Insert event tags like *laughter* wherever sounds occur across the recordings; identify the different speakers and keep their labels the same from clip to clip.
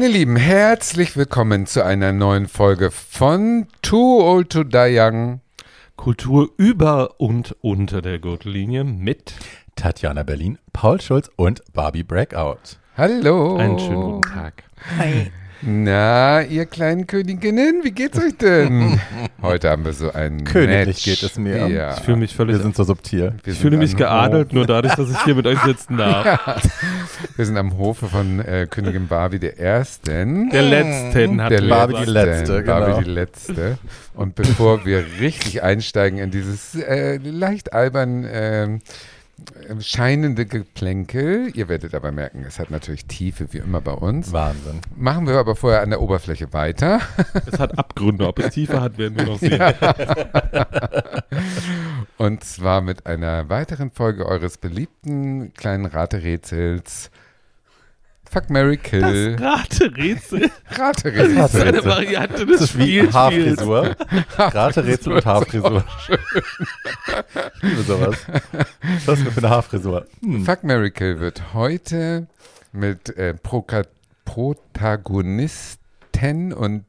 Speaker 1: Meine Lieben, herzlich willkommen zu einer neuen Folge von Too Old to Die Young.
Speaker 2: Kultur über und unter der Gürtellinie mit
Speaker 3: Tatjana Berlin, Paul Schulz und Barbie Breakout.
Speaker 1: Hallo.
Speaker 2: einen schönen guten Tag.
Speaker 3: Hi.
Speaker 1: Na, ihr kleinen Königinnen, wie geht's euch denn? *laughs* Heute haben wir so ein
Speaker 3: Königlich
Speaker 1: Match.
Speaker 3: geht es mir.
Speaker 1: Ja.
Speaker 2: Ich fühle mich völlig,
Speaker 3: Wir sind so subtil.
Speaker 1: Wir
Speaker 2: ich fühle mich geadelt, nur dadurch, dass ich hier mit euch sitzen *laughs* darf.
Speaker 1: Hof. Wir sind am Hofe von äh, Königin Barbie der Ersten.
Speaker 2: Der letzten hat
Speaker 1: der
Speaker 3: Barbie
Speaker 2: gesagt.
Speaker 3: die Letzte,
Speaker 1: Barbie
Speaker 3: genau.
Speaker 1: die letzte. Und bevor wir richtig einsteigen in dieses äh, leicht albern äh, scheinende Geplänkel, ihr werdet aber merken, es hat natürlich Tiefe wie immer bei uns.
Speaker 3: Wahnsinn.
Speaker 1: Machen wir aber vorher an der Oberfläche weiter. *laughs*
Speaker 2: Es hat Abgründe. Ob es tiefer hat, werden wir noch *laughs* sehen.
Speaker 1: Und zwar mit einer weiteren Folge eures beliebten kleinen Raterätsels. Fuck Mary Kill. *laughs*
Speaker 2: Das Raterätsel
Speaker 1: Raterätsel.
Speaker 2: ist eine Variante des
Speaker 3: Das ist wie
Speaker 2: Spielspiels.
Speaker 3: Haarfrisur. Raterätsel und Haarfrisur. *laughs* Ich liebe sowas. Was ist das für eine Haarfrisur? Hm.
Speaker 1: Fuck Mary Kill wird heute mit äh, Proka Protagonisten und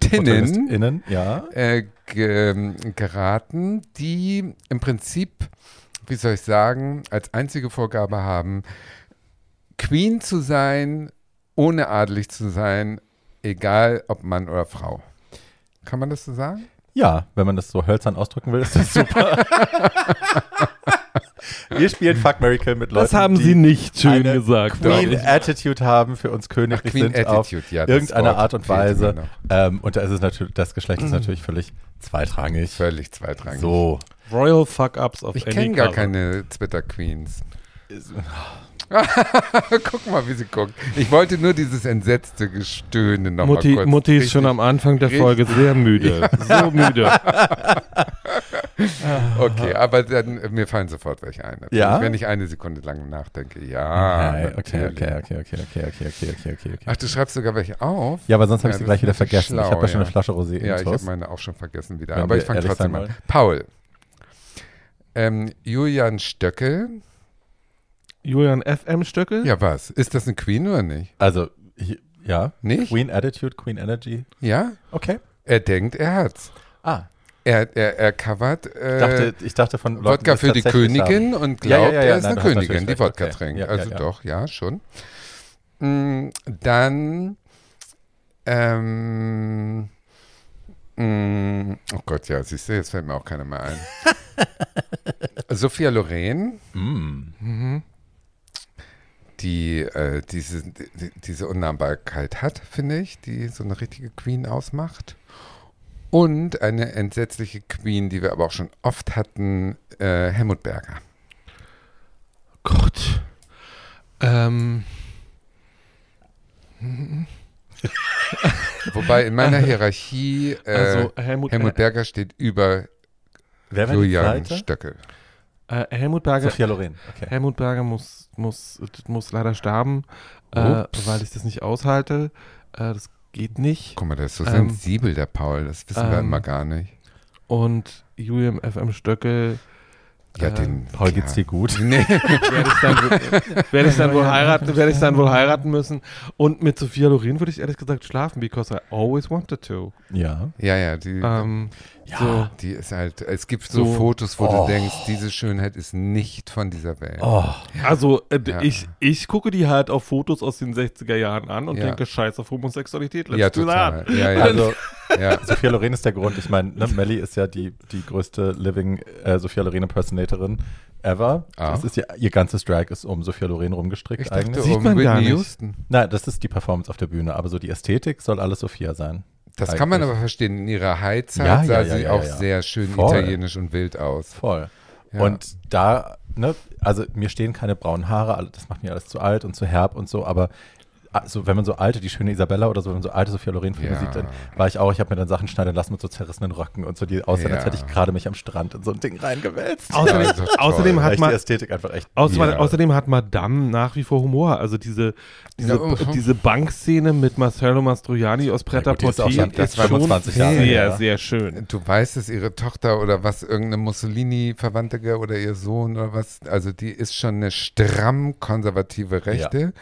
Speaker 1: Tinnen
Speaker 3: Innen, ja.
Speaker 1: äh, ge geraten, die im Prinzip, wie soll ich sagen, als einzige Vorgabe haben, Queen zu sein, ohne adelig zu sein, egal ob Mann oder Frau. Kann man das so sagen?
Speaker 3: Ja, wenn man das so hölzern ausdrücken will, ist das super. *laughs* Wir spielen Fuck Mary Kill mit Leuten,
Speaker 2: Das haben
Speaker 3: die
Speaker 2: Sie nicht schön
Speaker 3: eine
Speaker 2: gesagt.
Speaker 3: Queen
Speaker 2: ich.
Speaker 3: Attitude haben, für uns königlich
Speaker 1: Queen
Speaker 3: sind auf
Speaker 1: Attitude, ja.
Speaker 3: irgendeine Art und Weise. Ähm, und da ist es natürlich, das Geschlecht ist *clears throat* natürlich völlig zweitrangig.
Speaker 1: Völlig zweitrangig.
Speaker 3: So.
Speaker 2: Royal Fuck-Ups auf
Speaker 1: Ich kenne gar keine Twitter-Queens. *laughs* Guck mal, wie sie guckt. Ich wollte nur dieses entsetzte Gestöhne noch
Speaker 2: Mutti,
Speaker 1: mal kurz.
Speaker 2: Mutti ist
Speaker 1: richtig-
Speaker 2: schon am Anfang der
Speaker 1: richtig-
Speaker 2: Folge sehr müde. *laughs* So müde. *laughs*
Speaker 1: Okay, aber dann, mir fallen sofort welche ein. natürlich.
Speaker 3: Ja?
Speaker 1: Wenn ich eine Sekunde lang nachdenke, ja.
Speaker 3: okay, okay, okay, okay, okay, okay, okay, okay, okay, okay.
Speaker 1: Ach, du schreibst sogar welche auf?
Speaker 3: Ja, aber sonst habe ich
Speaker 1: Ja,
Speaker 3: sie
Speaker 1: das
Speaker 3: gleich wieder vergessen. ich
Speaker 1: schlau,
Speaker 3: habe ja schon
Speaker 1: ja.
Speaker 3: eine Flasche Rosé
Speaker 1: Ja, ich habe meine auch schon vergessen wieder.
Speaker 3: Wenn
Speaker 1: aber ich fange
Speaker 3: ehrlich
Speaker 1: trotzdem
Speaker 3: sein
Speaker 1: an. Paul. Ähm, Julian Stöckel.
Speaker 2: Julian FM Stöckel?
Speaker 1: Ja, was? Ist das eine Queen oder nicht?
Speaker 3: Also, hi- ja.
Speaker 1: Nicht?
Speaker 3: Queen Attitude, Queen Energy.
Speaker 1: Ja?
Speaker 3: Okay.
Speaker 1: Er denkt, er hat's.
Speaker 3: Ah,
Speaker 1: Er, er, er covert äh,
Speaker 3: ich dachte, ich dachte von Leuten,
Speaker 1: Wodka für die
Speaker 3: tatsächlich
Speaker 1: Königin
Speaker 3: haben.
Speaker 1: und
Speaker 3: Ja, ja,
Speaker 1: glaubt,
Speaker 3: ja, ja,
Speaker 1: er ist
Speaker 3: nein,
Speaker 1: eine
Speaker 3: du hast
Speaker 1: Königin,
Speaker 3: natürlich
Speaker 1: die
Speaker 3: recht,
Speaker 1: Wodka
Speaker 3: okay.
Speaker 1: trinkt.
Speaker 3: Ja, ja,
Speaker 1: also
Speaker 3: ja.
Speaker 1: doch, ja, schon. Mm, dann, ähm, mm, oh Gott, ja, siehst du, jetzt fällt mir auch keiner mehr ein. *laughs* Sophia Loren,
Speaker 3: Mm.
Speaker 2: Mhm.
Speaker 1: Die äh, diese, die, diese Unnahbarkeit hat, finde ich, die so eine richtige Queen ausmacht. Und eine entsetzliche Queen, die wir aber auch schon oft hatten, äh, Helmut Berger.
Speaker 2: Gott. Ähm,
Speaker 1: Wobei in meiner Hierarchie äh,
Speaker 2: also Helmut,
Speaker 1: Helmut Berger steht über Julian? Stöckel.
Speaker 2: Äh, Helmut Berger.
Speaker 3: Sophia Loren. Okay.
Speaker 2: Helmut Berger muss, muss, muss leider sterben, äh, weil ich das nicht aushalte. Äh, das geht nicht.
Speaker 1: Guck mal, der ist so
Speaker 2: Ähm,
Speaker 1: sensibel, der Paul. Das wissen wir
Speaker 2: ähm,
Speaker 1: immer gar nicht.
Speaker 2: Und Julian FM Stöckel
Speaker 1: Ja,
Speaker 2: äh,
Speaker 1: den,
Speaker 3: Paul,
Speaker 1: ja.
Speaker 3: geht's dir gut? *laughs*
Speaker 1: Nee.
Speaker 2: werde ich dann, werde ich dann wohl heiraten, werde ich dann wohl heiraten müssen. Und mit Sophia Loren würde ich ehrlich gesagt schlafen, because I always wanted to.
Speaker 3: Ja.
Speaker 1: ja, ja, die,
Speaker 2: Ähm,
Speaker 3: Ja.
Speaker 2: So,
Speaker 1: die ist halt, es gibt so,
Speaker 2: So.
Speaker 1: Fotos, wo
Speaker 3: Oh.
Speaker 1: du denkst, diese Schönheit ist nicht von dieser Welt.
Speaker 3: Oh,
Speaker 2: also äh,
Speaker 1: Ja.
Speaker 2: ich, ich gucke die halt auf Fotos aus den 60er Jahren an und
Speaker 1: Ja.
Speaker 2: denke, scheiß auf Homosexualität. Let's
Speaker 1: ja,
Speaker 2: do
Speaker 1: total.
Speaker 2: that.
Speaker 1: Ja, ja.
Speaker 3: also
Speaker 1: ja.
Speaker 3: Sophia Loren ist der Grund. Ich meine, ne, Melly ist ja die, die größte Living äh, Sophia Loren Impersonatorin ever.
Speaker 1: Ah.
Speaker 3: Das ist ja, ihr ganzes Drag ist um Sophia Loren rumgestrickt
Speaker 1: Ich dachte,
Speaker 3: eigentlich.
Speaker 2: Sieht
Speaker 1: um
Speaker 2: man gar
Speaker 1: Whitney
Speaker 2: nicht.
Speaker 1: Houston.
Speaker 3: Nein, das ist die Performance auf der Bühne, aber so die Ästhetik soll alles Sophia sein.
Speaker 1: Das kann man aber verstehen. In ihrer Highzeit
Speaker 3: Ja,
Speaker 1: sah
Speaker 3: ja,
Speaker 1: sie auch sehr schön
Speaker 3: Voll.
Speaker 1: italienisch und wild aus.
Speaker 3: Voll. Und da, ne, also mir stehen keine braunen Haare, das macht mir alles zu alt und zu herb und so, aber also wenn man so alte, die schöne Isabella oder so, wenn man so alte Sophia Loren-Filme
Speaker 1: Ja.
Speaker 3: sieht, dann war ich auch, ich habe mir dann Sachen schneiden lassen mit so zerrissenen Röcken und so, die aussehen, als
Speaker 1: Ja.
Speaker 3: hätte ich gerade mich am Strand in so ein Ding reingewälzt.
Speaker 2: Außerdem, *laughs*
Speaker 1: Ja,
Speaker 2: außerdem hat man
Speaker 3: die Ästhetik einfach echt.
Speaker 2: Außerdem,
Speaker 1: Ja.
Speaker 2: außerdem hat Madame nach wie vor Humor. Also diese, diese,
Speaker 1: Ja, mhm.
Speaker 2: diese Bankszene mit Marcello Mastroianni aus Pret
Speaker 3: Na gut, die ist schon-
Speaker 2: ist
Speaker 3: das
Speaker 2: schon
Speaker 3: 25 Jahre
Speaker 2: sehr, sehr schön.
Speaker 1: Du weißt, dass ihre Tochter oder was, irgendeine Mussolini-Verwandte oder ihr Sohn oder was, also die ist schon eine stramm konservative Rechte.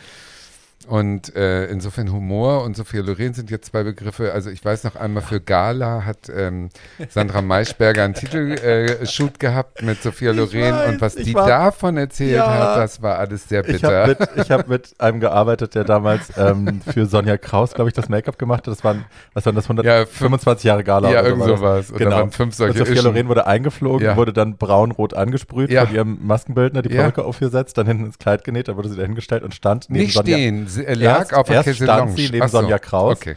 Speaker 1: Und äh, insofern Humor und Sophia Loren sind jetzt zwei Begriffe. Also ich weiß noch einmal für Gala hat ähm, Sandra Maischberger einen Titelshoot äh, gehabt mit Sophia Loren
Speaker 3: weiß,
Speaker 1: und was die
Speaker 3: war-
Speaker 1: davon erzählt
Speaker 3: Ja.
Speaker 1: hat, das war alles sehr
Speaker 3: Ich habe
Speaker 1: bitter.
Speaker 3: mit, ich hab mit einem gearbeitet, der damals ähm, für Sonja Kraus, glaube ich, das Make-up gemacht hat. Das waren, was waren das, 100,
Speaker 1: Ja, fünf-
Speaker 3: 25 Jahre Gala
Speaker 1: ja,
Speaker 3: oder
Speaker 1: irgend sowas. Und da
Speaker 3: Genau.
Speaker 1: waren fünf solche
Speaker 3: Und Sophia
Speaker 1: Ischen.
Speaker 3: Loren wurde eingeflogen,
Speaker 1: Ja.
Speaker 3: wurde dann braun-rot angesprüht von ihrem Maskenbildner, die. Perücke aufgesetzt, dann hinten ins Kleid genäht, dann wurde sie dahingestellt und stand neben
Speaker 1: Nicht
Speaker 3: Sonja.
Speaker 1: stehen, sie er lag
Speaker 3: Erst-
Speaker 1: auf der
Speaker 3: erst stand
Speaker 1: Chaiselongue.
Speaker 3: sie neben
Speaker 1: so.
Speaker 3: Sonja Kraus.
Speaker 1: Okay.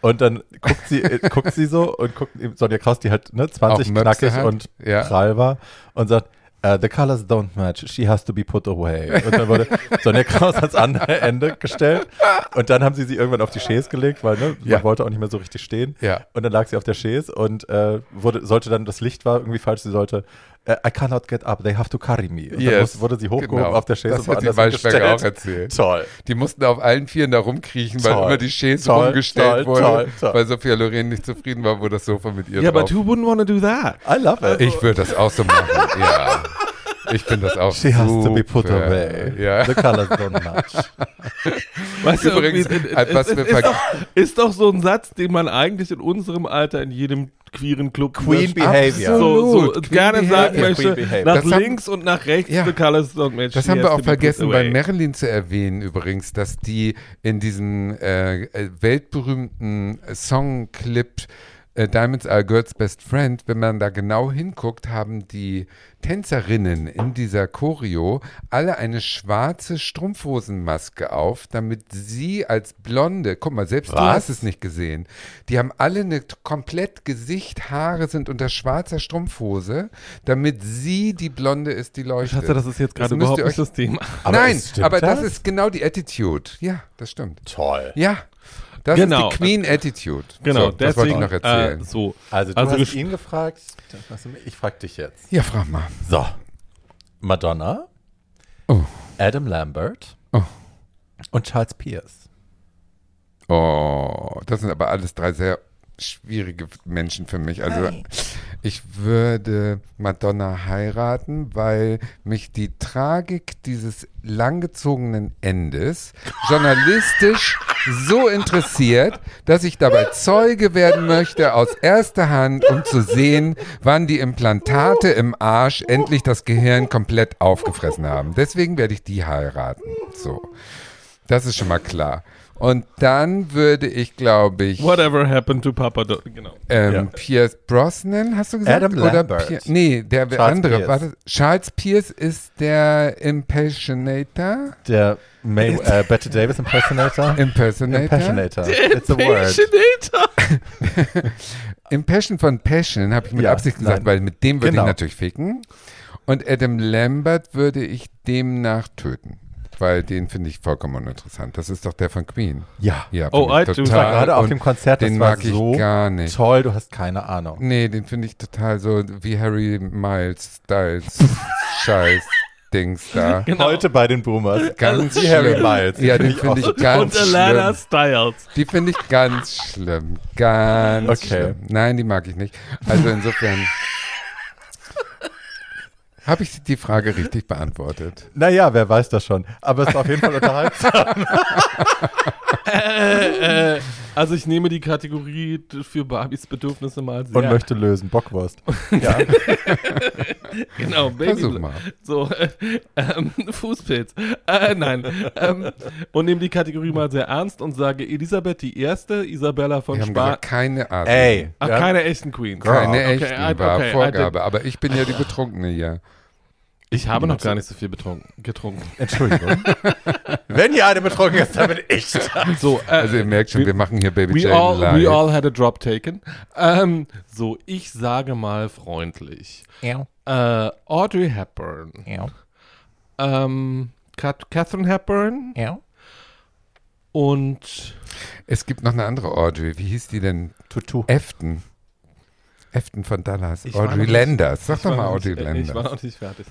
Speaker 3: Und dann guckt sie, äh, guckt sie so und guckt Sonja Kraus, die halt ne, 20
Speaker 1: Auch Möpse
Speaker 3: knackig
Speaker 1: hat.
Speaker 3: und
Speaker 1: Ja.
Speaker 3: prall war und sagt, uh, the colors don't match, she has to be put away. Und dann wurde Sonja Kraus ans andere Ende gestellt und dann haben sie sie irgendwann auf die Chaise gelegt, weil ne,
Speaker 1: Ja.
Speaker 3: man wollte auch nicht mehr so richtig stehen.
Speaker 1: Ja.
Speaker 3: Und dann lag sie auf der Chaise und äh, wurde, sollte dann, das Licht war irgendwie falsch, sie sollte, I cannot get up, they have to carry me. Und
Speaker 1: Yes.
Speaker 3: muss, wurde sie hochgehoben
Speaker 1: Genau.
Speaker 3: auf der Chaise
Speaker 1: Das
Speaker 3: und
Speaker 1: hat die auch erzählt.
Speaker 3: Toll.
Speaker 1: Die mussten auf allen Vieren da rumkriechen, weil
Speaker 3: Toll.
Speaker 1: immer die Chaise
Speaker 3: Toll,
Speaker 1: rumgestellt
Speaker 3: toll,
Speaker 1: wurde,
Speaker 3: toll, toll.
Speaker 1: weil Sophia Loren nicht zufrieden war, wo das Sofa mit ihr
Speaker 2: Yeah,
Speaker 1: drauf
Speaker 2: but who wouldn't want to do that?
Speaker 3: I love it.
Speaker 1: Ich würde das auch so machen, *laughs* ja. Ich finde das auch
Speaker 3: She has to be put
Speaker 1: super.
Speaker 3: away.
Speaker 1: Ja.
Speaker 3: The colors don't match. *laughs*
Speaker 2: Weißt
Speaker 1: Übrigens,
Speaker 2: es-
Speaker 1: hat
Speaker 2: es-
Speaker 1: was
Speaker 2: ist,
Speaker 1: verg-
Speaker 2: doch, ist doch so ein Satz, den man eigentlich in unserem Alter in jedem queeren Club
Speaker 3: Queen Behavior.
Speaker 2: so, so gerne
Speaker 1: Queen
Speaker 2: sagen
Speaker 1: Behavior.
Speaker 2: möchte,
Speaker 3: Behavior.
Speaker 2: nach
Speaker 1: Das haben-
Speaker 2: links und nach rechts,
Speaker 1: Ja.
Speaker 2: the colors don't match.
Speaker 1: Das haben wir auch vergessen bei. Marilyn zu erwähnen übrigens, dass die in diesem äh, weltberühmten Songclip äh, Diamonds Are a Girl's Best Friend, wenn man da genau hinguckt, haben die Tänzerinnen in dieser Choreo alle eine schwarze Strumpfhosenmaske auf, damit sie als Blonde, guck mal, selbst du
Speaker 3: Was?
Speaker 1: hast es nicht gesehen, die haben alle eine komplett Gesicht, Haare sind unter schwarzer Strumpfhose, damit sie die Blonde ist, die leuchtet.
Speaker 2: Schatze, das ist jetzt gerade überhaupt nicht das Thema.
Speaker 3: Aber
Speaker 1: Nein, aber das?
Speaker 3: das?
Speaker 1: ist genau die Attitude. Ja, das stimmt.
Speaker 3: Toll.
Speaker 1: Ja, das
Speaker 2: Genau.
Speaker 1: ist die Queen Attitude.
Speaker 2: Genau,
Speaker 1: so, das wollte ich
Speaker 2: deswegen,
Speaker 1: noch erzählen.
Speaker 2: Äh, so.
Speaker 3: Also du
Speaker 2: Also
Speaker 3: hast ihn gefragt, dann hast du mich- ich frag dich jetzt.
Speaker 1: ja, frag mal.
Speaker 3: So. Madonna,
Speaker 1: Oh.
Speaker 3: Adam Lambert
Speaker 1: Oh.
Speaker 3: und Charles Pierce.
Speaker 1: Oh, das sind aber alles drei sehr schwierige Menschen für mich. Also ich würde Madonna heiraten, weil mich die Tragik dieses langgezogenen Endes journalistisch so interessiert, dass ich dabei Zeuge werden möchte aus erster Hand, um zu sehen, wann die Implantate im Arsch endlich das Gehirn komplett aufgefressen haben. Deswegen werde ich die heiraten. So. Das ist schon mal klar. Und dann würde ich, glaube ich,
Speaker 2: Whatever happened to Papa Do Genau.
Speaker 1: ähm,
Speaker 3: Ja.
Speaker 1: Pierce Brosnan, hast du gesagt?
Speaker 3: Adam
Speaker 1: Oder
Speaker 3: Lambert.
Speaker 1: Pier nee, der
Speaker 3: Charles
Speaker 1: andere.
Speaker 3: Pierce.
Speaker 1: War das? Charles Pierce ist der Impassionator.
Speaker 3: Der May, äh, Bette Davis Impersonator.
Speaker 1: Impersonator.
Speaker 3: Impersonator. It's a word.
Speaker 2: Passionator. *laughs*
Speaker 1: Impassion von Passion habe ich mit
Speaker 3: Ja,
Speaker 1: Absicht gesagt,
Speaker 3: nein.
Speaker 1: weil mit dem würde
Speaker 3: Genau.
Speaker 1: ich natürlich ficken. Und Adam Lambert würde ich demnach töten. Weil den finde ich vollkommen uninteressant. Das ist doch der von Queen.
Speaker 3: Ja.
Speaker 1: Ja,
Speaker 2: Oh,
Speaker 1: ich
Speaker 2: I do.
Speaker 3: Ich war gerade auf dem Konzert, das
Speaker 1: Den
Speaker 3: war
Speaker 1: mag ich
Speaker 3: so
Speaker 1: gar nicht.
Speaker 3: toll, du hast keine Ahnung.
Speaker 1: Nee, den finde ich total so wie Harry Miles Styles *laughs* Scheiß Dings da.
Speaker 2: Genau.
Speaker 3: Heute bei den Boomers.
Speaker 1: Ganz
Speaker 3: Wie Harry. Miles.
Speaker 1: Ja,
Speaker 3: find
Speaker 1: finde
Speaker 3: ich
Speaker 1: ich ganz
Speaker 2: Und Alana
Speaker 1: schlimm.
Speaker 2: Styles.
Speaker 1: Die finde ich ganz schlimm. Ganz
Speaker 3: Okay.
Speaker 1: schlimm. Nein, die mag ich nicht. Also insofern habe ich die Frage richtig beantwortet.
Speaker 3: Naja, wer weiß das schon. Aber es war auf jeden Fall *laughs* unterhaltsam.
Speaker 2: Äh, *laughs* äh, *laughs* also ich nehme die Kategorie für Barbies Bedürfnisse mal sehr.
Speaker 3: Und möchte lösen. Bockwurst. *laughs* Ja. *laughs*
Speaker 2: genau, Baby.
Speaker 1: Versuch mal.
Speaker 2: So, äh, *laughs* ähm, Fußpilz. Äh, nein. ähm, und nehme die Kategorie mal sehr ernst und sage Elisabeth die Erste, Isabella von
Speaker 1: Wir gesagt, keine Art.
Speaker 3: Ey.
Speaker 2: Ach,
Speaker 3: ja.
Speaker 2: keine echten Queens.
Speaker 1: Keine
Speaker 2: Okay,
Speaker 1: echten, war
Speaker 2: okay,
Speaker 1: Vorgabe. Aber ich bin ja die Betrunkene hier.
Speaker 2: Ich habe noch gar nicht so viel betrunken, getrunken. *laughs*
Speaker 3: Entschuldigung. *laughs* Wenn hier eine betrunken ist, dann bin ich dran.
Speaker 2: So, äh,
Speaker 1: Also ihr merkt schon, wir machen hier Baby
Speaker 2: we
Speaker 1: Jane
Speaker 2: all,
Speaker 1: live.
Speaker 2: we all had a drop taken. Ähm, so, ich sage mal freundlich. Äh, Audrey Hepburn. Ähm, Kat Catherine Hepburn und
Speaker 1: Es gibt noch eine andere Audrey. Wie hieß die denn?
Speaker 3: Tutu.
Speaker 1: Efton. Efton von Dallas.
Speaker 2: Ich
Speaker 1: Audrey
Speaker 2: nicht-
Speaker 1: Landers. Sag doch mal Audrey
Speaker 2: nicht- Ich war
Speaker 1: Landers.
Speaker 2: noch nicht fertig.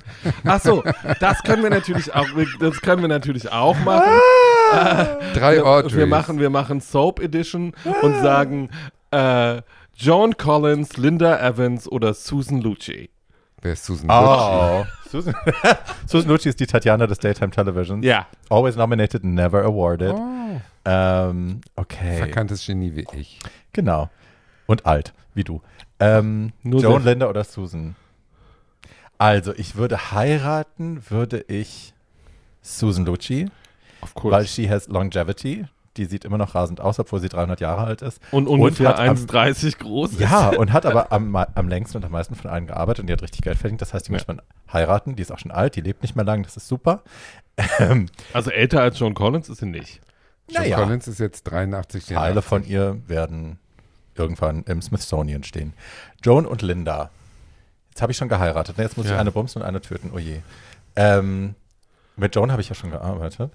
Speaker 2: Ach so, das können wir natürlich auch, das können wir natürlich auch machen.
Speaker 1: Drei
Speaker 2: Wir,
Speaker 1: Audreys.
Speaker 2: wir machen, wir machen Soap Edition und sagen äh, Joan Collins, Linda Evans oder Susan Lucci.
Speaker 1: Wer ist Susan Lucci?
Speaker 3: Oh. Susan, *laughs* Susan Lucci ist die Tatjana des Daytime Televisions.
Speaker 2: Ja.
Speaker 3: Always nominated, never awarded.
Speaker 1: Oh,
Speaker 3: Ähm, okay.
Speaker 1: verkanntes Genie wie ich.
Speaker 3: Genau. Und alt, wie du. Ähm,
Speaker 2: Nur
Speaker 3: Joan, Linda oder Susan? Also, ich würde heiraten, würde ich Susan Lucci,
Speaker 2: Of
Speaker 3: weil she has longevity. Die sieht immer noch rasend aus, obwohl sie 300 Jahre alt ist.
Speaker 2: Und ungefähr
Speaker 3: hat am-
Speaker 2: 1,30 groß ist.
Speaker 3: Ja, und hat aber *laughs* am, am längsten und am meisten von allen gearbeitet und die hat richtig Geld verdient. Das heißt, die
Speaker 2: Ja.
Speaker 3: muss man heiraten. Die ist auch schon alt, die lebt nicht mehr lang, das ist super. Ähm,
Speaker 2: Also älter als John Collins ist sie nicht.
Speaker 1: John
Speaker 3: Naja.
Speaker 1: Collins ist jetzt 83 Jahre
Speaker 3: Teile
Speaker 1: alt.
Speaker 3: von ihr werden irgendwann im Smithsonian stehen. Joan und Linda. Jetzt habe ich schon geheiratet. Ne, Jetzt muss
Speaker 2: Ja.
Speaker 3: ich eine bumsen und eine töten. Oh je. Ähm, mit Joan habe ich ja schon gearbeitet.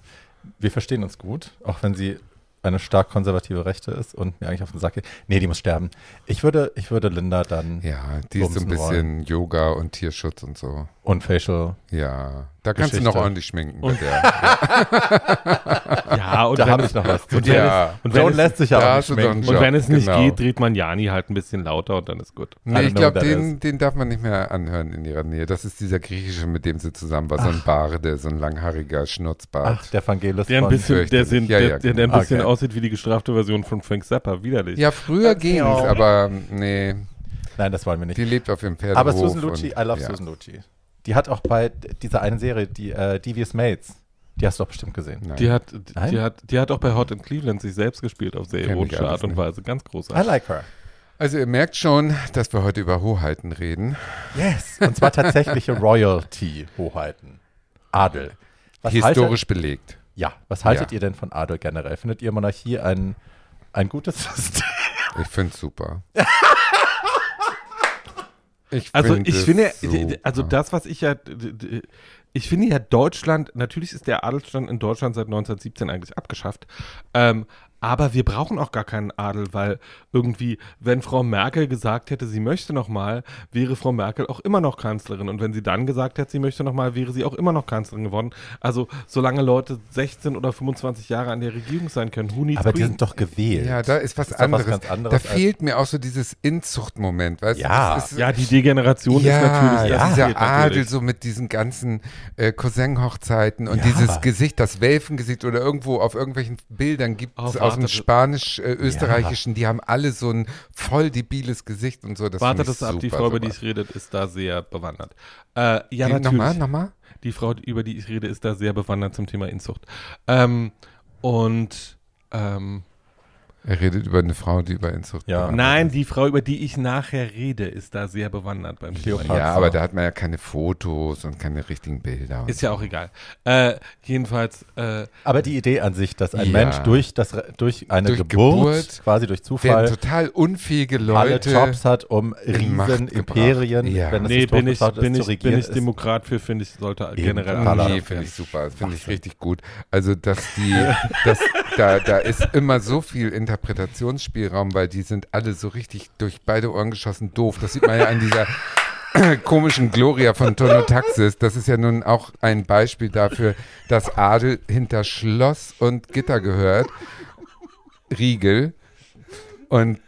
Speaker 3: Wir verstehen uns gut, auch wenn sie eine stark konservative Rechte ist und mir eigentlich auf den Sack geht. Nee, die muss sterben. Ich würde, ich würde Linda dann
Speaker 1: Ja, die ist so ein bisschen Yoga und Tierschutz und so.
Speaker 3: Und Facial.
Speaker 1: Ja, da kannst du noch ordentlich schminken. bei
Speaker 2: Und-
Speaker 1: der. *laughs*
Speaker 2: Ja, und
Speaker 3: Da habe ich noch was zu
Speaker 2: und
Speaker 3: tun.
Speaker 1: Ja.
Speaker 2: und wenn es,
Speaker 3: lässt sich ja auch schminken.
Speaker 2: und wenn es nicht
Speaker 1: Genau.
Speaker 2: geht, dreht man Jani halt ein bisschen lauter und dann ist gut.
Speaker 1: Nee,
Speaker 3: don't
Speaker 1: ich glaube, den, den darf man nicht mehr anhören in ihrer Nähe. Das ist dieser griechische, mit dem sie zusammen war. So ein Barde, so ein langhaariger Schnurzbart.
Speaker 3: Ach, der Vangelis
Speaker 2: Der ein
Speaker 3: von
Speaker 2: bisschen, der, sind,
Speaker 1: Ja,
Speaker 2: der, der, der ein
Speaker 3: genau.
Speaker 2: bisschen
Speaker 3: Okay.
Speaker 2: aussieht wie die gestrafte Version von Frank Zappa. Widerlich.
Speaker 1: ja, früher ging es, aber nee,
Speaker 3: Nein, das wollen wir nicht.
Speaker 1: die lebt auf ihrem Pferdehof.
Speaker 3: Aber Susan Lucci,
Speaker 1: und-
Speaker 3: I love
Speaker 1: ja.
Speaker 3: Susan Lucci. Die hat auch bei dieser einen Serie, die äh, Devious Mates, die hast du doch bestimmt gesehen.
Speaker 1: Nein.
Speaker 2: Die hat,
Speaker 3: Nein?
Speaker 2: die, hat, die hat auch bei Hot in Cleveland sich selbst gespielt auf sehr
Speaker 1: alles
Speaker 2: Art und. Weise. Ganz
Speaker 3: I
Speaker 2: großartig.
Speaker 3: like her.
Speaker 1: Also ihr merkt schon, dass wir heute über Hoheiten reden.
Speaker 3: Yes. Und zwar tatsächliche *laughs* Royalty-Hoheiten. Adel. Was
Speaker 1: Historisch belegt.
Speaker 3: Haltet, ja, was haltet
Speaker 1: Ja.
Speaker 3: ihr denn von Adel generell? Findet ihr Monarchie ein, ein gutes System?
Speaker 1: Ich finde es super. *laughs* Ich
Speaker 2: Also ich finde,
Speaker 1: super.
Speaker 2: also das, was ich ja, ich finde ja Deutschland, natürlich ist der Adelsstand in Deutschland seit 1917 eigentlich abgeschafft, ähm, aber wir brauchen auch gar keinen Adel, weil irgendwie, wenn Frau Merkel gesagt hätte, sie möchte noch mal, wäre Frau Merkel auch immer noch Kanzlerin und wenn sie dann gesagt hätte, sie möchte noch mal, wäre sie auch immer noch Kanzlerin geworden. Also solange Leute 16 oder 25 Jahre an der Regierung sein können, who needs
Speaker 3: Aber die sind doch gewählt.
Speaker 1: Ja, da ist was
Speaker 3: ist doch was
Speaker 1: anderes.
Speaker 3: ganz anderes
Speaker 1: da fehlt mir auch so dieses Inzuchtmoment, weißt
Speaker 3: Ja.
Speaker 1: du? Ist,
Speaker 2: ja, die Degeneration
Speaker 1: ja,
Speaker 2: ist natürlich
Speaker 1: ja,
Speaker 2: das
Speaker 1: dieser Adel
Speaker 2: natürlich.
Speaker 1: so mit diesen ganzen äh, Cousin-Hochzeiten und
Speaker 3: Ja.
Speaker 1: dieses Gesicht, das Welfengesicht oder irgendwo auf irgendwelchen Bildern gibt es aus dem Spanisch-Österreichischen, die haben alle so ein voll debiles Gesicht und so. Das
Speaker 2: Warte
Speaker 1: find ich
Speaker 2: das ab, die
Speaker 1: super,
Speaker 2: Frau, über die ich rede, ist da sehr bewandert. Äh, ja,
Speaker 1: Die-
Speaker 2: natürlich.
Speaker 1: Nochmal, nochmal?
Speaker 2: Die Frau, über die ich rede, ist da sehr bewandert zum Thema Inzucht. Ähm, und ähm,
Speaker 1: Er redet über eine Frau, die über Inzucht
Speaker 3: Ja.
Speaker 2: nein,
Speaker 1: ist.
Speaker 2: die Frau, über die ich nachher rede, ist da sehr bewandert beim Thema
Speaker 3: Kleopatra.
Speaker 1: Ja, aber da hat man ja keine Fotos und keine richtigen Bilder.
Speaker 2: Ist ja auch egal. Äh, jedenfalls, äh,
Speaker 3: Aber die Idee an sich, dass ein
Speaker 1: Ja.
Speaker 3: Mensch durch, das, durch eine
Speaker 1: Durch
Speaker 3: Geburt,
Speaker 1: Geburt
Speaker 3: quasi durch Zufall,
Speaker 1: total unfähige
Speaker 3: alle
Speaker 1: Leute.
Speaker 3: Jobs hat, um
Speaker 1: in
Speaker 3: riesen. Imperien,
Speaker 1: Ja.
Speaker 3: wenn es
Speaker 2: nee, bin ich, bin,
Speaker 3: ist,
Speaker 2: ich,
Speaker 3: zu regieren.
Speaker 2: bin ich Demokrat für, finde ich, sollte
Speaker 3: Eben,
Speaker 2: generell.
Speaker 1: Nee, finde ich super. Das finde ich richtig gut. Also, dass die, dass, da, da ist immer so viel Interpretationsspielraum, weil die sind alle so richtig durch beide Ohren geschossen doof. Das sieht man ja an dieser *coughs* komischen Gloria von Tonotaxis. Das ist ja nun auch ein Beispiel dafür, dass Adel hinter Schloss und Gitter gehört. Riegel. Und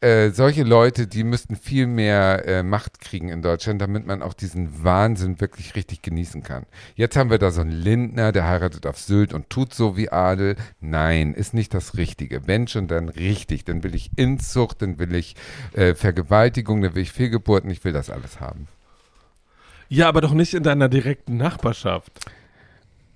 Speaker 1: äh, solche Leute, die müssten viel mehr äh, Macht kriegen in Deutschland, damit man auch diesen Wahnsinn wirklich richtig genießen kann. Jetzt haben wir da so einen Lindner, der heiratet auf Sylt und tut so wie Adel. Nein, ist nicht das Richtige. Wenn schon, dann richtig. Dann will ich Inzucht, dann will ich äh, Vergewaltigung, dann will ich Fehlgeburten, ich will das alles haben.
Speaker 2: Ja, aber doch nicht in deiner direkten Nachbarschaft.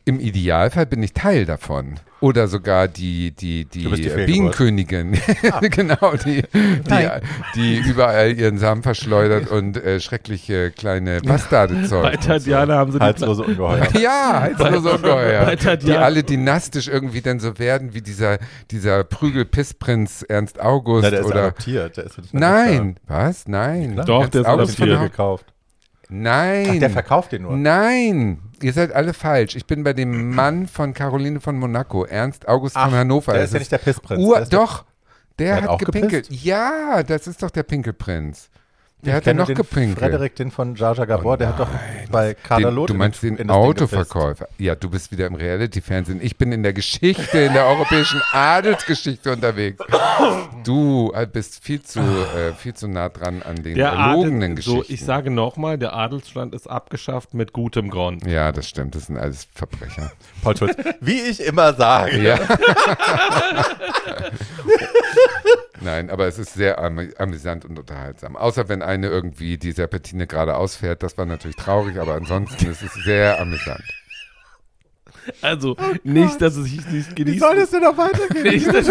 Speaker 1: Im Idealfall bin ich Teil davon. Oder sogar die, die, die,
Speaker 3: die.
Speaker 1: Bienenkönigin. *laughs* genau, die, die, die überall ihren Samen verschleudert *laughs* und äh, schreckliche kleine Bastarde zeugt.
Speaker 2: Bei Tatjana haben sie
Speaker 3: Halslose Ungeheuer.
Speaker 1: So. *laughs* Ja, so, so ungeheuer.
Speaker 2: bei
Speaker 1: Die alle dynastisch irgendwie dann so werden wie dieser, dieser Prügel-Pissprinz Ernst August.
Speaker 3: Na, der ist
Speaker 1: oder
Speaker 3: adoptiert. Der ist nicht
Speaker 1: Nein, was? Nein.
Speaker 2: Doch,
Speaker 1: Ernst
Speaker 2: der ist
Speaker 1: August von
Speaker 2: adoptiert.
Speaker 3: Gekauft.
Speaker 1: Nein.
Speaker 3: Ach, der verkauft den nur.
Speaker 1: Nein, ihr seid alle falsch. Ich bin bei dem Mann von Caroline von Monaco, Ernst August von
Speaker 3: Ach,
Speaker 1: Hannover.
Speaker 3: Der ist ja nicht der Pissprinz.
Speaker 1: Ur
Speaker 3: Der ist der-
Speaker 1: doch, der,
Speaker 3: hat
Speaker 1: hat, gepinkelt.
Speaker 3: gepisst?
Speaker 1: Ja, das ist doch der Pinkelprinz. Wer hat denn noch
Speaker 3: den
Speaker 1: gepinkelt?
Speaker 3: Frederik, den von Jar Gabor, der hat doch bei Kader
Speaker 1: Den,
Speaker 3: Loth
Speaker 1: du
Speaker 3: in
Speaker 1: meinst
Speaker 3: in
Speaker 1: den
Speaker 3: Ding
Speaker 1: Autoverkäufer. Ja, du bist wieder im Reality-Fernsehen. Ich bin in der Geschichte, in der europäischen *laughs* Adelsgeschichte unterwegs. Du äh, bist viel zu, äh, viel zu nah dran an den
Speaker 2: Der
Speaker 1: erlogenen
Speaker 2: Adel, so,
Speaker 1: Geschichten.
Speaker 2: ich sage nochmal, der Adelsstand ist abgeschafft mit gutem Grund.
Speaker 1: ja, das stimmt. Das sind alles Verbrecher.
Speaker 3: Paul Schulz, wie ich immer sage.
Speaker 1: Ja. *laughs* *laughs* Nein, aber es ist sehr am amüsant und unterhaltsam. Außer wenn eine irgendwie die Serpentine gerade ausfährt, das war natürlich traurig, aber ansonsten ist es sehr amüsant.
Speaker 2: Also, nicht, dass es sich nicht
Speaker 3: Wie
Speaker 2: genießen
Speaker 3: soll das denn noch weitergehen?
Speaker 2: nicht, dass,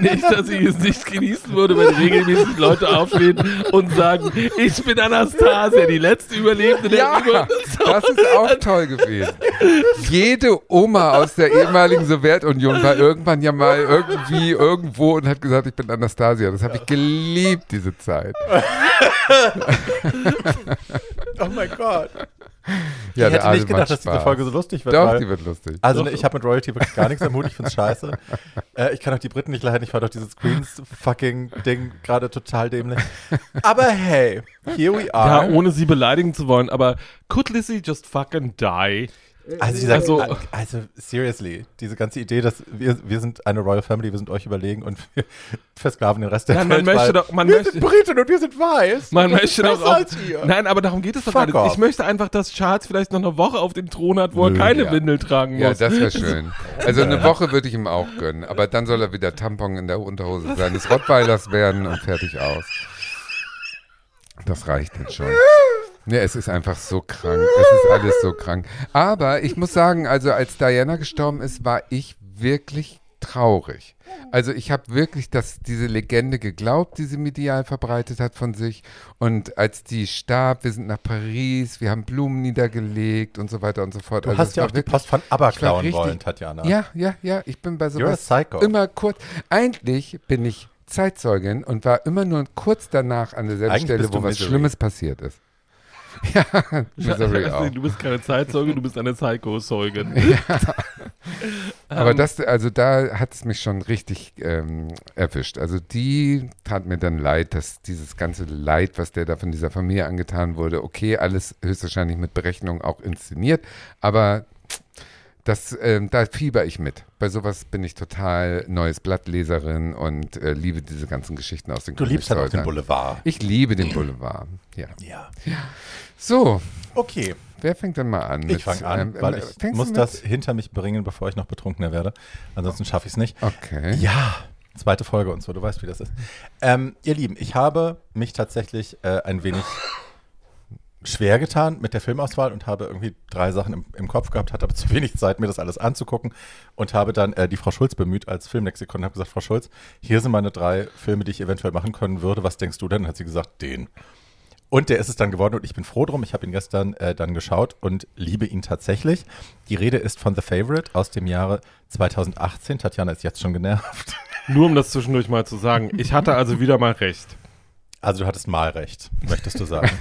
Speaker 2: nicht, dass ich es nicht genießen würde, wenn regelmäßig Leute aufstehen und sagen, ich bin Anastasia, die letzte Überlebende der
Speaker 1: Ja, das ist auch toll gewesen. Jede Oma aus der ehemaligen Sowjetunion war irgendwann ja mal irgendwie irgendwo und hat gesagt, ich bin Anastasia. Das habe ich geliebt, diese Zeit.
Speaker 3: Oh mein Gott.
Speaker 1: Ja,
Speaker 3: ich hätte nicht gedacht, dass diese. Folge so lustig wird.
Speaker 1: Doch,
Speaker 3: weil,
Speaker 1: die wird lustig.
Speaker 3: also ne, ich habe mit Royalty wirklich gar nichts am Hut, ich find's scheiße. *laughs* Äh, ich kann auch die Briten nicht leiden, ich fand auch dieses Queens-fucking-Ding gerade total dämlich. Aber hey, here we
Speaker 2: Ja,
Speaker 3: are.
Speaker 2: ohne sie beleidigen zu wollen, aber could Lizzie just fucking die?
Speaker 3: Also, dieser,
Speaker 2: Also-
Speaker 3: also, also seriously, diese ganze Idee, dass wir, wir sind eine Royal Family, wir sind euch überlegen und wir *laughs* versklaven den Rest der
Speaker 2: Nein, man
Speaker 3: Welt.
Speaker 2: möchte
Speaker 3: weil
Speaker 2: doch- man
Speaker 3: wir
Speaker 2: möchte-
Speaker 3: sind Briten und wir sind weiß.
Speaker 2: Man möchte doch auch.
Speaker 3: als ihr.
Speaker 2: Nein, aber darum geht es doch nicht. Ich möchte einfach, dass Charles vielleicht noch eine Woche auf dem Thron hat, wo er
Speaker 3: Nö,
Speaker 2: keine
Speaker 1: ja.
Speaker 2: Windel tragen
Speaker 1: Ja,
Speaker 2: muss.
Speaker 1: das wäre *laughs* schön. Also eine Woche würde ich ihm auch gönnen. Aber dann soll er wieder Tampon in der Unterhose seines Rottweilers werden und fertig aus. Das reicht jetzt schon. *laughs* Ne, es ist einfach so krank. Es ist alles so krank. Aber ich muss sagen, also als Diana gestorben ist, war ich wirklich traurig. Also ich habe wirklich das, diese Legende geglaubt, die sie medial verbreitet hat von sich. Und als die starb, wir sind nach Paris, wir haben Blumen niedergelegt und so weiter und so fort.
Speaker 3: Du
Speaker 1: also
Speaker 3: hast ja auch die
Speaker 1: wirklich-
Speaker 3: Post von ABBA klauen
Speaker 1: richtig-
Speaker 3: wollen, Tatjana.
Speaker 1: ja, ja, ja, ich bin bei sowas immer kurz. Eigentlich bin ich Zeitzeugin und war immer nur kurz danach an derselben
Speaker 3: Eigentlich
Speaker 1: Stelle, wo was
Speaker 3: Misery.
Speaker 1: Schlimmes passiert ist. Ja, Misery auch.
Speaker 2: Du bist keine Zeitzeuge, du bist eine Psycho-Zeugin. *laughs* *laughs*
Speaker 1: Aber
Speaker 2: Ähm,
Speaker 1: das, also da hat es mich schon richtig ähm, erwischt. Also die tat mir dann leid, dass dieses ganze Leid, was der da von dieser Familie angetan wurde, okay, alles höchstwahrscheinlich mit Berechnung auch inszeniert, aber das, ähm, da fieber ich mit. Bei sowas bin ich total neues Blattleserin und äh, liebe diese ganzen Geschichten aus den
Speaker 3: Du liebst halt auch den. Boulevard.
Speaker 1: Ich liebe den Boulevard, ja.
Speaker 3: Ja.
Speaker 1: So,
Speaker 3: Okay,
Speaker 1: wer fängt denn mal an?
Speaker 3: ich fange an,
Speaker 1: ähm,
Speaker 3: weil
Speaker 1: ähm,
Speaker 3: ich muss das hinter mich bringen, bevor ich noch betrunkener werde. Ansonsten schaffe ich es nicht.
Speaker 1: Okay.
Speaker 3: Ja, zweite Folge und so, du weißt, wie das ist. Ähm, ihr Lieben, ich habe mich tatsächlich äh, ein wenig schwer getan mit der Filmauswahl und habe irgendwie drei Sachen im, im Kopf gehabt, hatte aber zu wenig Zeit, mir das alles anzugucken und habe dann äh, die Frau Schulz bemüht als Filmlexikon und habe gesagt, Frau Schulz, hier sind meine drei Filme, die ich eventuell machen können würde. Was denkst du denn? Dann hat sie gesagt, den. Und der ist es dann geworden und ich bin froh drum. Ich habe ihn gestern äh, dann geschaut und liebe ihn tatsächlich. Die Rede ist von The Favorite aus dem Jahre 2018. Tatjana ist jetzt schon genervt. *laughs*
Speaker 2: Nur um das zwischendurch mal zu sagen. Ich hatte also wieder mal recht.
Speaker 3: Also du hattest mal recht, möchtest du sagen.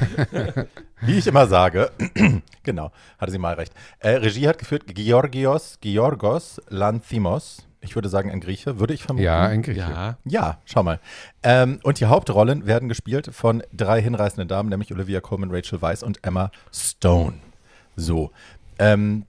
Speaker 3: *laughs* Wie ich immer sage, *clears throat* genau, hatte sie mal recht. Äh, Regie hat geführt Georgios, Georgos Lanthimos. Ich würde sagen ein Grieche, würde ich vermuten.
Speaker 1: Ja, ein Grieche.
Speaker 2: Ja.
Speaker 3: Ja, schau mal. Ähm, und die Hauptrollen werden gespielt von drei hinreißenden Damen, nämlich Olivia Colman, Rachel Weisz und Emma Stone. So. Ähm,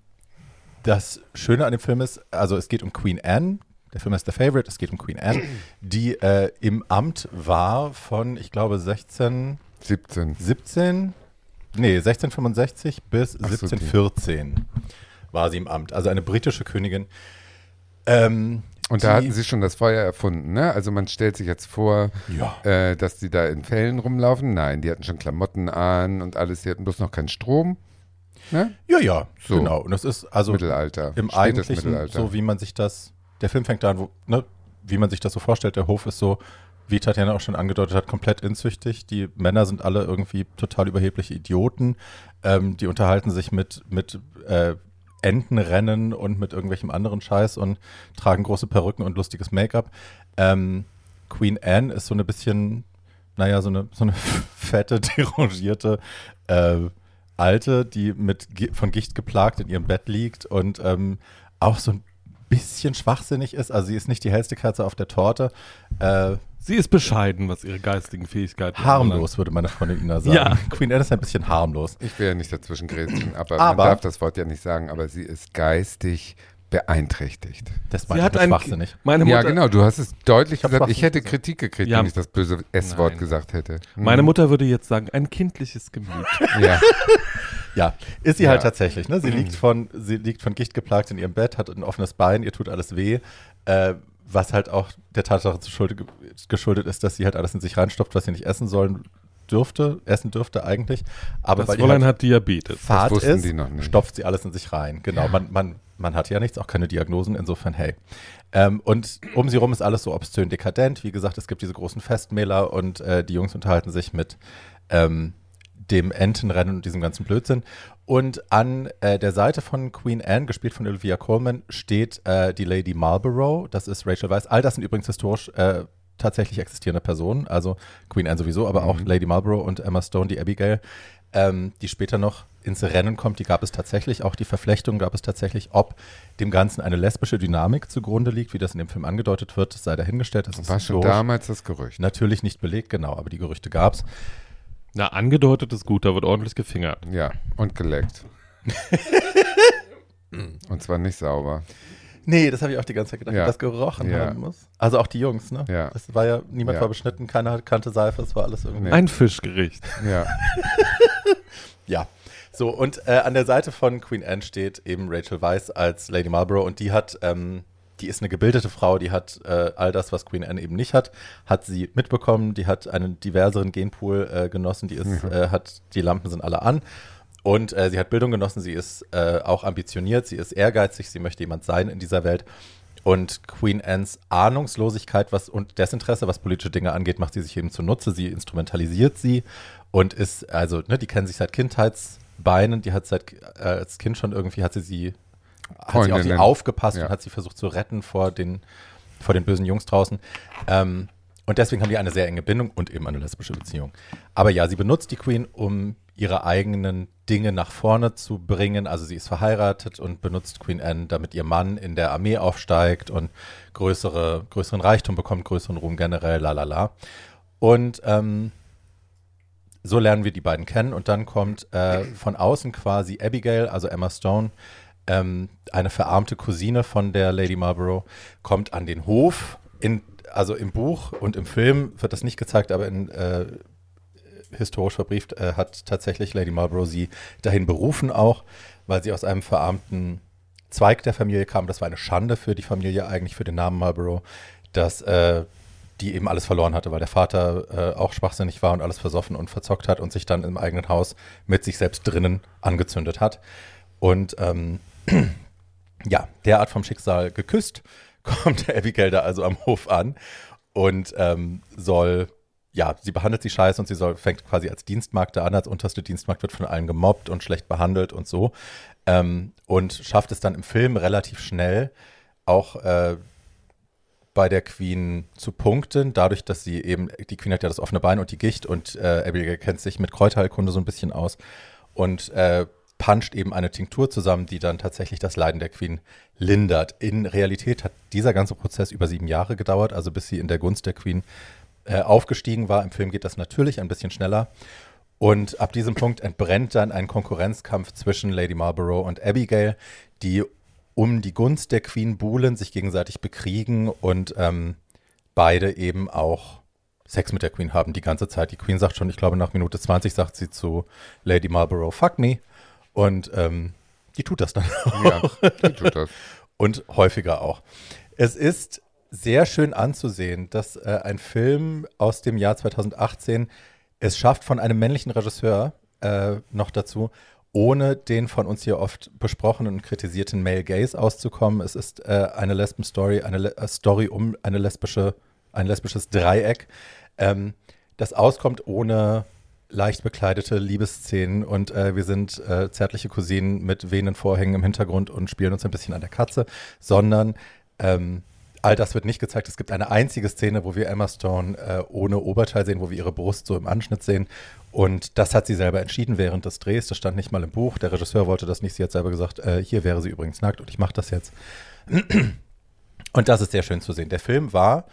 Speaker 3: das Schöne an dem Film ist, also es geht um Queen Anne. Der Film ist The Favorite, es geht um Queen Anne, die äh, im Amt war von, ich glaube, 16,
Speaker 1: 17.
Speaker 3: 17, nee, 1665 bis
Speaker 1: Ach so, die.
Speaker 3: 1714 war sie im Amt. Also eine britische Königin. Ähm,
Speaker 1: Und da hatten sie schon das Feuer erfunden, ne? Also man stellt sich jetzt vor,
Speaker 3: Ja.
Speaker 1: äh, dass die da in Fällen rumlaufen. Nein, die hatten schon Klamotten an und alles. Die hatten bloß noch keinen Strom. Ne?
Speaker 3: Ja, ja,
Speaker 1: So.
Speaker 3: genau. Und das ist also
Speaker 1: Mittelalter.
Speaker 3: im
Speaker 1: spätes
Speaker 3: Eigentlichen
Speaker 1: Mittelalter.
Speaker 3: so, wie man sich das, der Film fängt da an, wo, ne, wie man sich das so vorstellt. Der Hof ist so, wie Tatjana auch schon angedeutet hat, komplett inzüchtig. Die Männer sind alle irgendwie total überhebliche Idioten. Ähm, die unterhalten sich mit, mit äh, Entenrennen und mit irgendwelchem anderen Scheiß und tragen große Perücken und lustiges Make-up. Ähm, Queen Anne ist so eine bisschen, naja, so eine, so eine *laughs* fette, derangierte äh, Alte, die mit von Gicht geplagt in ihrem Bett liegt und ähm, auch so ein bisschen schwachsinnig ist. Also sie ist nicht die hellste Kerze auf der Torte. Äh,
Speaker 2: Sie ist bescheiden, was ihre geistigen Fähigkeiten
Speaker 3: Harmlos, würde meine Freundin Ina sagen.
Speaker 2: Ja. *laughs*
Speaker 3: Queen Anne ist ein bisschen harmlos.
Speaker 1: Ich will ja nicht dazwischen grätschen, aber,
Speaker 3: Aber-
Speaker 1: man darf das Wort ja nicht sagen, aber sie ist geistig beeinträchtigt.
Speaker 3: Das
Speaker 2: Sie hat
Speaker 3: ich
Speaker 2: ein,
Speaker 3: schwachsinnig.
Speaker 2: meine Mutter,
Speaker 1: ja, genau, du hast es deutlich
Speaker 3: Ich
Speaker 1: gesagt. Ich hätte
Speaker 3: gesagt.
Speaker 1: Kritik gekriegt,
Speaker 2: Ja.
Speaker 1: wenn ich das böse S-Wort gesagt hätte. Mhm.
Speaker 2: Meine Mutter würde jetzt sagen, ein kindliches Gemüt.
Speaker 1: Ja, *laughs*
Speaker 3: Ja, ist sie
Speaker 1: Ja.
Speaker 3: halt tatsächlich. Ne? Sie, liegt von, sie liegt von Gicht geplagt in ihrem Bett, hat ein offenes Bein, ihr tut alles weh. Äh, was halt auch der Tatsache geschuldet ist, dass sie halt alles in sich reinstopft, was sie nicht essen sollen dürfte, essen dürfte eigentlich. Aber
Speaker 2: Das
Speaker 3: weil
Speaker 2: Fräulein
Speaker 3: halt
Speaker 2: hat Diabetes.
Speaker 3: Fahrt
Speaker 1: wussten
Speaker 3: ist,
Speaker 1: die noch nicht.
Speaker 3: stopft sie alles in sich rein. Genau, man, man, man hat ja nichts, auch keine Diagnosen, insofern hey. Ähm, und um sie rum ist alles so obszön dekadent. Wie gesagt, es gibt diese großen Festmäler und äh, die Jungs unterhalten sich mit ähm, dem Entenrennen und diesem ganzen Blödsinn. Und an äh, der Seite von Queen Anne, gespielt von Olivia Colman, steht äh, die Lady Marlborough. Das ist Rachel Weisz. All das sind übrigens historisch äh, tatsächlich existierende Personen. Also Queen Anne sowieso, aber auch Lady Marlborough und Emma Stone, die Abigail, ähm, die später noch ins Rennen kommt. Die gab es tatsächlich. Auch die Verflechtung gab es tatsächlich. Ob dem Ganzen eine lesbische Dynamik zugrunde liegt, wie das in dem Film angedeutet wird, sei dahingestellt. Das ist
Speaker 1: war schon damals das Gerücht.
Speaker 3: Natürlich nicht belegt, genau, aber die Gerüchte gab es.
Speaker 2: Na, angedeutet ist gut, da wird ordentlich gefingert.
Speaker 1: Ja, und geleckt. *laughs* und zwar nicht sauber.
Speaker 3: Nee, das habe ich auch die ganze Zeit gedacht,
Speaker 1: Ja.
Speaker 3: wie das gerochen
Speaker 1: Ja.
Speaker 3: haben muss. Also auch die Jungs, ne?
Speaker 1: Ja.
Speaker 3: Das war ja, niemand
Speaker 1: Ja.
Speaker 3: war beschnitten, keiner kannte Seife, es war alles irgendwie.
Speaker 1: Nee.
Speaker 2: Ein Fischgericht.
Speaker 1: Ja, *laughs*
Speaker 3: Ja. So, und äh, an der Seite von Queen Anne steht eben Rachel Weisz als Lady Marlborough und die hat, ähm, die ist eine gebildete Frau, die hat äh, all das, was Queen Anne eben nicht hat, hat sie mitbekommen, die hat einen diverseren Genpool äh, genossen, die ist, äh, hat, die Lampen sind alle an. Und äh, sie hat Bildung genossen, sie ist äh, auch ambitioniert, sie ist ehrgeizig, sie möchte jemand sein in dieser Welt. Und Queen Annes Ahnungslosigkeit was, und Desinteresse, was politische Dinge angeht, macht sie sich eben zunutze. Sie instrumentalisiert sie und ist, also, ne, die kennen sich seit Kindheitsbeinen, die hat seit äh, als Kind schon irgendwie, hat sie sie, hat sie auf sie aufgepasst
Speaker 1: Ja.
Speaker 3: und hat sie versucht zu retten vor den, vor den bösen Jungs draußen. Ähm, und deswegen haben die eine sehr enge Bindung und eben eine lesbische Beziehung. Aber ja, sie benutzt die Queen, um ihre eigenen Dinge nach vorne zu bringen. Also sie ist verheiratet und benutzt Queen Anne, damit ihr Mann in der Armee aufsteigt und größere, größeren Reichtum bekommt, größeren Ruhm generell, la la la. Und ähm, so lernen wir die beiden kennen und dann kommt äh, von außen quasi Abigail, also Emma Stone, ähm, eine verarmte Cousine von der Lady Marlborough, kommt an den Hof. In, also im Buch und im Film wird das nicht gezeigt, aber in äh, historisch verbrieft äh, hat tatsächlich Lady Marlborough sie dahin berufen auch, weil sie aus einem verarmten Zweig der Familie kam. Das war eine Schande für die Familie eigentlich, für den Namen Marlborough, dass äh, die eben alles verloren hatte, weil der Vater äh, auch schwachsinnig war und alles versoffen und verzockt hat und sich dann im eigenen Haus mit sich selbst drinnen angezündet hat. Und ähm, *clears throat* ja, derart vom Schicksal geküsst, *laughs* kommt Abigail da also am Hof an und ähm, soll, ja, sie behandelt sie scheiße und sie soll, fängt quasi als Dienstmagd an, als unterste Dienstmagd wird von allen gemobbt und schlecht behandelt und so. Ähm, und schafft es dann im Film relativ schnell auch äh, bei der Queen zu punkten, dadurch, dass sie eben, die Queen hat ja das offene Bein und die Gicht und äh, Abigail kennt sich mit Kräuterheilkunde so ein bisschen aus und äh, puncht eben eine Tinktur zusammen, die dann tatsächlich das Leiden der Queen lindert. In Realität hat dieser ganze Prozess über sieben Jahre gedauert, also bis sie in der Gunst der Queen äh, aufgestiegen war. Im Film geht das natürlich ein bisschen schneller. Und ab diesem Punkt entbrennt dann ein Konkurrenzkampf zwischen Lady Marlborough und Abigail, die um die Gunst der Queen buhlen, sich gegenseitig bekriegen und ähm, beide eben auch Sex mit der Queen haben die ganze Zeit. Die Queen sagt schon, ich glaube nach Minute 20 sagt sie zu Lady Marlborough, fuck me. Und ähm, die tut das dann
Speaker 1: ja, die tut das.
Speaker 3: und häufiger auch. Es ist sehr schön anzusehen, dass äh, ein Film aus dem Jahr 2018 es schafft, von einem männlichen Regisseur äh, noch dazu, ohne den von uns hier oft besprochenen und kritisierten Male Gaze auszukommen. Es ist äh, eine Lesben-Story, eine Le äh, Story um eine lesbische, ein lesbisches Dreieck, ähm, das auskommt ohne leicht bekleidete Liebesszenen und äh, wir sind äh, zärtliche Cousinen mit wehenden Vorhängen im Hintergrund und spielen uns ein bisschen an der Katze, sondern ähm, all das wird nicht gezeigt. Es gibt eine einzige Szene, wo wir Emma Stone äh, ohne Oberteil sehen, wo wir ihre Brust so im Anschnitt sehen. Und das hat sie selber entschieden während des Drehs. Das stand nicht mal im Buch. Der Regisseur wollte das nicht. Sie hat selber gesagt, äh, hier wäre sie übrigens nackt und ich mache das jetzt. *clears throat* Und das ist sehr schön zu sehen. Der Film war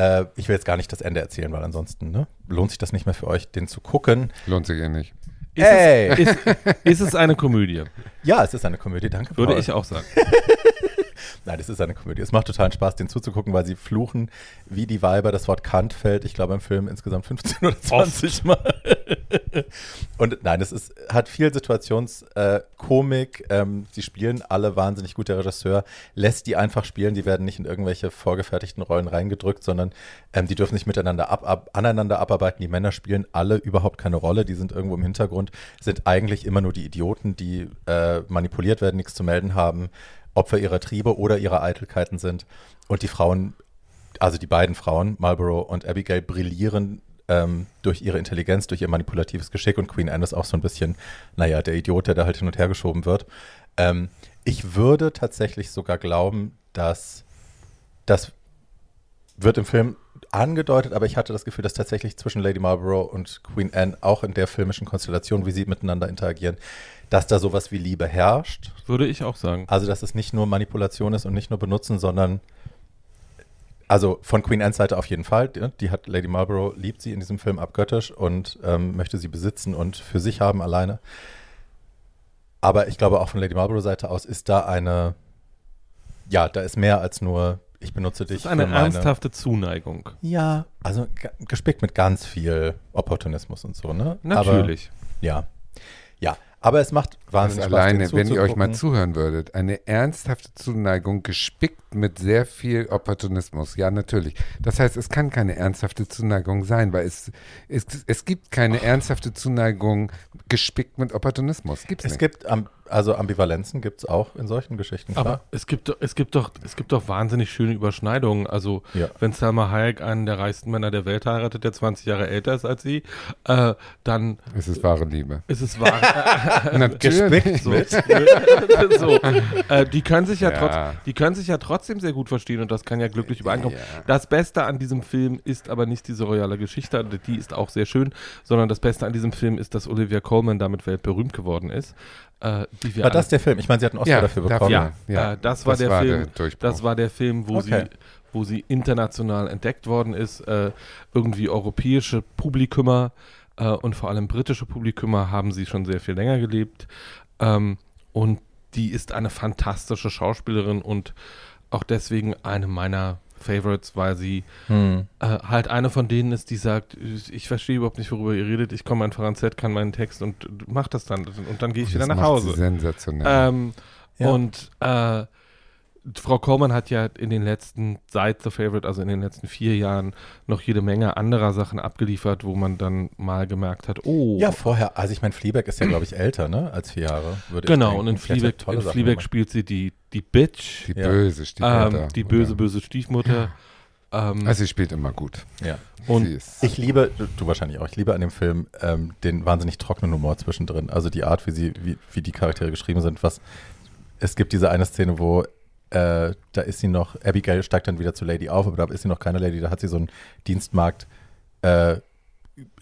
Speaker 3: Äh, ich will jetzt gar nicht das Ende erzählen, weil ansonsten ne, lohnt sich das nicht mehr für euch, den zu gucken.
Speaker 1: Lohnt sich eh nicht.
Speaker 2: Ist,
Speaker 3: Ey!
Speaker 2: es, ist, ist es eine Komödie?
Speaker 3: Ja, es ist eine Komödie, danke.
Speaker 2: Würde
Speaker 3: Paul.
Speaker 2: ich auch sagen. *laughs*
Speaker 3: Nein, es ist eine Komödie. Es macht totalen Spaß, den zuzugucken, weil sie fluchen wie die Weiber. Das Wort Kant fällt, ich glaube, im Film insgesamt 15 oder 20 Mal. *laughs* Und nein, es ist, hat viel Situationskomik. Äh, ähm, sie spielen alle wahnsinnig gut. Der Regisseur lässt die einfach spielen. Die werden nicht in irgendwelche vorgefertigten Rollen reingedrückt, sondern ähm, die dürfen sich miteinander ab, ab, aneinander abarbeiten. Die Männer spielen alle überhaupt keine Rolle. Die sind irgendwo im Hintergrund, sind eigentlich immer nur die Idioten, die äh, manipuliert werden, nichts zu melden haben. Opfer ihrer Triebe oder ihrer Eitelkeiten sind. Und die Frauen, also die beiden Frauen, Marlborough und Abigail, brillieren ähm, durch ihre Intelligenz, durch ihr manipulatives Geschick und Queen Anne ist auch so ein bisschen, naja, der Idiot, der da halt hin und her geschoben wird. Ähm, ich würde tatsächlich sogar glauben, dass das wird im Film angedeutet, aber ich hatte das Gefühl, dass tatsächlich zwischen Lady Marlborough und Queen Anne auch in der filmischen Konstellation, wie sie miteinander interagieren, dass da sowas wie Liebe herrscht.
Speaker 2: Würde ich auch sagen.
Speaker 3: Also, dass es nicht nur Manipulation ist und nicht nur benutzen, sondern also von Queen Anne's Seite auf jeden Fall. Die, hat Lady Marlborough, liebt sie in diesem Film abgöttisch und ähm, möchte sie besitzen und für sich haben alleine. Aber ich glaube, auch von Lady Marlborough Seite aus ist da eine, ja, da ist mehr als nur, ich benutze dich
Speaker 2: Das ist eine
Speaker 3: für meine,
Speaker 2: ernsthafte Zuneigung.
Speaker 3: Ja, also ge- gespickt mit ganz viel Opportunismus und so, ne?
Speaker 2: Natürlich.
Speaker 3: Aber, ja. Ja, aber es macht wahnsinnig Spaß,
Speaker 1: alleine, wenn ihr euch mal zuhören würdet, eine ernsthafte Zuneigung gespickt mit sehr viel Opportunismus. Ja, natürlich. Das heißt, es kann keine ernsthafte Zuneigung sein, weil es, es, es gibt keine ernsthafte Zuneigung gespickt mit Opportunismus. Gibt's
Speaker 3: Es
Speaker 1: nicht.
Speaker 3: gibt, am- also Ambivalenzen gibt es auch in solchen Geschichten, klar.
Speaker 2: Aber es gibt, doch- es, gibt doch, es gibt doch wahnsinnig schöne Überschneidungen. Also,
Speaker 3: Ja.
Speaker 2: wenn Salma Hayek einen der reichsten Männer der Welt heiratet, der 20 Jahre älter ist als sie, äh, dann
Speaker 1: es ist wahre Liebe.
Speaker 2: ist es wahr. *laughs*
Speaker 1: Natürlich.
Speaker 2: so. *laughs* so. Äh, die können sich ja,
Speaker 1: Ja.
Speaker 2: trotz, die können sich ja trotzdem sehr gut verstehen und das kann ja glücklich übereinkommen.
Speaker 1: Ja.
Speaker 2: Das Beste an diesem Film ist aber nicht diese royale Geschichte, die ist auch sehr schön, sondern das Beste an diesem Film ist, dass Olivia Colman damit weltberühmt geworden ist. Äh, die wir
Speaker 3: War das der Film? Ich meine, sie hat einen Oscar
Speaker 1: Ja,
Speaker 3: dafür bekommen.
Speaker 2: ja,
Speaker 1: Ja,
Speaker 2: äh, das war
Speaker 1: das
Speaker 2: der
Speaker 1: war
Speaker 2: Film.
Speaker 1: der
Speaker 2: das war der Film, wo
Speaker 3: Okay.
Speaker 2: sie, wo sie international entdeckt worden ist. Äh, irgendwie europäische Publikumer äh, und vor allem britische Publikumer haben sie schon sehr viel länger gelebt. Ähm, und die ist eine fantastische Schauspielerin und auch deswegen eine meiner Favorites, weil sie
Speaker 3: Hm.
Speaker 2: äh, halt eine von denen ist, die sagt, ich verstehe überhaupt nicht, worüber ihr redet, ich komme einfach ans Set, kann meinen Text und mach das dann und dann gehe ich wieder nach
Speaker 1: macht
Speaker 2: Hause.
Speaker 1: sie Sensationell.
Speaker 2: Ähm,
Speaker 3: Ja.
Speaker 2: Und äh, Frau Coleman hat ja in den letzten, seit The Favorite, also in den letzten vier Jahren, noch jede Menge anderer Sachen abgeliefert, wo man dann mal gemerkt hat, oh,
Speaker 3: Ja, vorher, also ich meine, Fleabag ist ja, glaube ich, älter, ne, als vier Jahre, würde ich
Speaker 2: genau, und in Fleabag, in Fleabag spielt sie die, die Bitch,
Speaker 1: die
Speaker 3: ja.
Speaker 1: böse Stiefmutter.
Speaker 2: ähm, die böse,
Speaker 1: oder?
Speaker 2: böse Stiefmutter. Ähm,
Speaker 1: Also sie spielt immer gut.
Speaker 3: Ja.
Speaker 2: und
Speaker 1: sie ist,
Speaker 3: Ich liebe, du- du wahrscheinlich auch, ich liebe an dem Film ähm, den wahnsinnig trockenen Humor zwischendrin. Also die Art, wie sie, wie, wie die Charaktere geschrieben sind, was es gibt diese eine Szene, wo äh, da ist sie noch, Abigail steigt dann wieder zu Lady auf, aber da ist sie noch keine Lady, da hat sie so ein Dienstmarkt äh,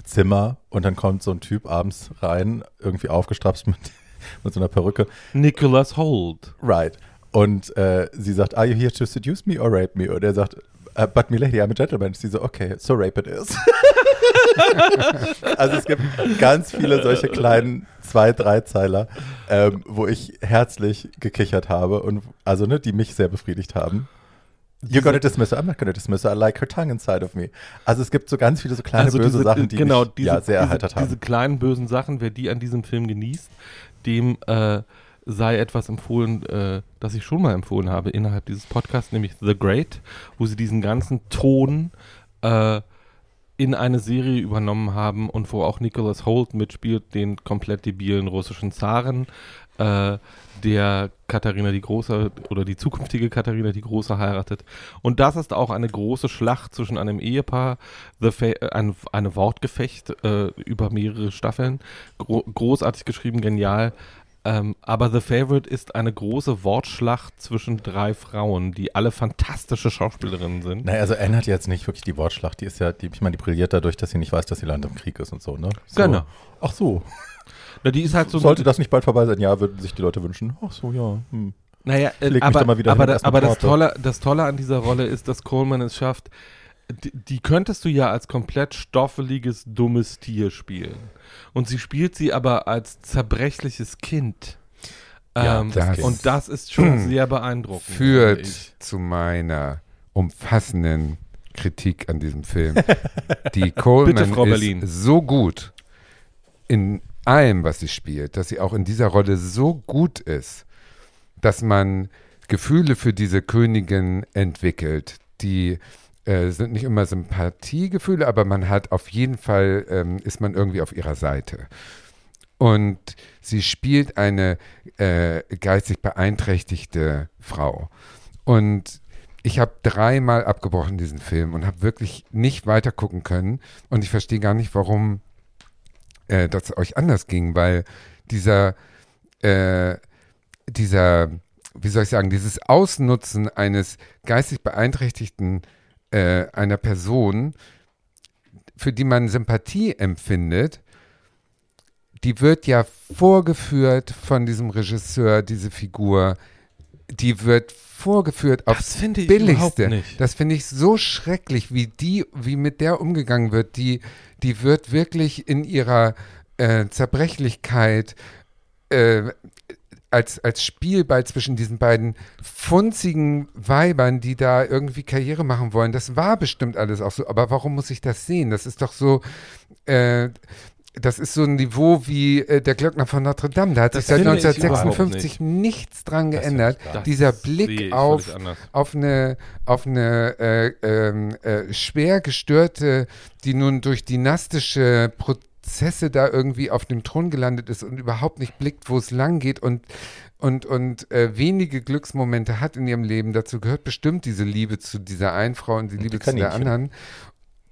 Speaker 3: Zimmer und dann kommt so ein Typ abends rein, irgendwie aufgestrapst mit, *laughs* mit so einer Perücke.
Speaker 2: Nicholas Holt.
Speaker 3: Right. Und äh, sie sagt, are you here to seduce me or rape me? Und er sagt, "Uh, but me lady, I'm a gentleman. Sie so, okay, so rape it is. *laughs* also es gibt ganz viele solche kleinen zwei, drei Zeiler, ähm, wo ich herzlich gekichert habe und also ne, die mich sehr befriedigt haben. You're gonna dismiss her, I'm not gonna dismiss her, I like her tongue inside of me. Also es gibt so ganz viele so kleine böse
Speaker 2: diese-
Speaker 3: Sachen, die
Speaker 2: genau,
Speaker 3: mich
Speaker 2: diese,
Speaker 3: ja, sehr
Speaker 2: diese,
Speaker 3: erheitert haben.
Speaker 2: Diese kleinen bösen Sachen, wer die an diesem Film genießt, dem äh, sei etwas empfohlen, äh, das ich schon mal empfohlen habe innerhalb dieses Podcasts, nämlich The Great, wo sie diesen ganzen Ton äh, in eine Serie übernommen haben und wo auch Nicholas Holt mitspielt, den komplett debilen russischen Zaren, äh, der Katharina die Große oder die zukünftige Katharina die Große heiratet. Und das ist auch eine große Schlacht zwischen einem Ehepaar, äh, ein, eine Wortgefecht äh, über mehrere Staffeln, Gro großartig geschrieben, genial. Ähm, aber The Favorite ist eine große Wortschlacht zwischen drei Frauen, die alle fantastische Schauspielerinnen sind.
Speaker 3: Naja, also Anne hat jetzt nicht wirklich die Wortschlacht, die ist ja, die, ich meine, die brilliert dadurch, dass sie nicht weiß, dass ihr Land im Krieg ist und so, ne? So.
Speaker 2: Genau.
Speaker 3: Ach so.
Speaker 2: Na, die ist halt so
Speaker 3: Sollte das nicht bald vorbei sein? Ja, würden sich die Leute wünschen. Ach so, ja. Hm.
Speaker 2: Naja, äh,
Speaker 3: Leg mich
Speaker 2: aber,
Speaker 3: wieder
Speaker 2: aber, da, aber das. Tolle, das Tolle an dieser Rolle ist, dass Coleman es schafft, die, die könntest du ja als komplett stoffeliges, dummes Tier spielen. Und sie spielt sie aber als zerbrechliches Kind.
Speaker 3: Ja,
Speaker 2: Ähm,
Speaker 1: das-
Speaker 2: und das ist schon sehr beeindruckend.
Speaker 1: Führt zu meiner umfassenden Kritik an diesem Film. *laughs* Die Coleman
Speaker 2: Berlin.
Speaker 1: ist so gut in allem, was sie spielt, dass sie auch in dieser Rolle so gut ist, dass man Gefühle für diese Königin entwickelt, die äh, sind nicht immer Sympathiegefühle, aber man hat auf jeden Fall, ähm, ist man irgendwie auf ihrer Seite. Und sie spielt eine äh, geistig beeinträchtigte Frau. Und ich habe dreimal abgebrochen diesen Film und habe wirklich nicht weiter gucken können. Und ich verstehe gar nicht, warum äh, das euch anders ging, weil dieser, äh, dieser, wie soll ich sagen, dieses Ausnutzen eines geistig beeinträchtigten äh, einer Person, für die man Sympathie empfindet, die wird ja vorgeführt von diesem Regisseur, diese Figur, die wird vorgeführt auf
Speaker 2: Das finde ich überhaupt
Speaker 1: billigste.
Speaker 2: nicht.
Speaker 1: Das finde ich so schrecklich, wie die, wie mit der umgegangen wird. Die, die wird wirklich in ihrer äh, Zerbrechlichkeit äh, als, als Spielball zwischen diesen beiden funzigen Weibern, die da irgendwie Karriere machen wollen. Das war bestimmt alles auch so. Aber warum muss ich das sehen? Das ist doch so. Äh, das ist so ein Niveau wie äh, der Glöckner von Notre Dame. Da hat
Speaker 2: Das
Speaker 1: sich seit
Speaker 2: finde ich
Speaker 1: 1956 nichts dran
Speaker 3: Das
Speaker 1: geändert. Dieser Blick auf auf eine, auf eine äh, ähm, äh, schwer gestörte, die nun durch dynastische Prozesse da irgendwie auf dem Thron gelandet ist und überhaupt nicht blickt, wo es lang geht und und, und äh, wenige Glücksmomente hat in ihrem Leben. Dazu gehört bestimmt diese Liebe zu dieser einen Frau und die Liebe
Speaker 3: die
Speaker 1: zu der anderen.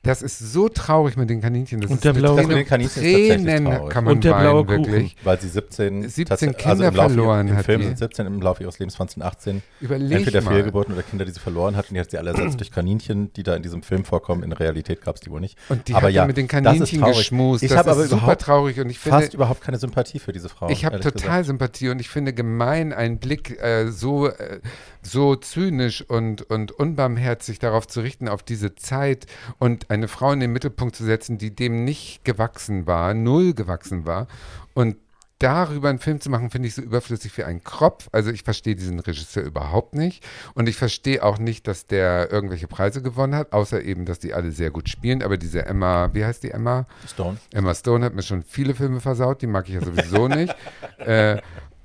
Speaker 1: Das ist so traurig mit den Kaninchen. Das
Speaker 2: Und
Speaker 1: ist
Speaker 2: der blaue-
Speaker 1: Tränen-
Speaker 3: den Kaninchen ist tatsächlich
Speaker 1: Tränen
Speaker 3: traurig.
Speaker 1: kann man
Speaker 2: Und der blaue
Speaker 1: weinen,
Speaker 2: Kuchen.
Speaker 1: wirklich.
Speaker 3: Weil sie 17,
Speaker 1: 17
Speaker 3: tats-
Speaker 1: Kinder
Speaker 3: also im Laufe,
Speaker 1: verloren
Speaker 3: Im
Speaker 1: hat
Speaker 3: Film
Speaker 1: die.
Speaker 3: sind 17 im Laufe ihres Lebens 2018
Speaker 1: Überleg
Speaker 3: entweder
Speaker 1: mal.
Speaker 3: Fehlgeburten oder Kinder, die sie verloren hat. Und die hat sie alle ersetzt durch Kaninchen, die da in diesem Film vorkommen. In Realität gab es die wohl nicht.
Speaker 1: Und die
Speaker 3: aber
Speaker 1: hat
Speaker 3: ja,
Speaker 1: mit den
Speaker 3: das ist
Speaker 1: Kaninchen
Speaker 3: traurig.
Speaker 1: geschmust.
Speaker 3: Ich
Speaker 1: das
Speaker 3: habe
Speaker 1: ist
Speaker 3: aber
Speaker 1: super
Speaker 3: überhaupt
Speaker 1: traurig und ich finde,
Speaker 3: Fast überhaupt keine Sympathie für diese Frau.
Speaker 1: Ich habe total
Speaker 3: gesagt.
Speaker 1: Sympathie und ich finde gemein, einen Blick äh, so, äh, so zynisch und, und unbarmherzig darauf zu richten, auf diese Zeit und eine Frau in den Mittelpunkt zu setzen, die dem nicht gewachsen war, null gewachsen war. Und darüber einen Film zu machen, finde ich so überflüssig wie ein Kropf. Also ich verstehe diesen Regisseur überhaupt nicht. Und ich verstehe auch nicht, dass der irgendwelche Preise gewonnen hat, außer eben, dass die alle sehr gut spielen. Aber diese Emma, wie heißt die Emma?
Speaker 3: Stone.
Speaker 1: Emma Stone hat mir schon viele Filme versaut, die mag ich ja sowieso nicht. *laughs* Äh,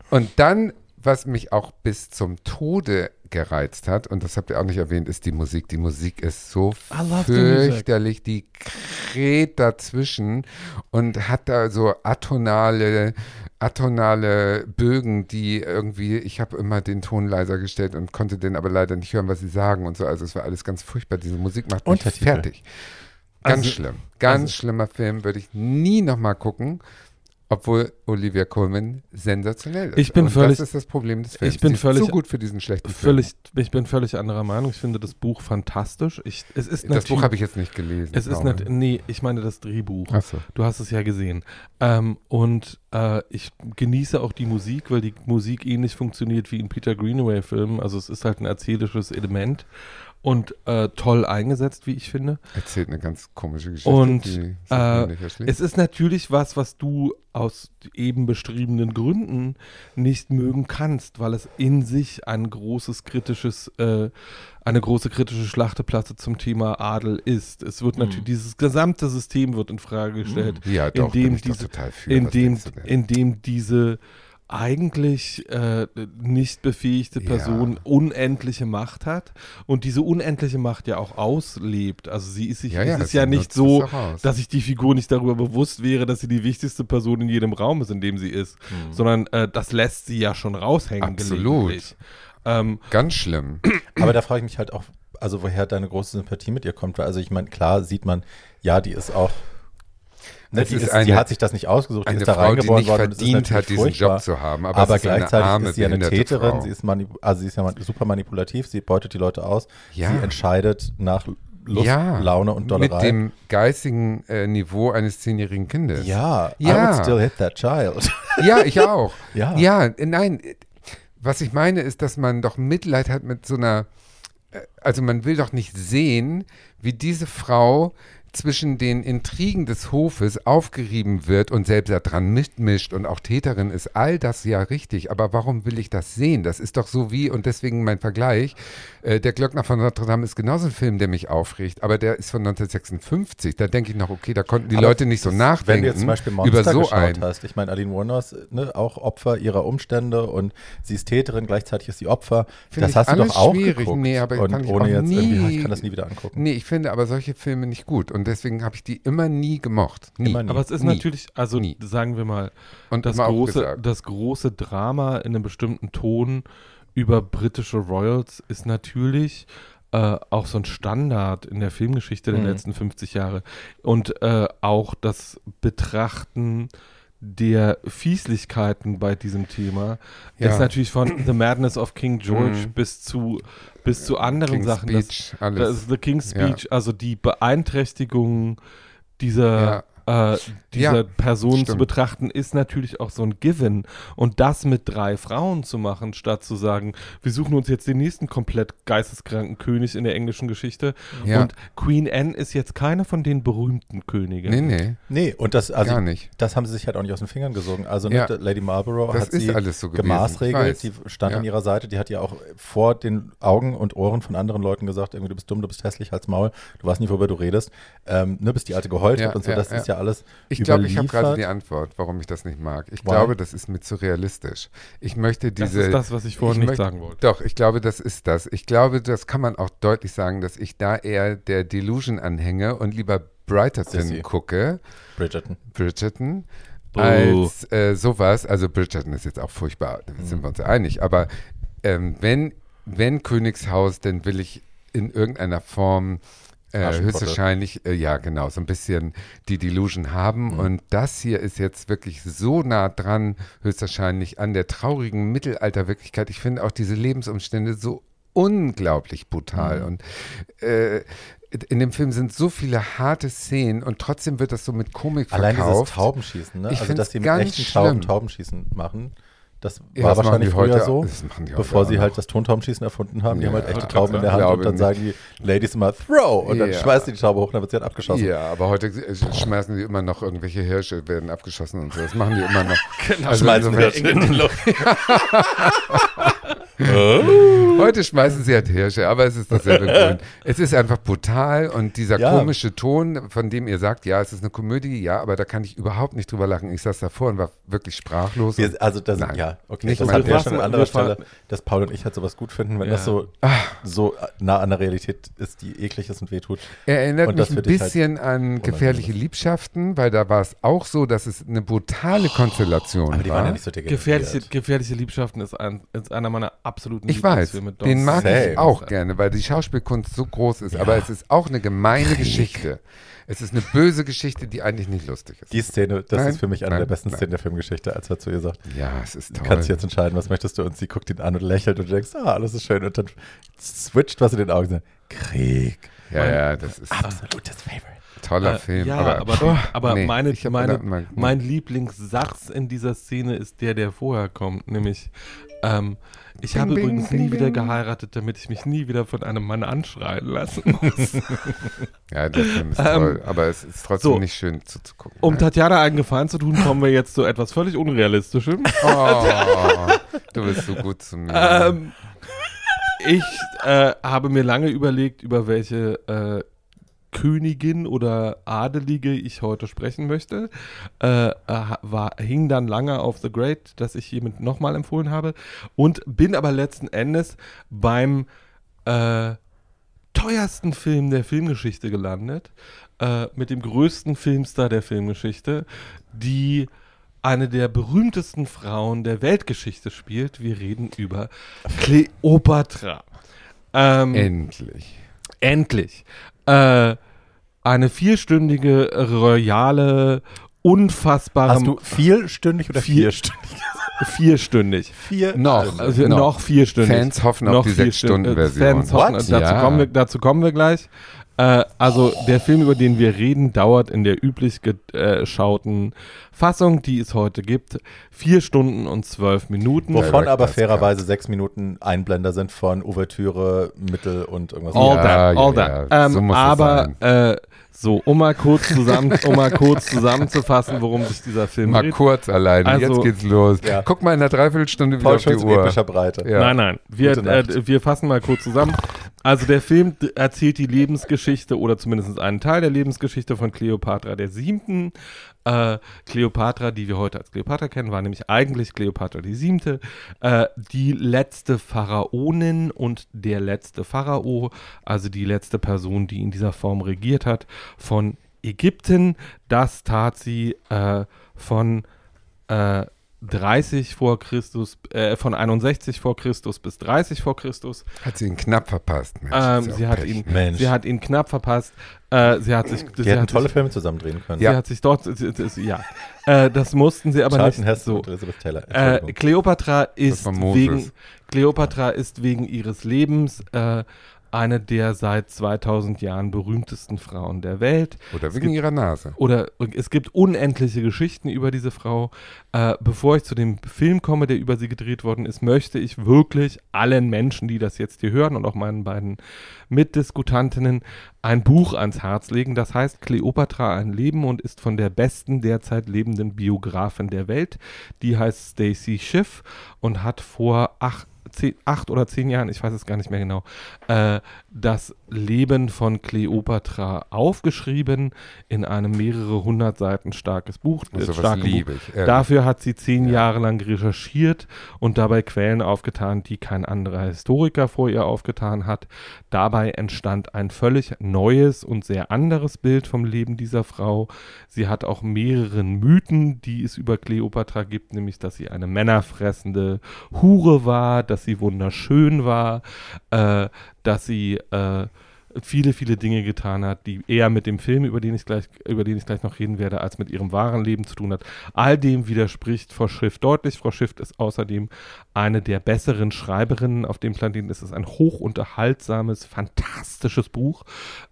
Speaker 1: und dann, was mich auch bis zum Tode gereizt hat, und das habt ihr auch nicht erwähnt, ist die Musik. Die Musik ist so fürchterlich, die kräht dazwischen und hat da so atonale, atonale Bögen, die irgendwie, ich habe immer den Ton leiser gestellt und konnte den aber leider nicht hören, was sie sagen und so. Also es war alles ganz furchtbar. Diese Musik macht mich fertig. Ganz
Speaker 2: Also-
Speaker 1: schlimm. Ganz
Speaker 2: also-
Speaker 1: schlimmer Film, würde ich nie nochmal gucken. Obwohl Olivia Colman sensationell ist.
Speaker 2: Ich bin
Speaker 1: Und
Speaker 2: völlig-
Speaker 1: Das ist das Problem des Films.
Speaker 2: ich bin völlig-
Speaker 1: zu gut für diesen schlechten Film.
Speaker 2: Völlig, ich bin völlig anderer Meinung. Ich finde das Buch fantastisch. Ich, es ist
Speaker 1: Das Buch habe ich jetzt nicht gelesen.
Speaker 2: Es ist nicht, nee, ich meine das Drehbuch.
Speaker 1: Achso.
Speaker 2: Du hast es ja gesehen. Ähm, und äh, ich genieße auch die Musik, weil die Musik ähnlich funktioniert wie in Peter Greenaway-Filmen. Also es ist halt ein erzählerisches Element und äh, toll eingesetzt, wie ich finde.
Speaker 1: Erzählt eine ganz komische Geschichte.
Speaker 2: Und, äh. Es ist natürlich was, was du aus eben beschriebenen Gründen nicht mögen kannst, weil es in sich ein großes kritisches, äh, eine große kritische Schlachteplatte zum Thema Adel ist. Es wird natürlich, dieses gesamte System wird in Frage gestellt,
Speaker 1: ja, doch,
Speaker 2: indem diese-
Speaker 1: total für.
Speaker 2: in
Speaker 1: Was
Speaker 2: dem,
Speaker 1: denkst du denn?
Speaker 2: in dem diese eigentlich äh, nicht befähigte
Speaker 1: Ja.
Speaker 2: Person unendliche Macht hat und diese unendliche Macht ja auch auslebt. Also sie ist sich,
Speaker 1: Ja, ja,
Speaker 2: es ist
Speaker 1: sie
Speaker 2: ja nicht so, dass sich die Figur nicht darüber bewusst wäre, dass sie die wichtigste Person in jedem Raum ist, in dem sie ist,
Speaker 1: Hm.
Speaker 2: sondern äh, das lässt sie ja schon raushängen.
Speaker 1: Absolut.
Speaker 2: Ähm,
Speaker 1: Ganz schlimm.
Speaker 3: Aber da frage ich mich halt auch, also woher deine große Sympathie mit ihr kommt. Weil, Also ich meine, klar sieht man, ja, die ist auch, ne, die,
Speaker 1: ist eine-
Speaker 3: die hat sich das nicht ausgesucht, die ist da
Speaker 1: Frau, die
Speaker 3: reingeboren
Speaker 1: nicht
Speaker 3: worden. es ist
Speaker 1: verdient hat, diesen. Job zu haben. Aber,
Speaker 3: Aber, gleichzeitig
Speaker 1: arme,
Speaker 3: ist sie eine Täterin,
Speaker 1: Frau.
Speaker 3: sie ist, also sie ist ja super manipulativ, sie beutet die Leute aus,
Speaker 1: Ja.
Speaker 3: sie entscheidet nach Lust,
Speaker 1: ja,
Speaker 3: Laune und Dollerei.
Speaker 1: Mit dem geistigen äh, Niveau eines zehnjährigen Kindes.
Speaker 3: ja, I
Speaker 1: Ja.
Speaker 3: would still hit that child. *laughs*
Speaker 1: Ja, ich auch. *laughs*
Speaker 3: Ja.
Speaker 1: Ja, nein. Was ich meine ist, dass man doch Mitleid hat mit so einer äh, also man will doch nicht sehen, wie diese Frau zwischen den Intrigen des Hofes aufgerieben wird und selbst daran mitmischt und auch Täterin ist, all das ja richtig. Aber warum will ich das sehen? Das ist doch so wie, und deswegen mein Vergleich, äh, der Glöckner von Notre Dame ist genauso ein Film, der mich aufregt, aber der ist von 1956. Da denke ich noch, okay, da konnten die
Speaker 3: Aber
Speaker 1: Leute nicht so nachdenken
Speaker 3: Wenn du jetzt zum Beispiel Monster
Speaker 1: über so
Speaker 3: geschaut
Speaker 1: ein.
Speaker 3: hast, ich meine, Aline Wuornos, ne, auch Opfer ihrer Umstände und sie ist Täterin, gleichzeitig ist sie Opfer.
Speaker 1: Finde
Speaker 3: das
Speaker 1: ich
Speaker 3: hast du doch auch
Speaker 1: schwierig.
Speaker 3: geguckt.
Speaker 1: Nee, aber
Speaker 3: und
Speaker 1: ich
Speaker 3: ohne
Speaker 1: auch
Speaker 3: jetzt irgendwie,
Speaker 1: nie-
Speaker 3: ich kann das nie wieder angucken.
Speaker 1: Nee, ich finde aber solche Filme nicht gut und deswegen habe ich die immer nie gemocht. Nie.
Speaker 3: Immer nie.
Speaker 2: Aber es ist
Speaker 1: Nie.
Speaker 2: natürlich, also
Speaker 1: Nie.
Speaker 2: sagen wir mal,
Speaker 1: Und
Speaker 2: das große, das große Drama in einem bestimmten Ton über britische Royals ist natürlich äh, auch so ein Standard in der Filmgeschichte der
Speaker 3: Mhm.
Speaker 2: letzten 50 Jahre. Und äh, auch das Betrachten der Fieslichkeiten bei diesem Thema
Speaker 1: Ja.
Speaker 2: ist natürlich von The Madness of King George
Speaker 1: Mhm.
Speaker 2: bis zu bis zu anderen
Speaker 1: King's
Speaker 2: Sachen. Das,
Speaker 1: Speech,
Speaker 2: das
Speaker 1: alles.
Speaker 2: ist The King's
Speaker 1: Ja.
Speaker 2: Speech, also die Beeinträchtigung dieser, äh, dieser
Speaker 1: Ja,
Speaker 2: Person zu
Speaker 1: stimmt.
Speaker 2: betrachten, ist natürlich auch so ein Given. Und das mit drei Frauen zu machen, statt zu sagen, wir suchen uns jetzt den nächsten komplett geisteskranken König in der englischen Geschichte.
Speaker 1: Ja.
Speaker 2: Und Queen Anne ist jetzt keine von den berühmten Königen.
Speaker 1: Nee, nee,
Speaker 3: Nee, und das, also,
Speaker 1: gar nicht.
Speaker 3: das haben sie sich halt auch nicht aus den Fingern gesogen. Also
Speaker 1: Ja.
Speaker 3: ne, Lady Marlborough
Speaker 1: Das
Speaker 3: hat sie
Speaker 1: alles so
Speaker 3: gemaßregelt, die
Speaker 1: weiß.
Speaker 3: stand
Speaker 1: Ja.
Speaker 3: an ihrer Seite, die hat ja auch vor den Augen und Ohren von anderen Leuten gesagt, irgendwie du bist dumm, du bist hässlich, halt's Maul, du weißt nicht, worüber du redest, ähm, ne, bis die Alte geheult
Speaker 1: Ja,
Speaker 3: hat und so,
Speaker 1: ja,
Speaker 3: das
Speaker 1: ja.
Speaker 3: ist ja alles
Speaker 1: Ich glaube, ich habe gerade die Antwort, warum ich das nicht mag. Ich
Speaker 3: Why?
Speaker 1: glaube, das ist mir zu realistisch. Ich möchte
Speaker 2: Das
Speaker 1: diese.
Speaker 2: ist das, was ich vorhin
Speaker 1: ich
Speaker 2: nicht
Speaker 1: möchte-
Speaker 2: sagen wollte.
Speaker 1: Doch, ich glaube, das ist das. Ich glaube, das kann man auch deutlich sagen, dass ich da eher der Delusion anhänge und lieber Brighterton gucke,
Speaker 3: Bridgerton.
Speaker 1: Bridgerton,
Speaker 2: Buh.
Speaker 1: als äh, sowas. Also Bridgerton ist jetzt auch furchtbar, da
Speaker 3: Mhm.
Speaker 1: sind wir uns einig. Aber ähm, wenn, wenn Königshaus, dann will ich in irgendeiner Form äh, höchstwahrscheinlich, äh, ja genau, so ein bisschen die Delusion haben.
Speaker 3: Mhm.
Speaker 1: Und das hier ist jetzt wirklich so nah dran, höchstwahrscheinlich an der traurigen Mittelalterwirklichkeit. Ich finde auch diese Lebensumstände so unglaublich brutal.
Speaker 3: Mhm.
Speaker 1: Und äh, in dem Film sind so viele harte Szenen und trotzdem wird das so mit Komik
Speaker 3: Allein dieses
Speaker 1: verkauft.
Speaker 3: Taubenschießen, ne?
Speaker 1: Ich
Speaker 3: also dass die mit echten Tauben
Speaker 1: schlimm.
Speaker 3: Taubenschießen machen, das
Speaker 1: Ja,
Speaker 3: war
Speaker 1: das
Speaker 3: wahrscheinlich
Speaker 1: die
Speaker 3: früher
Speaker 1: heute-
Speaker 3: so,
Speaker 1: die
Speaker 3: bevor sie halt
Speaker 1: noch.
Speaker 3: das Tontaubenschießen erfunden haben. Die
Speaker 1: Ja,
Speaker 3: haben halt echte Tauben in der Hand und dann
Speaker 1: nicht.
Speaker 3: sagen die Ladies immer Throw und dann schmeißen die die Taube hoch, dann wird sie halt abgeschossen.
Speaker 1: Ja, aber heute schmeißen die immer noch irgendwelche Hirsche, werden abgeschossen und so. Das machen die immer noch. *laughs*
Speaker 3: Genau,
Speaker 1: Also
Speaker 3: schmeißen wir in die Luft. *laughs*
Speaker 1: Heute schmeißen sie halt Hirsche, aber es ist dasselbe *laughs* Grün. Es ist einfach brutal und dieser
Speaker 3: Ja.
Speaker 1: komische Ton, von dem ihr sagt, ja, es ist eine Komödie, ja, aber da kann ich überhaupt nicht drüber lachen. Ich saß davor und war wirklich sprachlos.
Speaker 3: Wir, also das,
Speaker 1: Nein,
Speaker 3: ja, okay,
Speaker 1: nicht
Speaker 3: das hatten wir schon an anderer Stelle, dass Paul und ich halt sowas gut finden, wenn
Speaker 2: Ja.
Speaker 3: das so,
Speaker 1: Ah.
Speaker 3: so nah an der Realität ist, die eklig ist und wehtut.
Speaker 1: Er erinnert
Speaker 3: Und
Speaker 1: mich ein
Speaker 3: halt
Speaker 1: bisschen an gefährliche Liebschaften, weil da war es auch so, dass es eine brutale Konstellation
Speaker 3: Aber die
Speaker 1: war.
Speaker 3: waren ja nicht so.
Speaker 2: Gefährliche, gefährliche Liebschaften ist, ein, ist einer meiner absoluten
Speaker 1: Ich weiß, den mag
Speaker 3: Same.
Speaker 1: ich auch gerne, weil die Schauspielkunst so groß ist.
Speaker 3: Ja.
Speaker 1: Aber es ist auch eine gemeine Geschichte. Es ist eine böse Geschichte, die eigentlich nicht lustig ist.
Speaker 3: Die Szene, das
Speaker 1: Nein,
Speaker 3: ist für mich eine
Speaker 1: nein,
Speaker 3: der besten
Speaker 1: nein.
Speaker 3: Szenen der Filmgeschichte, als er zu ihr sagt,
Speaker 1: ja, es ist
Speaker 3: du
Speaker 1: toll.
Speaker 3: kannst jetzt entscheiden, was möchtest du? Und sie guckt ihn an und lächelt und du denkst, ah, alles ist schön. Und dann switcht was in den Augen. sagt, Krieg.
Speaker 1: ja, ja, das ist ein
Speaker 3: Absolutes Favorite.
Speaker 1: toller
Speaker 2: Äh,
Speaker 1: Film.
Speaker 2: Ja,
Speaker 1: aber
Speaker 2: aber,
Speaker 1: oh,
Speaker 2: aber
Speaker 1: nee,
Speaker 2: meine, meine,
Speaker 1: mal-
Speaker 2: mein Lieblingssatz in dieser Szene ist der, der vorher kommt, nämlich ähm, ich
Speaker 1: Bing,
Speaker 2: habe
Speaker 1: bing,
Speaker 2: übrigens
Speaker 1: bing,
Speaker 2: nie wieder geheiratet, damit ich mich nie wieder von einem Mann anschreien lassen muss. *laughs*
Speaker 1: Ja, der Film ist
Speaker 2: Ähm,
Speaker 1: toll, aber es ist trotzdem
Speaker 2: so.
Speaker 1: nicht schön zuzugucken.
Speaker 2: Um
Speaker 1: Nein.
Speaker 2: Tatjana einen Gefallen zu tun, kommen wir jetzt zu etwas völlig Unrealistischem. *laughs*
Speaker 1: Oh, du bist so gut zu mir.
Speaker 2: Ähm, ich äh, habe mir lange überlegt, über welche äh, Königin oder Adelige ich heute sprechen möchte. Äh, äh, war, hing dann lange auf The Great, das ich hiermit nochmal empfohlen habe. Und bin aber letzten Endes beim äh, teuersten Film der Filmgeschichte gelandet. Äh, mit dem größten Filmstar der Filmgeschichte, die eine der berühmtesten Frauen der Weltgeschichte spielt. Wir reden über Cleopatra. Ähm,
Speaker 1: Endlich.
Speaker 2: endlich. Äh, eine vierstündige, royale, unfassbare.
Speaker 3: Hast du vierstündig oder
Speaker 2: Vier-
Speaker 3: vierstündig? *laughs*
Speaker 2: vierstündig.
Speaker 3: Vier
Speaker 1: Noch.
Speaker 2: Also
Speaker 1: Noch.
Speaker 2: noch, vierstündig.
Speaker 1: Fans hoffen auf
Speaker 2: noch
Speaker 1: die
Speaker 2: vier
Speaker 1: Sechs-Stunden-Version.
Speaker 2: Fans hoffen, dazu,
Speaker 1: Ja.
Speaker 2: kommen wir, dazu kommen wir gleich. Äh, also der Film, über den wir reden, dauert in der üblich geschauten Fassung, die es heute gibt, vier Stunden und zwölf Minuten.
Speaker 3: Wovon aber fairerweise sechs Minuten Einblender sind von Ouvertüre, Mittel und irgendwas.
Speaker 2: All
Speaker 1: Ja,
Speaker 2: that, all
Speaker 1: ja,
Speaker 2: that.
Speaker 1: ja,
Speaker 2: Ähm,
Speaker 1: so muss es
Speaker 2: aber äh, so, um mal kurz zusammen, um mal kurz zusammenzufassen, worum sich dieser Film
Speaker 1: Mal
Speaker 2: dreht.
Speaker 1: kurz alleine,
Speaker 2: Also-
Speaker 1: jetzt geht's los.
Speaker 3: Ja.
Speaker 1: Guck mal in einer Dreiviertelstunde wieder
Speaker 3: Paul
Speaker 1: auf die
Speaker 3: Schulz
Speaker 1: Uhr.
Speaker 3: epischer Breite.
Speaker 1: Ja.
Speaker 2: Nein, nein. Wir, äh, wir fassen mal kurz zusammen. Also der Film erzählt die Lebensgeschichte oder zumindest einen Teil der Lebensgeschichte von Kleopatra der Siebten. Äh, Kleopatra, die wir heute als Kleopatra kennen, war nämlich eigentlich Kleopatra die Siebte, äh, die letzte Pharaonin und der letzte Pharao, also die letzte Person, die in dieser Form regiert hat, von Ägypten. Das tat sie äh, von äh, 30 vor Christus, äh, von 61 vor Christus bis 30 vor Christus.
Speaker 1: Hat sie ihn knapp verpasst. Mensch,
Speaker 2: Ähm, sie, hat
Speaker 1: Pech.
Speaker 2: ihn,
Speaker 3: Hätten
Speaker 2: sie hat ihn knapp verpasst. Äh, sie hat sich,
Speaker 3: Die
Speaker 2: sie
Speaker 3: hätten
Speaker 2: hat
Speaker 3: tolle
Speaker 2: sich,
Speaker 3: Filme zusammen drehen können.
Speaker 2: sie hat sich dort, sie, sie, ja, äh, das mussten sie aber
Speaker 3: Charlton
Speaker 2: nicht.
Speaker 3: Heston
Speaker 2: So.
Speaker 3: und Elizabeth Taylor.
Speaker 2: Äh. Kleopatra ist wegen Kleopatra ist wegen ihres Lebens äh, eine der seit 2000 Jahren berühmtesten Frauen der Welt.
Speaker 1: Oder wegen
Speaker 2: gibt-
Speaker 1: ihrer Nase.
Speaker 2: Oder es gibt unendliche Geschichten über diese Frau. Äh, bevor ich zu dem Film komme, der über sie gedreht worden ist, möchte ich wirklich allen Menschen, die das jetzt hier hören und auch meinen beiden Mitdiskutantinnen ein Buch ans Herz legen. Das heißt Kleopatra ein Leben und ist von der besten derzeit lebenden Biografin der Welt. Die heißt Stacy Schiff und hat vor acht, zehn, acht oder zehn Jahren, ich weiß es gar nicht mehr genau, äh, das Leben von Kleopatra aufgeschrieben in einem mehrere hundert Seiten starkes Buch. äh,
Speaker 1: Also
Speaker 2: starke Buch.
Speaker 1: ich.
Speaker 2: Dafür hat sie zehn Jahre lang recherchiert und dabei Quellen aufgetan, die kein anderer Historiker vor ihr aufgetan hat. Dabei entstand ein völlig neues und sehr anderes Bild vom Leben dieser Frau. Sie hat auch mehreren Mythen, die es über Kleopatra gibt, nämlich, dass sie eine männerfressende Hure war, dass sie wunderschön war, äh, dass sie äh, viele, viele Dinge getan hat, die eher mit dem Film, über den ich gleich, über den ich gleich noch reden werde, als mit ihrem wahren Leben zu tun hat. All dem widerspricht Frau Schiff deutlich. Frau Schiff ist außerdem eine der besseren Schreiberinnen auf dem Planeten. Es ist ein hochunterhaltsames, fantastisches Buch,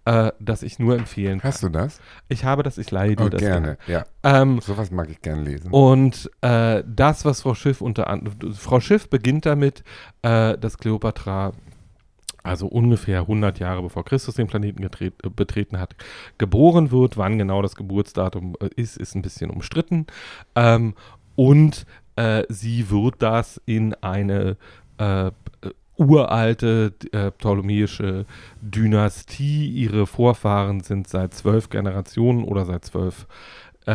Speaker 2: äh, das ich nur empfehlen kann.
Speaker 1: Hast du das?
Speaker 2: Ich habe das, ich leihe dir
Speaker 1: Oh,
Speaker 2: das
Speaker 1: gerne. Ja.
Speaker 2: Ähm,
Speaker 1: Sowas mag ich gern lesen.
Speaker 2: und äh, das, was Frau Schiff unter anderem, Frau Schiff beginnt damit, äh, dass Kleopatra, also ungefähr 100 Jahre bevor Christus den Planeten äh, betreten hat, geboren wird. Wann genau das Geburtsdatum äh, ist, ist ein bisschen umstritten. Ähm, und äh, sie wird das in eine äh, äh, uralte äh, ptolemäische Dynastie. Ihre Vorfahren sind seit zwölf Generationen oder seit zwölf äh,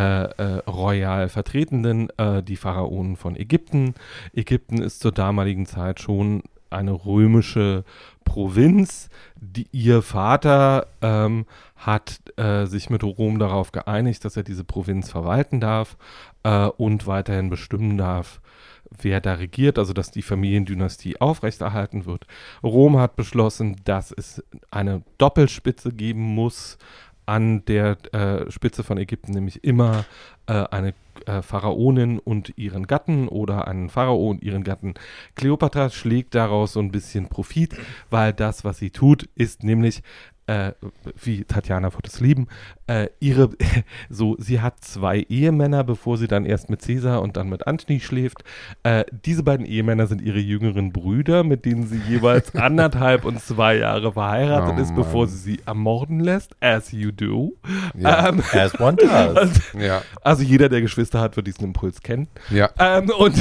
Speaker 2: royal Vertretenden, die Pharaonen von Ägypten. Ägypten ist zur damaligen Zeit schon eine römische Provinz. Die, ihr Vater ähm, hat äh, sich mit Rom darauf geeinigt, dass er diese Provinz verwalten darf äh, und weiterhin bestimmen darf, wer da regiert, also dass die Familiendynastie aufrechterhalten wird. Rom hat beschlossen, dass es eine Doppelspitze geben muss an der äh, Spitze von Ägypten, nämlich immer äh, eine äh, Pharaonin und ihren Gatten oder einen Pharao und ihren Gatten. Kleopatra schlägt daraus so ein bisschen Profit, weil das, was sie tut, ist nämlich äh, wie Tatjana wird es lieben, äh, ihre, *laughs* so, sie hat zwei Ehemänner, bevor sie dann erst mit Caesar und dann mit Antony schläft. Äh, diese beiden Ehemänner sind ihre jüngeren Brüder, mit denen sie jeweils *laughs* anderthalb und zwei Jahre verheiratet
Speaker 1: Oh
Speaker 2: ist, bevor sie sie ermorden lässt, as you do.
Speaker 1: Ja.
Speaker 2: Ähm,
Speaker 3: As one does. *laughs*
Speaker 1: ja.
Speaker 2: also jeder, der Geschwister hat, wird diesen Impuls kennen.
Speaker 1: ja.
Speaker 2: Ähm, und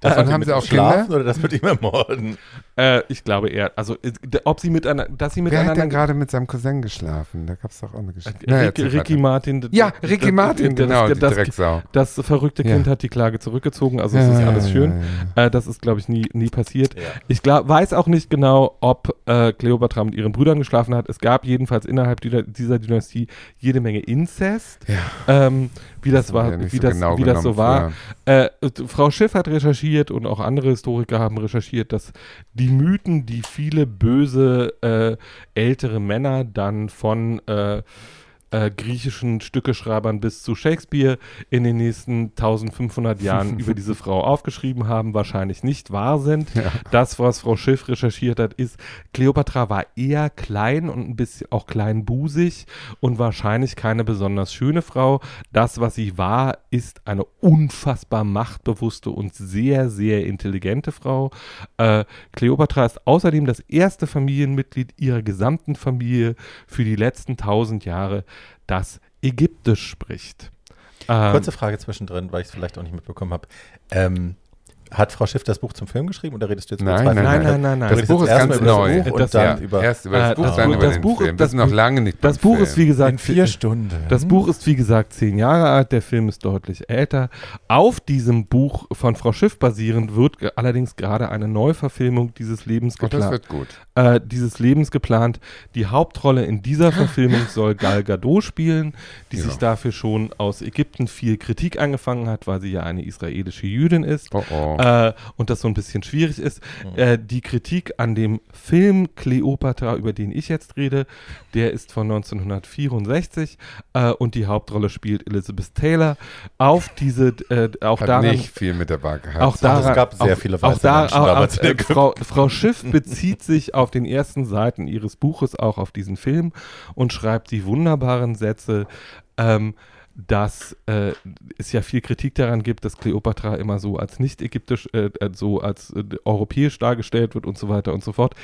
Speaker 1: Davon
Speaker 3: die
Speaker 1: haben sie auch
Speaker 3: schlafen
Speaker 1: Kinder.
Speaker 3: oder das mit ihm ermorden?
Speaker 2: äh, ich glaube eher, also äh, ob sie miteinander, dass sie
Speaker 1: Wer hat
Speaker 2: miteinander
Speaker 1: denn gerade mit seinem Cousin geschlafen? Da gab es doch auch eine Geschichte.
Speaker 2: Äh,
Speaker 1: Na,
Speaker 2: Ricky. Martin.
Speaker 1: Ja, Ricky Martin, genau,
Speaker 2: das,
Speaker 1: die
Speaker 2: das,
Speaker 1: Drecksau.
Speaker 2: das verrückte
Speaker 1: Ja.
Speaker 2: Kind hat die Klage zurückgezogen, also es
Speaker 1: Ja,
Speaker 2: ist
Speaker 1: ja,
Speaker 2: alles
Speaker 1: ja,
Speaker 2: schön.
Speaker 1: ja, ja.
Speaker 2: Äh, das ist, glaube ich, nie, nie passiert.
Speaker 3: Ja.
Speaker 2: Ich glaub, weiß auch nicht genau, ob äh, Kleopatra mit ihren Brüdern geschlafen hat. Es gab jedenfalls innerhalb dieser, dieser Dynastie jede Menge Inzest.
Speaker 1: Ja.
Speaker 2: Ähm, wie das,
Speaker 1: Das
Speaker 2: war,
Speaker 1: ja
Speaker 2: wie,
Speaker 1: so
Speaker 2: das,
Speaker 1: genau
Speaker 2: wie das so war. Äh, Frau Schiff hat recherchiert und auch andere Historiker haben recherchiert, dass die Mythen, die viele böse äh, ältere Männer dann von äh, äh, griechischen Stückeschreibern bis zu Shakespeare in den nächsten 1500 Jahren *laughs* über diese Frau aufgeschrieben haben, wahrscheinlich nicht wahr sind.
Speaker 1: Ja.
Speaker 2: Das, was Frau Schiff recherchiert hat, ist, Kleopatra war eher klein und ein bisschen auch kleinbusig und wahrscheinlich keine besonders schöne Frau. Das, was sie war, ist eine unfassbar machtbewusste und sehr, sehr intelligente Frau. Äh, Kleopatra ist außerdem das erste Familienmitglied ihrer gesamten Familie für die letzten tausend Jahre, das Ägyptisch spricht. Ähm,
Speaker 3: Kurze Frage zwischendrin, weil ich es vielleicht auch nicht mitbekommen habe. Ähm, hat Frau Schiff das Buch zum Film geschrieben oder redest du jetzt über
Speaker 1: Nein,
Speaker 3: zwei
Speaker 1: nein,
Speaker 2: nein, nein, nein.
Speaker 3: Du
Speaker 1: Das Buch ist ganz
Speaker 3: über
Speaker 1: neu.
Speaker 3: Das Buch und
Speaker 2: Das-
Speaker 3: dann über
Speaker 1: erst über das
Speaker 2: Äh,
Speaker 1: Buch,
Speaker 2: das
Speaker 1: dann
Speaker 2: Buch-
Speaker 1: über
Speaker 2: das
Speaker 1: Film.
Speaker 2: Das
Speaker 1: sind noch lange nicht
Speaker 2: das Buch ist, wie gesagt,
Speaker 3: in vier Stunden.
Speaker 2: Das Buch ist wie gesagt zehn Jahre alt, der Film ist deutlich älter. Auf diesem Buch von Frau Schiff basierend wird allerdings gerade eine Neuverfilmung dieses Lebens
Speaker 1: Oh, das
Speaker 2: geplant.
Speaker 1: wird gut.
Speaker 2: Äh, dieses Lebens geplant. Die Hauptrolle in dieser *laughs* Verfilmung soll Gal Gadot spielen, die
Speaker 1: Ja.
Speaker 2: sich dafür schon aus Ägypten viel Kritik angefangen hat, weil sie ja eine israelische Jüdin ist.
Speaker 1: Oh, oh.
Speaker 2: Äh, und das so ein bisschen schwierig ist. Äh, die Kritik an dem Film Cleopatra, über den ich jetzt rede, der ist von 1964 äh, und die Hauptrolle spielt Elizabeth Taylor. Auf diese, äh, auch
Speaker 1: Hat
Speaker 2: daran,
Speaker 1: nicht viel mit der Waage gehabt.
Speaker 2: auch
Speaker 3: Ach, es
Speaker 2: daran,
Speaker 3: gab sehr
Speaker 2: auch,
Speaker 3: viele
Speaker 2: auch
Speaker 3: weiße
Speaker 2: da,
Speaker 3: Menschen
Speaker 2: auch,
Speaker 3: damals in
Speaker 2: äh. Frau, Frau Schiff bezieht sich auf den ersten Seiten ihres Buches auch auf diesen Film und schreibt die wunderbaren Sätze, ähm, dass äh, es ja viel Kritik daran gibt, dass Kleopatra immer so als nicht ägyptisch, äh, äh, so als äh, europäisch dargestellt wird und so weiter und so fort.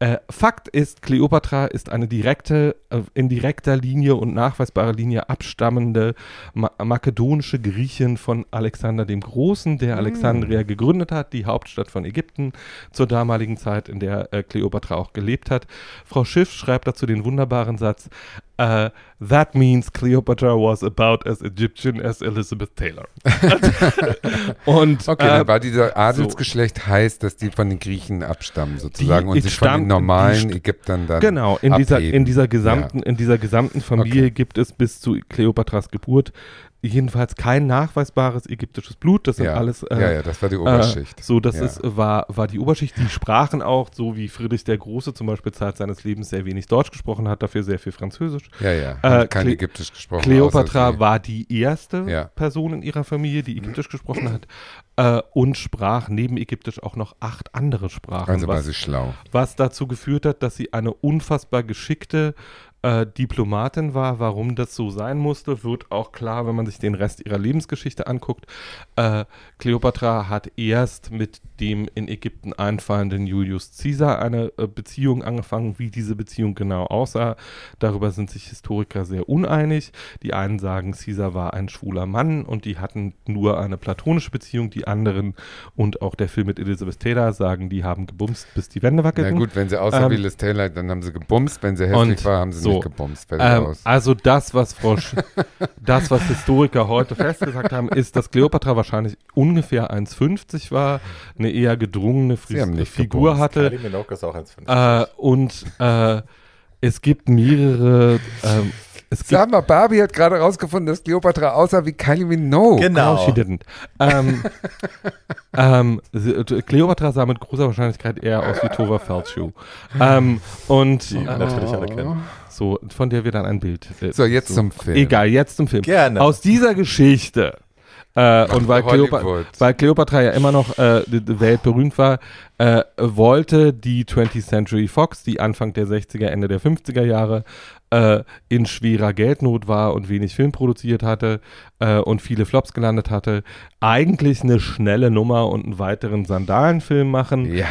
Speaker 2: Äh, Fakt ist, Kleopatra ist eine direkte, äh, in direkter Linie und nachweisbarer Linie abstammende ma makedonische Griechin von Alexander dem Großen, der Alexandria gegründet hat, die Hauptstadt von Ägypten zur damaligen Zeit, in der äh, Kleopatra auch gelebt hat. Frau Schiff schreibt dazu den wunderbaren Satz, äh, That means Cleopatra was about as Egyptian as Elizabeth Taylor. *laughs* und
Speaker 1: Okay,
Speaker 2: äh,
Speaker 1: dann war dieser Adelsgeschlecht heißt, dass die von den Griechen abstammen sozusagen
Speaker 2: Die
Speaker 1: und sich von
Speaker 2: stammen-
Speaker 1: den normalen
Speaker 2: die
Speaker 1: Ägyptern dann
Speaker 2: Genau, in dieser, in dieser gesamten, in dieser gesamten Familie
Speaker 1: Okay.
Speaker 2: gibt es bis zu Kleopatras Geburt jedenfalls kein nachweisbares ägyptisches Blut. Das sind
Speaker 1: ja.
Speaker 2: alles äh,
Speaker 1: ja, ja, das war die Oberschicht.
Speaker 2: Äh, so, das
Speaker 1: Ja.
Speaker 2: ist, war, war die Oberschicht. Die sprachen auch, so wie Friedrich der Große zum Beispiel Zeit seines Lebens sehr wenig Deutsch gesprochen hat, dafür sehr viel Französisch.
Speaker 1: ja, ja,
Speaker 2: äh,
Speaker 1: kein
Speaker 2: Cle-
Speaker 1: Ägyptisch gesprochen.
Speaker 2: Kleopatra war die erste
Speaker 1: Ja.
Speaker 2: Person in ihrer Familie, die Ägyptisch gesprochen hat äh, und sprach neben Ägyptisch auch noch acht andere Sprachen.
Speaker 1: Also war
Speaker 2: was,
Speaker 1: sie schlau.
Speaker 2: was dazu geführt hat, dass sie eine unfassbar geschickte äh, Diplomatin war. Warum das so sein musste, wird auch klar, wenn man sich den Rest ihrer Lebensgeschichte anguckt. Äh, Kleopatra hat erst mit dem in Ägypten einfallenden Julius Caesar eine äh, Beziehung angefangen. Wie diese Beziehung genau aussah, darüber sind sich Historiker sehr uneinig. Die einen sagen, Caesar war ein schwuler Mann und die hatten nur eine platonische Beziehung. Die anderen und auch der Film mit Elizabeth Taylor sagen, die haben gebumst, bis die Wände
Speaker 1: Na
Speaker 2: wackelten.
Speaker 1: gut, wenn sie aussah
Speaker 2: Ähm,
Speaker 1: wie Liz Taylor, dann haben sie gebumst. Wenn sie hässlich war, haben sie
Speaker 2: so.
Speaker 1: Gebumst. Fertig
Speaker 2: Ähm,
Speaker 1: aus.
Speaker 2: also das, was Frau Sch *laughs* das, was Historiker heute festgesagt haben, ist, dass Kleopatra wahrscheinlich ungefähr 1,50 war, eine eher gedrungene
Speaker 1: Sie haben
Speaker 2: Fris
Speaker 1: nicht
Speaker 2: Figur
Speaker 1: gebumst.
Speaker 2: hatte
Speaker 3: Kylie ist auch 1,50.
Speaker 2: äh, und äh, es gibt mehrere ähm, es gibt
Speaker 1: Sag mal, Barbie hat gerade rausgefunden, dass Kleopatra aussah wie Kylie Minogue.
Speaker 3: Genau.
Speaker 2: No, she didn't. Ähm, *laughs* ähm, sie- äh, Kleopatra sah mit großer Wahrscheinlichkeit eher aus wie Tova Feldschuh. Ähm, und
Speaker 3: Die
Speaker 2: äh,
Speaker 3: natürlich alle kennen.
Speaker 2: So, von der wir dann ein Bild. äh,
Speaker 1: So, jetzt zum Film.
Speaker 2: Egal, jetzt zum Film.
Speaker 3: Gerne.
Speaker 2: Aus dieser Geschichte. Äh, und weil, Kleopa weil Kleopatra ja immer noch äh, weltberühmt war, äh, wollte die 20th Century Fox, die Anfang der 60er, Ende der 50er Jahre äh, in schwerer Geldnot war und wenig Film produziert hatte äh, und viele Flops gelandet hatte, eigentlich eine schnelle Nummer und einen weiteren Sandalenfilm machen.
Speaker 1: Ja,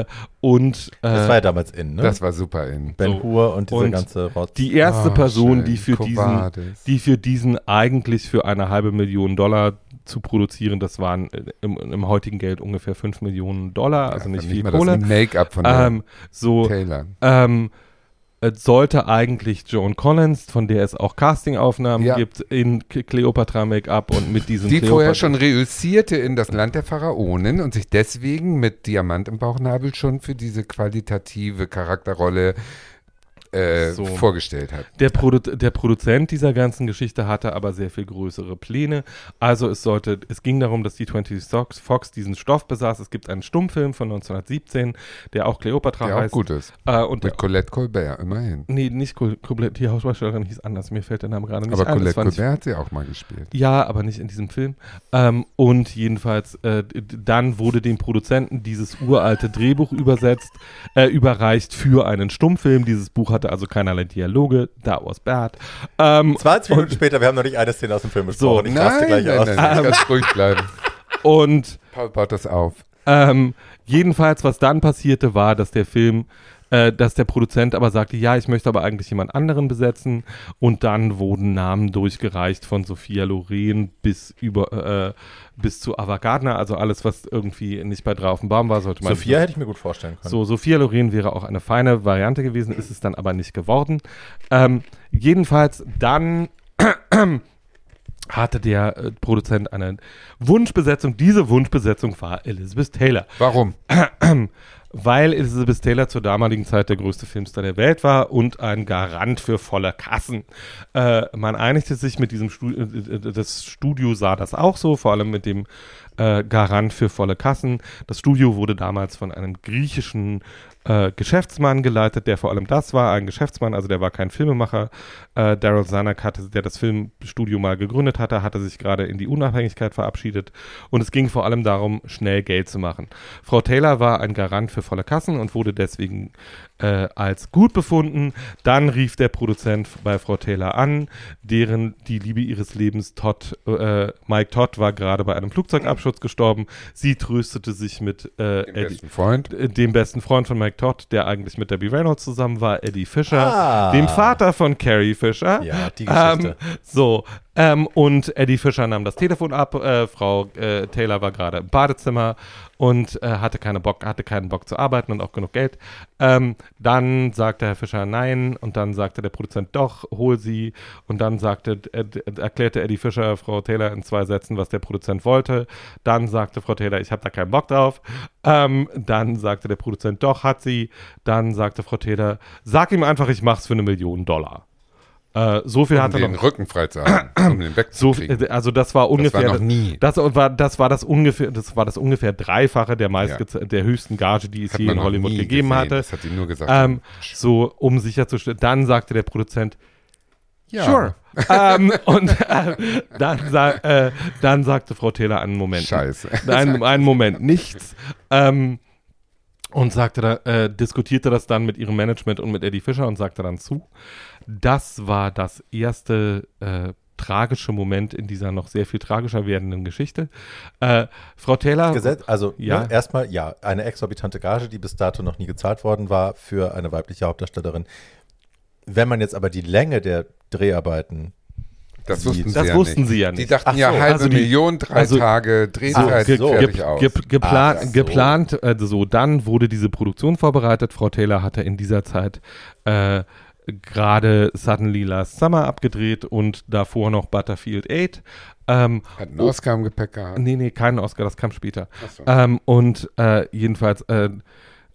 Speaker 2: Äh, und
Speaker 3: Das
Speaker 2: äh,
Speaker 3: war ja damals in, ne?
Speaker 1: das war super in.
Speaker 3: ben
Speaker 2: so.
Speaker 3: Hur und diese
Speaker 2: Und
Speaker 3: ganze Rotz.
Speaker 2: die erste
Speaker 1: Ah,
Speaker 2: Person,
Speaker 1: schön.
Speaker 2: die für diesen
Speaker 1: Covades.
Speaker 2: die für diesen eigentlich für eine halbe Million Dollar zu produzieren, das waren äh, im, im heutigen Geld ungefähr 5 Millionen Dollar, also nicht viel
Speaker 1: mal
Speaker 2: Kohle.
Speaker 1: das Make-up von
Speaker 2: Ähm, so,
Speaker 1: Taylor.
Speaker 2: ähm, sollte eigentlich Joan Collins, von der es auch Castingaufnahmen
Speaker 1: Ja.
Speaker 2: gibt, in K- Cleopatra Make-up und mit diesem
Speaker 1: Die
Speaker 2: Kleopatra-
Speaker 1: vorher schon reüssierte in das Land der Pharaonen und sich deswegen mit Diamant im Bauchnabel schon für diese qualitative Charakterrolle äh,
Speaker 2: So.
Speaker 1: vorgestellt hat.
Speaker 2: Der, Produ der Produzent dieser ganzen Geschichte hatte aber sehr viel größere Pläne. Also es sollte, es ging darum, dass die 20th Fox, Fox diesen Stoff besaß. Es gibt einen Stummfilm von 1917, der auch Cleopatra
Speaker 1: Der auch
Speaker 2: heißt.
Speaker 1: gut ist.
Speaker 2: Äh, und
Speaker 1: Mit Colette Colbert, immerhin.
Speaker 2: nee, nicht Col- Colette, die Hausdarstellerin hieß anders. Mir fällt der Name gerade nicht
Speaker 1: Aber
Speaker 2: ein. Das
Speaker 1: Colette Colbert hat sie auch mal gespielt.
Speaker 2: Ja, aber nicht in diesem Film. Ähm, und jedenfalls, äh, dann wurde dem Produzenten dieses uralte Drehbuch übersetzt, äh, überreicht für einen Stummfilm. Dieses Buch hatte also keinerlei Dialoge. That was bad. Ähm,
Speaker 3: 20 Minuten später, wir haben noch nicht eine Szene aus dem Film
Speaker 2: So,
Speaker 3: besprochen. ich raste
Speaker 1: Nein,
Speaker 3: gleich
Speaker 1: nein,
Speaker 3: aus.
Speaker 1: nein, nein, ganz ruhig bleiben.
Speaker 2: und
Speaker 1: Paul baut das auf.
Speaker 2: Ähm, jedenfalls, was dann passierte, war, dass der Film, äh, dass der Produzent aber sagte, ja, ich möchte aber eigentlich jemand anderen besetzen. Und dann wurden Namen durchgereicht von Sophia Loren bis über äh, bis zu Ava Gardner, also alles, was irgendwie nicht bei drei auf dem Baum war, sollte man.
Speaker 3: Sophia hätte ich mir gut vorstellen können.
Speaker 2: So, Sophia Loren wäre auch eine feine Variante gewesen, ist es dann aber nicht geworden. Ähm, jedenfalls dann *clears throat* hatte der äh, Produzent eine Wunschbesetzung. Diese Wunschbesetzung war Elizabeth Taylor
Speaker 1: Warum? *clears throat*
Speaker 2: weil Elizabeth Taylor zur damaligen Zeit der größte Filmstar der Welt war und ein Garant für volle Kassen. Äh, man einigte sich mit diesem Studio, äh, das Studio sah das auch so, vor allem mit dem äh, Garant für volle Kassen. Das Studio wurde damals von einem griechischen äh, Geschäftsmann geleitet, der vor allem das war, ein Geschäftsmann, also der war kein Filmemacher. Äh, Daryl Zanuck hatte, der das Filmstudio mal gegründet hatte, hatte sich gerade in die Unabhängigkeit verabschiedet und es ging vor allem darum, schnell Geld zu machen. Frau Taylor war ein Garant für volle Kassen und wurde deswegen äh, als gut befunden. Dann rief der Produzent bei Frau Taylor an, deren die Liebe ihres Lebens Todd, äh, Mike Todd war gerade bei einem Flugzeugabsturz gestorben. Sie tröstete sich mit äh,
Speaker 1: Dem
Speaker 2: Eddie,
Speaker 1: besten Freund.
Speaker 2: äh, dem besten Freund von Mike Todd, der eigentlich mit Debbie Reynolds zusammen war, Eddie Fisher,
Speaker 3: Ah.
Speaker 2: dem Vater von Carrie Fisher.
Speaker 3: Ja, die
Speaker 2: Ähm,
Speaker 3: Geschichte.
Speaker 2: so, ähm, und Eddie Fischer nahm das Telefon ab. Äh, Frau äh, Taylor war gerade im Badezimmer und äh, hatte, keine Bock, hatte keinen Bock zu arbeiten und auch genug Geld. Ähm, dann sagte Herr Fischer nein und dann sagte der Produzent doch, hol sie. Und dann sagte, äh, erklärte Eddie Fischer Frau Taylor in zwei Sätzen, was der Produzent wollte. Dann sagte Frau Taylor, ich habe da keinen Bock drauf. Ähm, dann sagte der Produzent doch, hat sie. Dann sagte Frau Taylor, sag ihm einfach, ich mach's für eine Million Dollar. Äh, so viel
Speaker 1: Um
Speaker 2: hat er
Speaker 1: den
Speaker 2: noch.
Speaker 1: Rücken frei zu haben, um den
Speaker 2: So,
Speaker 1: wegzukriegen.
Speaker 2: viel- also das war ungefähr
Speaker 1: das war noch nie.
Speaker 2: das war das war das ungefähr das war das ungefähr dreifache der meist der höchsten Gage, die es
Speaker 1: Hat
Speaker 2: je
Speaker 1: man
Speaker 2: in Hollywood gegeben
Speaker 1: gesehen.
Speaker 2: hatte.
Speaker 1: Das hat die nur gesagt.
Speaker 2: Ähm, so um sicherzustellen. Dann sagte der Produzent
Speaker 1: ja.
Speaker 2: Sure. ähm, und äh, dann, äh, dann sagte Frau Taylor einen Moment.
Speaker 1: Scheiße.
Speaker 2: Einen, *laughs* einen Moment nichts. Ähm, und sagte da, äh, diskutierte das dann mit ihrem Management und mit Eddie Fischer und sagte dann zu. Das war das erste äh, tragische Moment in dieser noch sehr viel tragischer werdenden Geschichte. Äh, Frau Taylor.
Speaker 3: Gesetz, also
Speaker 2: Ja.
Speaker 3: ne, erstmal, ja, eine exorbitante Gage, die bis dato noch nie gezahlt worden war für eine weibliche Hauptdarstellerin. Wenn man jetzt aber die Länge der Dreharbeiten
Speaker 1: Das
Speaker 3: Die-
Speaker 1: wussten sie
Speaker 2: Das
Speaker 1: ja
Speaker 2: wussten
Speaker 1: nicht.
Speaker 2: sie ja
Speaker 1: Die
Speaker 2: nicht.
Speaker 1: dachten
Speaker 3: Ach
Speaker 1: ja
Speaker 3: so,
Speaker 1: halbe
Speaker 2: also die-
Speaker 1: Million, drei
Speaker 2: also-
Speaker 1: Tage Drehzeit,
Speaker 3: ge- ge-
Speaker 1: fertig
Speaker 2: ge
Speaker 1: aus.
Speaker 2: ge geplant,
Speaker 3: Ach so.
Speaker 2: geplant äh, so, dann wurde diese Produktion vorbereitet. Frau Taylor hatte in dieser Zeit äh, gerade Suddenly Last Summer abgedreht und davor noch Butterfield 8. Ähm,
Speaker 1: Hat einen Oscar im Gepäck gehabt.
Speaker 2: nee, nee, keinen Oscar, das kam später.
Speaker 1: So.
Speaker 2: Ähm, und äh, jedenfalls äh,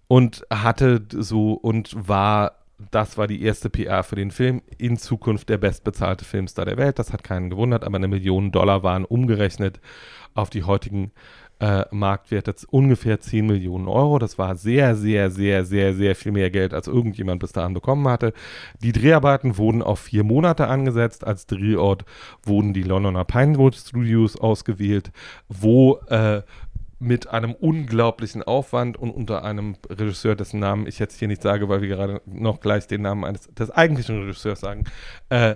Speaker 2: und hatte so und war das war die erste PR für den Film. In Zukunft der bestbezahlte Filmstar der Welt. Das hat keinen gewundert, aber eine Million Dollar waren umgerechnet auf die heutigen äh, Marktwerte ungefähr 10 Millionen Euro. Das war sehr, sehr, sehr, sehr, sehr viel mehr Geld, als irgendjemand bis dahin bekommen hatte. Die Dreharbeiten wurden auf vier Monate angesetzt. Als Drehort wurden die Londoner Pinewood Studios ausgewählt, wo äh, mit einem unglaublichen Aufwand und unter einem Regisseur, dessen Namen ich jetzt hier nicht sage, weil wir gerade noch gleich den Namen eines des eigentlichen Regisseurs sagen, äh,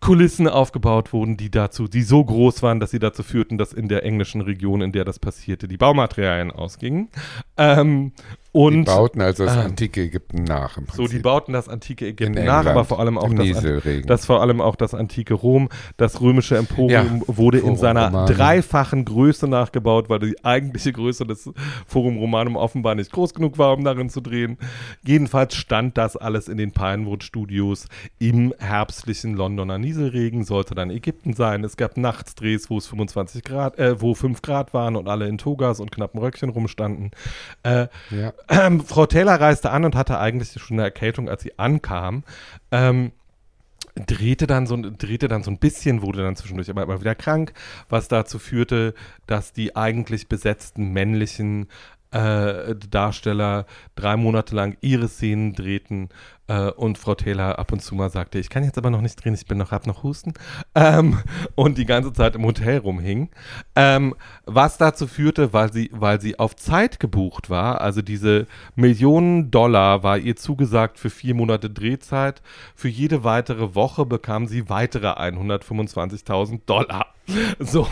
Speaker 2: Kulissen aufgebaut wurden, die dazu, die so groß waren, dass sie dazu führten, dass in der englischen Region, in der das passierte, die Baumaterialien ausgingen. Ähm,
Speaker 1: Die
Speaker 2: und
Speaker 1: bauten also das
Speaker 2: ähm,
Speaker 1: antike Ägypten nach im Prinzip.
Speaker 2: so, die bauten das antike Ägypten
Speaker 1: In
Speaker 2: nach,
Speaker 1: England,
Speaker 2: aber vor allem auch das, das vor allem auch das antike Rom. Das römische Emporium
Speaker 1: Ja,
Speaker 2: wurde in
Speaker 1: Forum
Speaker 2: seiner
Speaker 1: Romanum.
Speaker 2: dreifachen Größe nachgebaut, weil die eigentliche Größe des Forum Romanum offenbar nicht groß genug war, um darin zu drehen. Jedenfalls stand das alles in den Pinewood Studios im herbstlichen Londoner Nieselregen, sollte dann Ägypten sein. Es gab Nachtsdrehs, wo es 25 Grad, äh, wo 5 Grad waren und alle in Togas und knappen Röckchen rumstanden. Äh,
Speaker 1: ja.
Speaker 2: Ähm, Frau Taylor reiste an und hatte eigentlich schon eine Erkältung, als sie ankam. Ähm, drehte dann so drehte dann so ein bisschen, wurde dann zwischendurch aber immer wieder krank, was dazu führte, dass die eigentlich besetzten männlichen äh, Darsteller drei Monate lang ihre Szenen drehten äh, und Frau Taylor ab und zu mal sagte, ich kann jetzt aber noch nicht drehen, ich bin noch, hab noch Husten ähm, *laughs* und die ganze Zeit im Hotel rumhing. Ähm, was dazu führte, weil sie, weil sie auf Zeit gebucht war, also diese Millionen Dollar war ihr zugesagt für vier Monate Drehzeit. Für jede weitere Woche bekam sie weitere 125.000 Dollar. *laughs* So.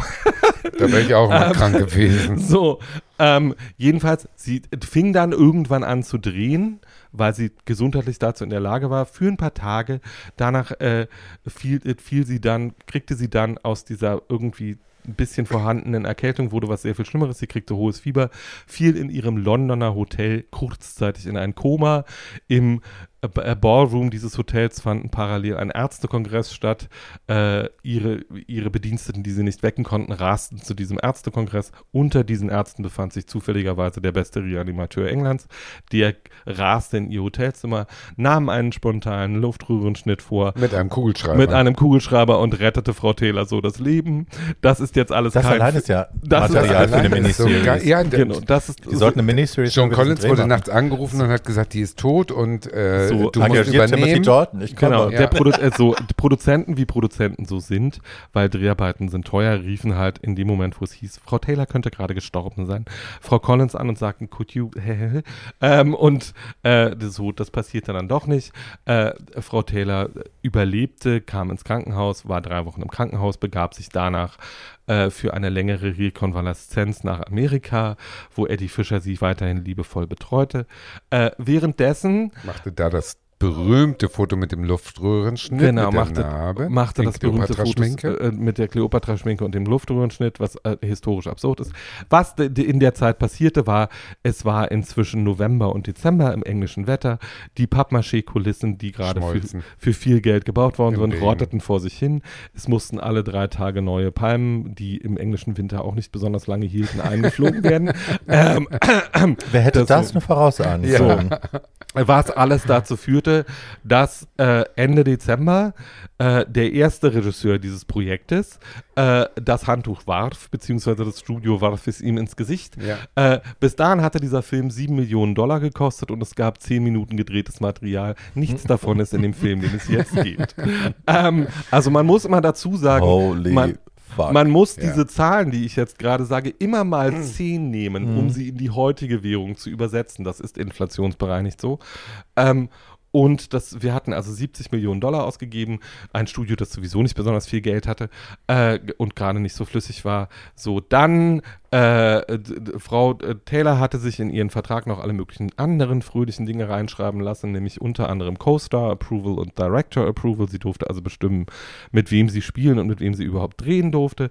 Speaker 1: Da wäre ich auch mal *laughs* ähm, krank gewesen.
Speaker 2: So, ähm, jedenfalls, sie fing dann irgendwann an zu drehen weil sie gesundheitlich dazu in der Lage war, für ein paar Tage. Danach äh, fiel, fiel sie dann, kriegte sie dann aus dieser irgendwie ein bisschen vorhandenen Erkältung wurde was sehr viel Schlimmeres. Sie kriegte hohes Fieber, fiel in ihrem Londoner Hotel kurzzeitig in ein Koma. Im äh, Ballroom dieses Hotels fanden parallel ein Ärztekongress statt. Äh, ihre, ihre Bediensteten, die sie nicht wecken konnten, rasten zu diesem Ärztekongress. Unter diesen Ärzten befand sich zufälligerweise der beste Reanimateur Englands. Der raste in ihr Hotelzimmer, nahm einen spontanen Luftröhrenschnitt vor.
Speaker 1: Mit einem Kugelschreiber.
Speaker 2: Mit einem Kugelschreiber und rettete Frau Taylor so das Leben. Das ist jetzt alles
Speaker 3: das kein... Allein ist ja
Speaker 2: das Material
Speaker 3: ist für eine Miniserie.
Speaker 1: So, ja, genau, das ist...
Speaker 3: Die sollten eine Miniserie
Speaker 1: John Collins wurde nachts angerufen und hat gesagt, die ist tot und äh,
Speaker 3: so, du musst übernehmen. Jordan, ich
Speaker 2: genau, ja. Produ äh, so, Produzenten wie Produzenten so sind, weil Dreharbeiten sind teuer, riefen halt in dem Moment, wo es hieß, Frau Taylor könnte gerade gestorben sein, Frau Collins an und sagten, could you, *laughs* ähm, und äh, so, das passierte dann doch nicht. Äh, Frau Taylor überlebte, kam ins Krankenhaus, war drei Wochen im Krankenhaus, begab sich danach äh, für eine längere Rekonvaleszenz nach Amerika, wo Eddie Fischer sie weiterhin liebevoll betreute. Äh, währenddessen
Speaker 1: machte da das berühmte Foto mit dem Luftröhrenschnitt
Speaker 2: genau, mit machte, Narbe, machte das berühmte Foto äh, mit der Kleopatra-Schminke und dem Luftröhrenschnitt, was äh, historisch absurd ist. Was in der Zeit passierte, war, es war inzwischen November und Dezember im englischen Wetter. Die Pappmaché-Kulissen, die gerade für, für, viel Geld gebaut worden sind, rotteten vor sich hin. Es mussten alle drei Tage neue Palmen, die im englischen Winter auch nicht besonders lange hielten, eingeflogen *laughs* werden. ähm,
Speaker 3: Wer hätte das, das nur vorausahnen ja. sollen?
Speaker 2: Was alles dazu führte, dass äh, Ende Dezember äh, der erste Regisseur dieses Projektes äh, das Handtuch warf, beziehungsweise das Studio warf es ihm ins Gesicht. Ja. Äh, bis dahin hatte dieser Film sieben Millionen Dollar gekostet und es gab zehn Minuten gedrehtes Material. Nichts *laughs* davon ist in dem Film, den es jetzt geht. *laughs* ähm, also man muss immer dazu sagen,
Speaker 3: Holy
Speaker 2: man, Fuck. Man muss ja. diese Zahlen, die ich jetzt gerade sage, immer mal mhm. 10 nehmen, um mhm. sie in die heutige Währung zu übersetzen. Das ist inflationsbereinigt so. Ähm, und das, wir hatten also 70 Millionen Dollar ausgegeben. Ein Studio, das sowieso nicht besonders viel Geld hatte äh, und gerade nicht so flüssig war. So, dann äh, Frau äh, Taylor hatte sich in ihren Vertrag noch alle möglichen anderen fröhlichen Dinge reinschreiben lassen, nämlich unter anderem Co-Star Approval und Director Approval. Sie durfte also bestimmen, mit wem sie spielen und mit wem sie überhaupt drehen durfte.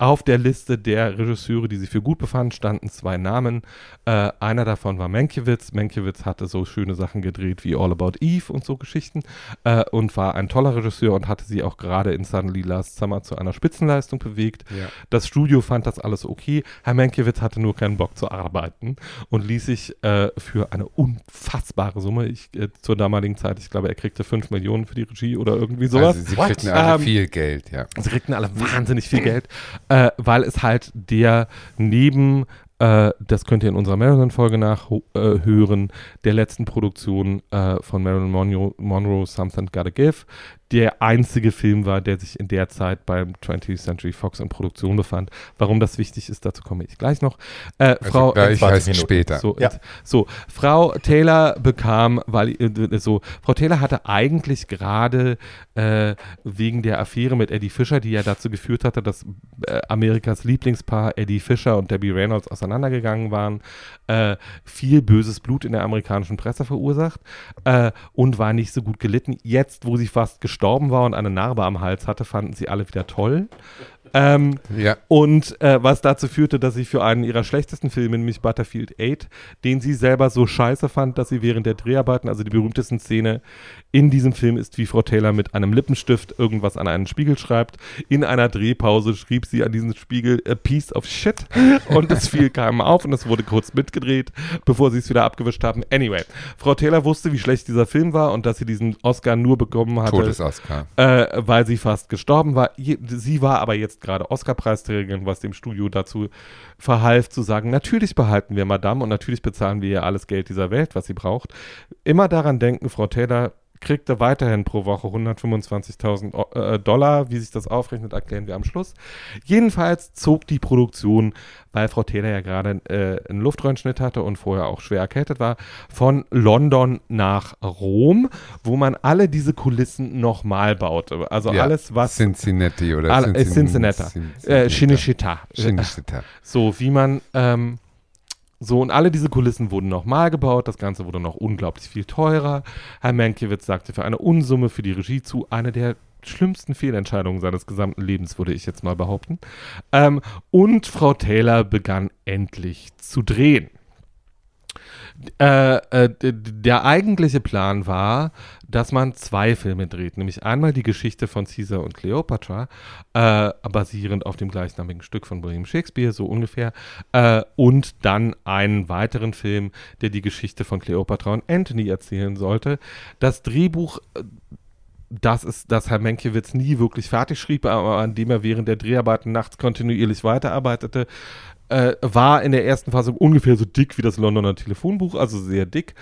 Speaker 2: Auf der Liste der Regisseure, die sie für gut befanden, standen zwei Namen. Äh, einer davon war Mankiewicz. Mankiewicz hatte so schöne Sachen gedreht wie All About Eve und so Geschichten äh, und war ein toller Regisseur und hatte sie auch gerade in Suddenly Last Summer zu einer Spitzenleistung bewegt. Ja. Das Studio fand das alles okay. Herr Mankiewicz hatte nur keinen Bock zu arbeiten und ließ sich äh, für eine unfassbare Summe, ich, äh, zur damaligen Zeit, ich glaube, er kriegte 5 Millionen für die Regie oder irgendwie sowas. Also
Speaker 1: sie kriegten What? alle ähm, viel Geld, ja.
Speaker 2: Sie kriegten alle wahnsinnig viel Geld, äh, weil es halt der neben äh, das könnt ihr in unserer Marilyn-Folge nachhören, äh, der letzten Produktion äh, von Marilyn Monroe, Monroe Something Gotta Give der einzige Film war, der sich in der Zeit beim 20th Century Fox in Produktion befand. Warum das wichtig ist, dazu komme ich gleich noch.
Speaker 1: Äh, also Frau gleich heißt später.
Speaker 2: So, ja. so, Frau Taylor bekam, weil äh, so, Frau Taylor hatte eigentlich gerade äh, wegen der Affäre mit Eddie Fischer, die ja dazu geführt hatte, dass äh, Amerikas Lieblingspaar Eddie Fischer und Debbie Reynolds auseinandergegangen waren, äh, viel böses Blut in der amerikanischen Presse verursacht äh, und war nicht so gut gelitten. Jetzt, wo sie fast gestorben war und eine Narbe am Hals hatte, fanden sie alle wieder toll. Ähm,
Speaker 1: Ja.
Speaker 2: und äh, was dazu führte, dass sie für einen ihrer schlechtesten Filme, nämlich Butterfield 8, den sie selber so scheiße fand, dass sie während der Dreharbeiten, also die berühmtesten Szene in diesem Film ist, wie Frau Taylor mit einem Lippenstift irgendwas an einen Spiegel schreibt. In einer Drehpause schrieb sie an diesen Spiegel a piece of shit *laughs* und es fiel keinem auf und es wurde kurz mitgedreht, bevor sie es wieder abgewischt haben. Anyway, Frau Taylor wusste, wie schlecht dieser Film war und dass sie diesen Oscar nur bekommen hatte
Speaker 1: Todes-Oscar.
Speaker 2: äh, weil sie fast gestorben war. Sie war aber jetzt gerade Oscar-Preisträgerin, was dem Studio dazu verhalf, zu sagen, natürlich behalten wir Madame und natürlich bezahlen wir ihr alles Geld dieser Welt, was sie braucht. Immer daran denken, Frau Taylor kriegte weiterhin pro Woche 125.000 O- äh, Dollar. Wie sich das aufrechnet, erklären wir am Schluss. Jedenfalls zog die Produktion, weil Frau Taylor ja gerade äh, einen Luftröhrenschnitt hatte und vorher auch schwer erkältet war, von London nach Rom, wo man alle diese Kulissen nochmal baute. Also
Speaker 1: Ja,
Speaker 2: alles, was
Speaker 1: Cincinnati oder
Speaker 2: Alle- äh, Cincinnati. äh, Shinichita.
Speaker 1: Shinichita.
Speaker 2: So, wie man, ähm, so, und alle diese Kulissen wurden nochmal gebaut. Das Ganze wurde noch unglaublich viel teurer. Herr Mankiewicz sagte für eine Unsumme für die Regie zu, eine der schlimmsten Fehlentscheidungen seines gesamten Lebens, würde ich jetzt mal behaupten. Ähm, und Frau Taylor begann endlich zu drehen. Äh, äh, der eigentliche Plan war, dass man zwei Filme dreht, nämlich einmal die Geschichte von Caesar und Cleopatra, äh, basierend auf dem gleichnamigen Stück von William Shakespeare, so ungefähr, äh, und dann einen weiteren Film, der die Geschichte von Cleopatra und Anthony erzählen sollte. Das Drehbuch äh, das ist, dass Herr Menkiewicz nie wirklich fertig schrieb, aber an dem er während der Dreharbeiten nachts kontinuierlich weiterarbeitete, äh, war in der ersten Fassung ungefähr so dick wie das Londoner Telefonbuch, also sehr dick.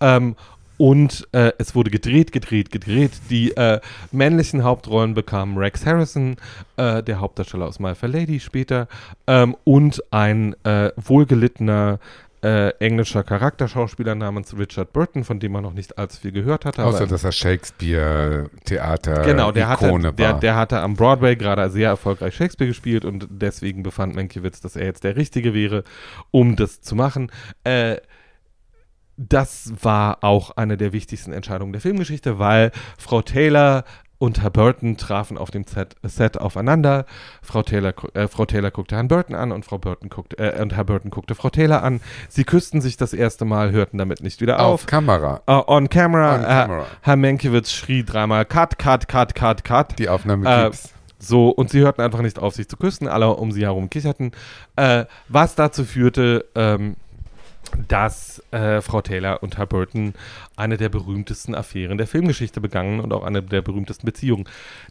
Speaker 2: Ähm, und äh, es wurde gedreht, gedreht, gedreht. Die äh, männlichen Hauptrollen bekamen Rex Harrison, äh, der Hauptdarsteller aus My Fair Lady später, ähm, und ein äh, wohlgelittener äh, englischer Charakterschauspieler namens Richard Burton, von dem man noch nicht allzu viel gehört hatte.
Speaker 1: Außer, dass er Shakespeare-Theater
Speaker 2: Genau, der hatte,
Speaker 1: Ikone
Speaker 2: der,
Speaker 1: war.
Speaker 2: der hatte am Broadway gerade sehr erfolgreich Shakespeare gespielt und deswegen befand Mankiewicz, dass er jetzt der Richtige wäre, um das zu machen. Äh, das war auch eine der wichtigsten Entscheidungen der Filmgeschichte, weil Frau Taylor und Herr Burton trafen auf dem Set, Set aufeinander. Frau Taylor, äh, Frau Taylor guckte Herrn Burton an und Frau Burton guckte, äh, und Herr Burton guckte Frau Taylor an. Sie küssten sich das erste Mal, hörten damit nicht wieder auf.
Speaker 1: Auf Kamera.
Speaker 2: Äh, on camera.
Speaker 1: On
Speaker 2: Äh,
Speaker 1: camera.
Speaker 2: Herr Mankiewicz schrie dreimal Cut, Cut, Cut, Cut, Cut.
Speaker 1: Die Aufnahme
Speaker 2: Äh,
Speaker 1: gibt's.
Speaker 2: So, und sie hörten einfach nicht auf, sich zu küssen. Alle um sie herum kicherten. Was dazu führte, ähm, dass äh, Frau Taylor und Herr Burton eine der berühmtesten Affären der Filmgeschichte begangen und auch eine der berühmtesten Beziehungen.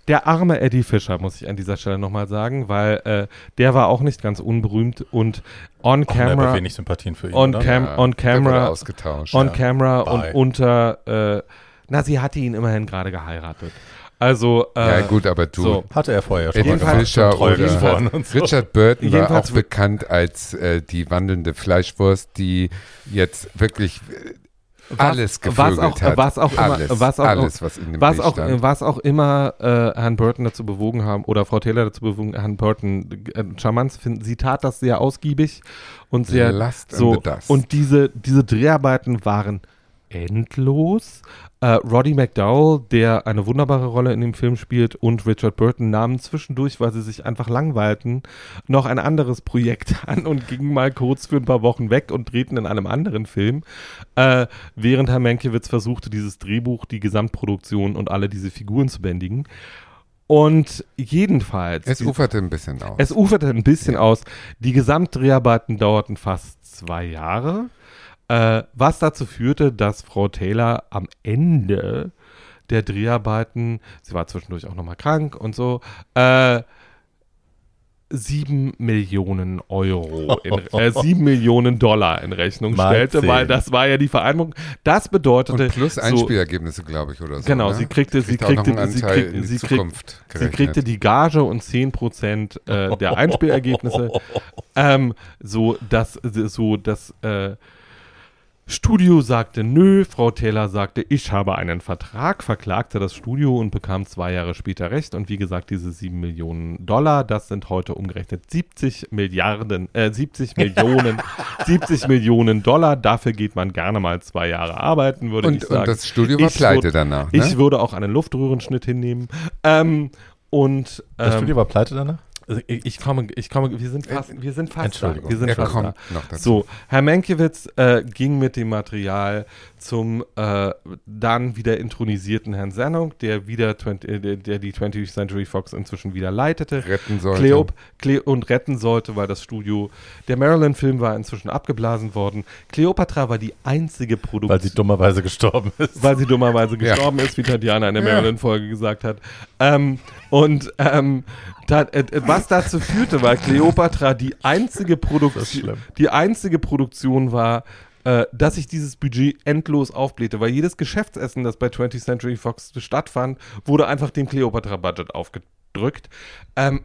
Speaker 2: Der arme Eddie Fischer, muss ich an dieser Stelle nochmal sagen, weil äh, der war auch nicht ganz unberühmt und on
Speaker 3: Auch
Speaker 2: camera,
Speaker 3: wenig Sympathien für ihn.
Speaker 2: on cam on
Speaker 1: der wurde
Speaker 2: camera,
Speaker 1: ausgetauscht.
Speaker 2: on
Speaker 3: Ja.
Speaker 2: camera
Speaker 3: Bye.
Speaker 2: und unter, äh, na, sie hatte ihn immerhin gerade geheiratet. Also, äh,
Speaker 1: ja, gut, aber du.
Speaker 2: so.
Speaker 3: Hatte er vorher schon
Speaker 1: Eddie
Speaker 3: mal gemacht,
Speaker 1: Fischer oder
Speaker 3: so.
Speaker 1: Richard Burton war
Speaker 2: Jedenfalls
Speaker 1: auch bekannt als äh, die wandelnde Fleischwurst, die jetzt wirklich äh, alles gevögelt
Speaker 2: was auch,
Speaker 1: hat.
Speaker 2: was auch
Speaker 1: alles,
Speaker 2: immer, was auch,
Speaker 1: alles, was in dem
Speaker 2: was auch,
Speaker 1: stand.
Speaker 2: was auch immer äh, Herrn Burton dazu bewogen haben oder Frau Taylor dazu bewogen, Herrn Burton äh, charmant zu finden. Sie tat das sehr ausgiebig und sehr
Speaker 1: Last
Speaker 2: so. Und diese, diese Dreharbeiten waren endlos. Äh, Roddy McDowell, der eine wunderbare Rolle in dem Film spielt, und Richard Burton nahmen zwischendurch, weil sie sich einfach langweilten, noch ein anderes Projekt *laughs* an und gingen mal kurz für ein paar Wochen weg und drehten in einem anderen Film, äh, während Herr Mankiewicz versuchte, dieses Drehbuch, die Gesamtproduktion und alle diese Figuren zu bändigen. Und jedenfalls.
Speaker 1: es uferte ein bisschen aus.
Speaker 2: es uferte ein bisschen aus. Die Gesamtdreharbeiten dauerten fast zwei Jahre, äh, was dazu führte, dass Frau Taylor am Ende der Dreharbeiten, sie war zwischendurch auch nochmal krank und so, äh, sieben Millionen Euro, in, *laughs* äh, sieben Millionen Dollar in Rechnung
Speaker 3: Mal
Speaker 2: stellte,
Speaker 3: zehn.
Speaker 2: weil das war ja die Vereinbarung. Das bedeutete
Speaker 1: und plus
Speaker 2: so,
Speaker 1: Einspielergebnisse, glaube ich, oder so.
Speaker 2: Genau,
Speaker 1: ne?
Speaker 2: sie kriegte- sie kriegte- sie
Speaker 1: Anteil
Speaker 2: krieg-
Speaker 1: in die
Speaker 2: sie krieg-
Speaker 1: Zukunft
Speaker 2: Sie kriegte die Gage und 10% äh, der *laughs* Einspielergebnisse. ähm, so, dass, so, das äh, Studio sagte nö, Frau Taylor sagte, ich habe einen Vertrag, verklagte das Studio und bekam zwei Jahre später Recht. Und wie gesagt, diese 7 Millionen Dollar, das sind heute umgerechnet 70 Milliarden, äh, 70 *laughs* Millionen, 70 Millionen Dollar. Dafür geht man gerne mal zwei Jahre arbeiten, würde
Speaker 1: und,
Speaker 2: ich sagen.
Speaker 1: und das Studio war
Speaker 2: Ich
Speaker 1: pleite
Speaker 2: würd-
Speaker 1: danach,
Speaker 2: Ich
Speaker 1: ne?
Speaker 2: würde auch einen Luftröhrenschnitt hinnehmen. Ähm, und
Speaker 3: Das
Speaker 2: ähm,
Speaker 3: Studio war pleite danach?
Speaker 2: Also ich, ich komme, ich komme, wir sind fast, wir sind fast da.
Speaker 3: Entschuldigung.
Speaker 2: Wir sind
Speaker 1: Er
Speaker 2: fast
Speaker 1: kommt
Speaker 2: da.
Speaker 1: noch dazu.
Speaker 2: So, Herr Mankiewicz äh, ging mit dem Material zum äh, dann wieder intronisierten Herrn Sennung, der wieder 20, äh, der, der die 20th Century Fox inzwischen wieder leitete.
Speaker 1: Retten sollte.
Speaker 2: Cleop, Cle und retten sollte, weil das Studio, der Marilyn-Film war inzwischen abgeblasen worden. Cleopatra war die einzige Produktion
Speaker 3: Weil sie dummerweise gestorben ist.
Speaker 2: weil sie dummerweise
Speaker 1: Ja.
Speaker 2: gestorben ist, wie Tatjana in der
Speaker 1: Ja.
Speaker 2: Marilyn-Folge gesagt hat. Ähm, und ähm, da, äh, äh, was dazu führte, war Cleopatra die einzige Produktion, die einzige Produktion war, äh, dass sich dieses Budget endlos aufblähte, weil jedes Geschäftsessen, das bei 20th Century Fox stattfand, wurde einfach dem Cleopatra-Budget aufgedrückt. Ähm,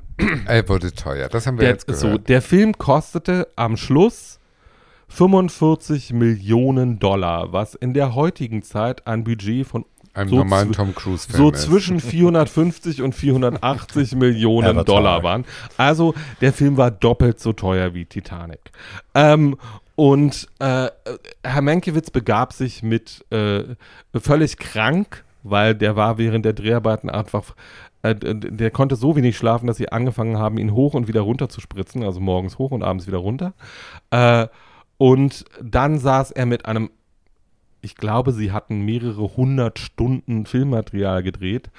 Speaker 1: Er wurde teuer. Das haben wir
Speaker 2: der,
Speaker 1: jetzt gehört.
Speaker 2: so, der Film kostete am Schluss 45 Millionen Dollar, was in der heutigen Zeit ein Budget von
Speaker 1: Einem
Speaker 2: so
Speaker 1: normalen Tom Cruise-Film.
Speaker 2: so
Speaker 1: ist.
Speaker 2: zwischen 450 und 480 *laughs* Millionen
Speaker 3: Avatar.
Speaker 2: Dollar waren. Also der Film war doppelt so teuer wie Titanic. Ähm, und äh, Herr Mankiewicz begab sich mit äh, völlig krank, weil der war während der Dreharbeiten einfach äh, der konnte so wenig schlafen, dass sie angefangen haben, ihn hoch und wieder runter zu spritzen, also morgens hoch und abends wieder runter. Äh, und dann saß er mit einem ich glaube, sie hatten mehrere hundert Stunden Filmmaterial gedreht.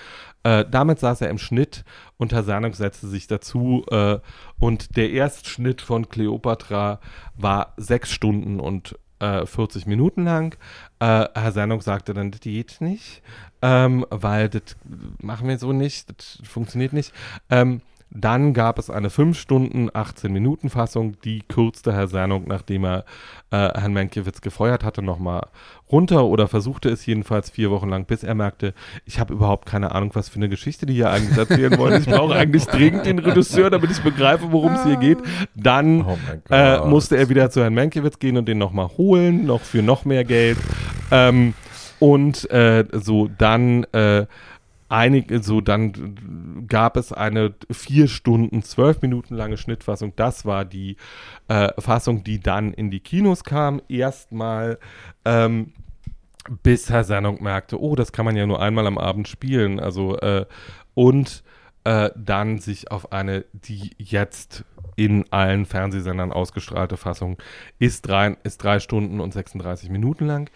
Speaker 2: Äh, damit saß er im Schnitt und Herr Sernok setzte sich dazu. Äh, und der Erstschnitt von Cleopatra war sechs Stunden und äh, 40 Minuten lang. Äh, Sernok sagte dann, das geht nicht, ähm, weil das machen wir so nicht, das funktioniert nicht. Ähm, dann gab es eine 5 Stunden, 18 Minuten Fassung, die kürzte Herr Sernok, nachdem er äh, Herrn Mankiewicz gefeuert hatte, nochmal runter oder versuchte es jedenfalls vier Wochen lang, bis er merkte, ich habe überhaupt keine Ahnung, was für eine Geschichte die hier eigentlich erzählen wollen. Ich brauche eigentlich dringend den Regisseur, damit ich begreife, worum es hier geht. Dann
Speaker 3: Oh
Speaker 2: äh, musste er wieder zu Herrn Mankiewicz gehen und den nochmal holen, noch für noch mehr Geld. Ähm, und äh, so dann äh, einige, so dann gab es eine vier Stunden, zwölf Minuten lange Schnittfassung. Das war die äh, Fassung, die dann in die Kinos kam. Erstmal ähm, bis Herr Sernok merkte, oh, das kann man ja nur einmal am Abend spielen. Also äh, und äh, dann sich auf eine, die jetzt in allen Fernsehsendern ausgestrahlte Fassung ist drei, ist drei Stunden und 36 Minuten lang.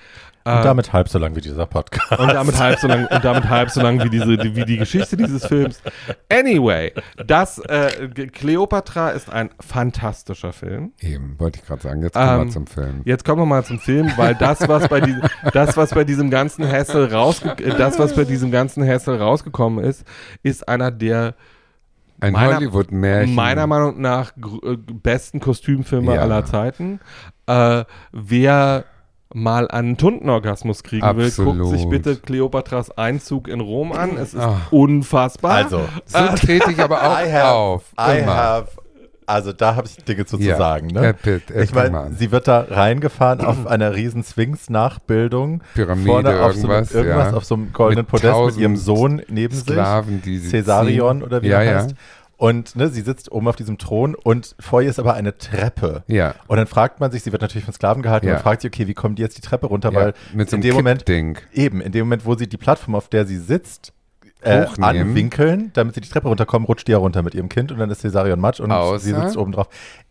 Speaker 2: Äh,
Speaker 3: Und damit halb so lang wie dieser Podcast.
Speaker 2: und damit halb so lang und damit halb so lang wie diese die, wie die Geschichte dieses Films. Anyway, das äh, Cleopatra ist ein fantastischer Film.
Speaker 1: Eben, wollte ich gerade sagen. Jetzt kommen
Speaker 2: Ähm,
Speaker 1: wir zum Film.
Speaker 2: Jetzt kommen wir mal zum Film, weil das was bei diesem das was bei diesem ganzen Hassel rausge äh, das was bei diesem ganzen Hassel rausgekommen ist, ist einer der
Speaker 1: Ein
Speaker 2: meiner-
Speaker 1: Hollywood-Märchen.
Speaker 2: meiner Meinung nach äh, besten Kostümfilme
Speaker 1: Ja.
Speaker 2: aller Zeiten. Äh, wer mal einen Tuntenorgasmus kriegen will, guckt sich
Speaker 1: Absolut.
Speaker 2: bitte Cleopatras Einzug in Rom an. Es ist
Speaker 1: Ah.
Speaker 2: unfassbar.
Speaker 3: Also,
Speaker 1: So trete ich aber auch
Speaker 3: I have,
Speaker 1: auf.
Speaker 3: I
Speaker 1: Immer.
Speaker 3: have, also da habe ich Dinge zu, zu
Speaker 1: Ja.
Speaker 3: sagen. Ne?
Speaker 1: Pitt,
Speaker 3: Ich meine, sie wird da reingefahren auf einer riesen Sphinx-Nachbildung.
Speaker 1: Pyramide,
Speaker 3: Vorne auf so,
Speaker 1: irgendwas,
Speaker 3: einem, irgendwas
Speaker 1: ja.
Speaker 3: auf so einem goldenen
Speaker 1: Mit
Speaker 3: Podest mit ihrem Sohn neben
Speaker 1: Sklaven, die
Speaker 3: sich.
Speaker 1: ziehen.
Speaker 3: oder wie
Speaker 1: ja,
Speaker 3: er
Speaker 1: ja.
Speaker 3: heißt. Und ne, sie sitzt oben auf diesem Thron und vor ihr ist aber eine Treppe.
Speaker 1: Ja.
Speaker 3: Und dann fragt man sich, sie wird natürlich von Sklaven gehalten,
Speaker 1: Ja.
Speaker 3: und fragt sich, okay, wie kommen die jetzt die Treppe runter?
Speaker 1: ja.
Speaker 3: Weil
Speaker 1: Mit so
Speaker 3: in dem Moment, eben, in dem Moment, wo sie die Plattform, auf der sie sitzt, äh, anwinkeln, damit sie die Treppe runterkommen, rutscht die ja runter mit ihrem Kind und dann ist Cesarion Matsch und
Speaker 1: Außer-
Speaker 3: sie sitzt oben drauf.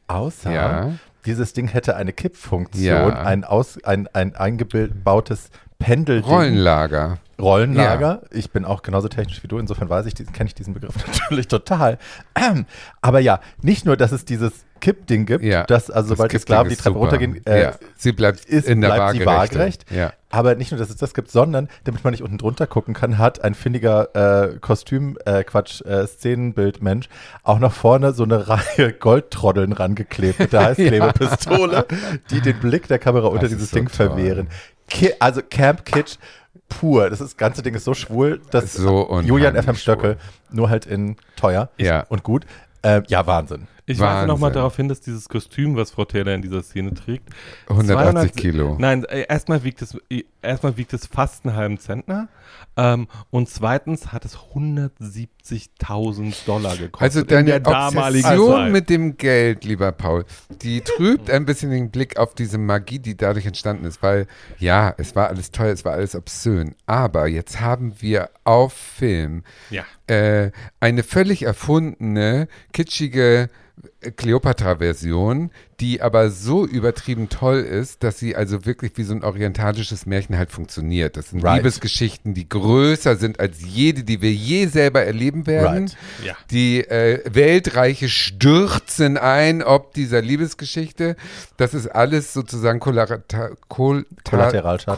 Speaker 3: Außer
Speaker 1: Ja.
Speaker 3: dieses Ding hätte eine Kippfunktion,
Speaker 1: Ja.
Speaker 3: ein, aus, ein, ein eingebautes Pendelding.
Speaker 1: Rollenlager.
Speaker 3: Rollenlager. Ich bin auch genauso technisch wie du, insofern weiß ich, kenne ich diesen Begriff *laughs* natürlich total. *clears throat* Aber ja, nicht nur, dass es dieses Kippding gibt,
Speaker 1: Ja.
Speaker 3: dass also sobald die Sklaven die Treppe runtergehen, äh,
Speaker 1: ja. Sie bleibt
Speaker 3: ist,
Speaker 1: in der
Speaker 3: bleibt sie
Speaker 1: Waagerechte.
Speaker 3: waagerecht.
Speaker 1: Ja.
Speaker 3: Aber nicht nur, dass es das gibt, sondern damit man nicht unten drunter gucken kann, hat ein findiger äh, Kostüm, äh, Quatsch, äh, Szenenbildmensch auch noch vorne so eine *laughs* Reihe Goldtroddeln rangeklebt mit der *laughs* Heißklebepistole, die den Blick der Kamera unter
Speaker 1: Das
Speaker 3: dieses
Speaker 1: so
Speaker 3: Ding
Speaker 1: toll.
Speaker 3: verwehren. Ki also Camp Kitsch pur. Das, ist, das ganze Ding ist so schwul, dass
Speaker 1: So
Speaker 3: Julian FM. Stöckel nur halt in teuer
Speaker 1: Ja.
Speaker 3: und gut. Äh, ja, Wahnsinn.
Speaker 2: Ich weise nochmal
Speaker 1: Wahnsinn.
Speaker 2: darauf hin, dass dieses Kostüm, was Frau Taylor in dieser Szene trägt,
Speaker 1: 180
Speaker 2: 200
Speaker 1: Kilo.
Speaker 2: Nein, äh, erstmal wiegt es äh, erstmal wiegt es fast einen halben Zentner ähm, und zweitens hat es 170.000 Dollar gekostet
Speaker 1: Also
Speaker 2: in
Speaker 1: deine Obsession
Speaker 2: Zeit.
Speaker 1: mit dem Geld, lieber Paul, die trübt ein bisschen den Blick auf diese Magie, die dadurch entstanden ist, weil ja, es war alles teuer, es war alles obszön, aber jetzt haben wir auf Film
Speaker 2: ja.
Speaker 1: äh, eine völlig erfundene, kitschige Kleopatra-Version, die aber so übertrieben toll ist, dass sie also wirklich wie so ein orientalisches Märchen halt funktioniert. Das sind
Speaker 3: Right.
Speaker 1: Liebesgeschichten, die größer sind als jede, die wir je selber erleben werden.
Speaker 3: Right.
Speaker 2: Ja.
Speaker 1: Die äh, Weltreiche stürzen ein, ob dieser Liebesgeschichte. Das ist alles sozusagen Kollater Kol
Speaker 3: Kollateralschaden.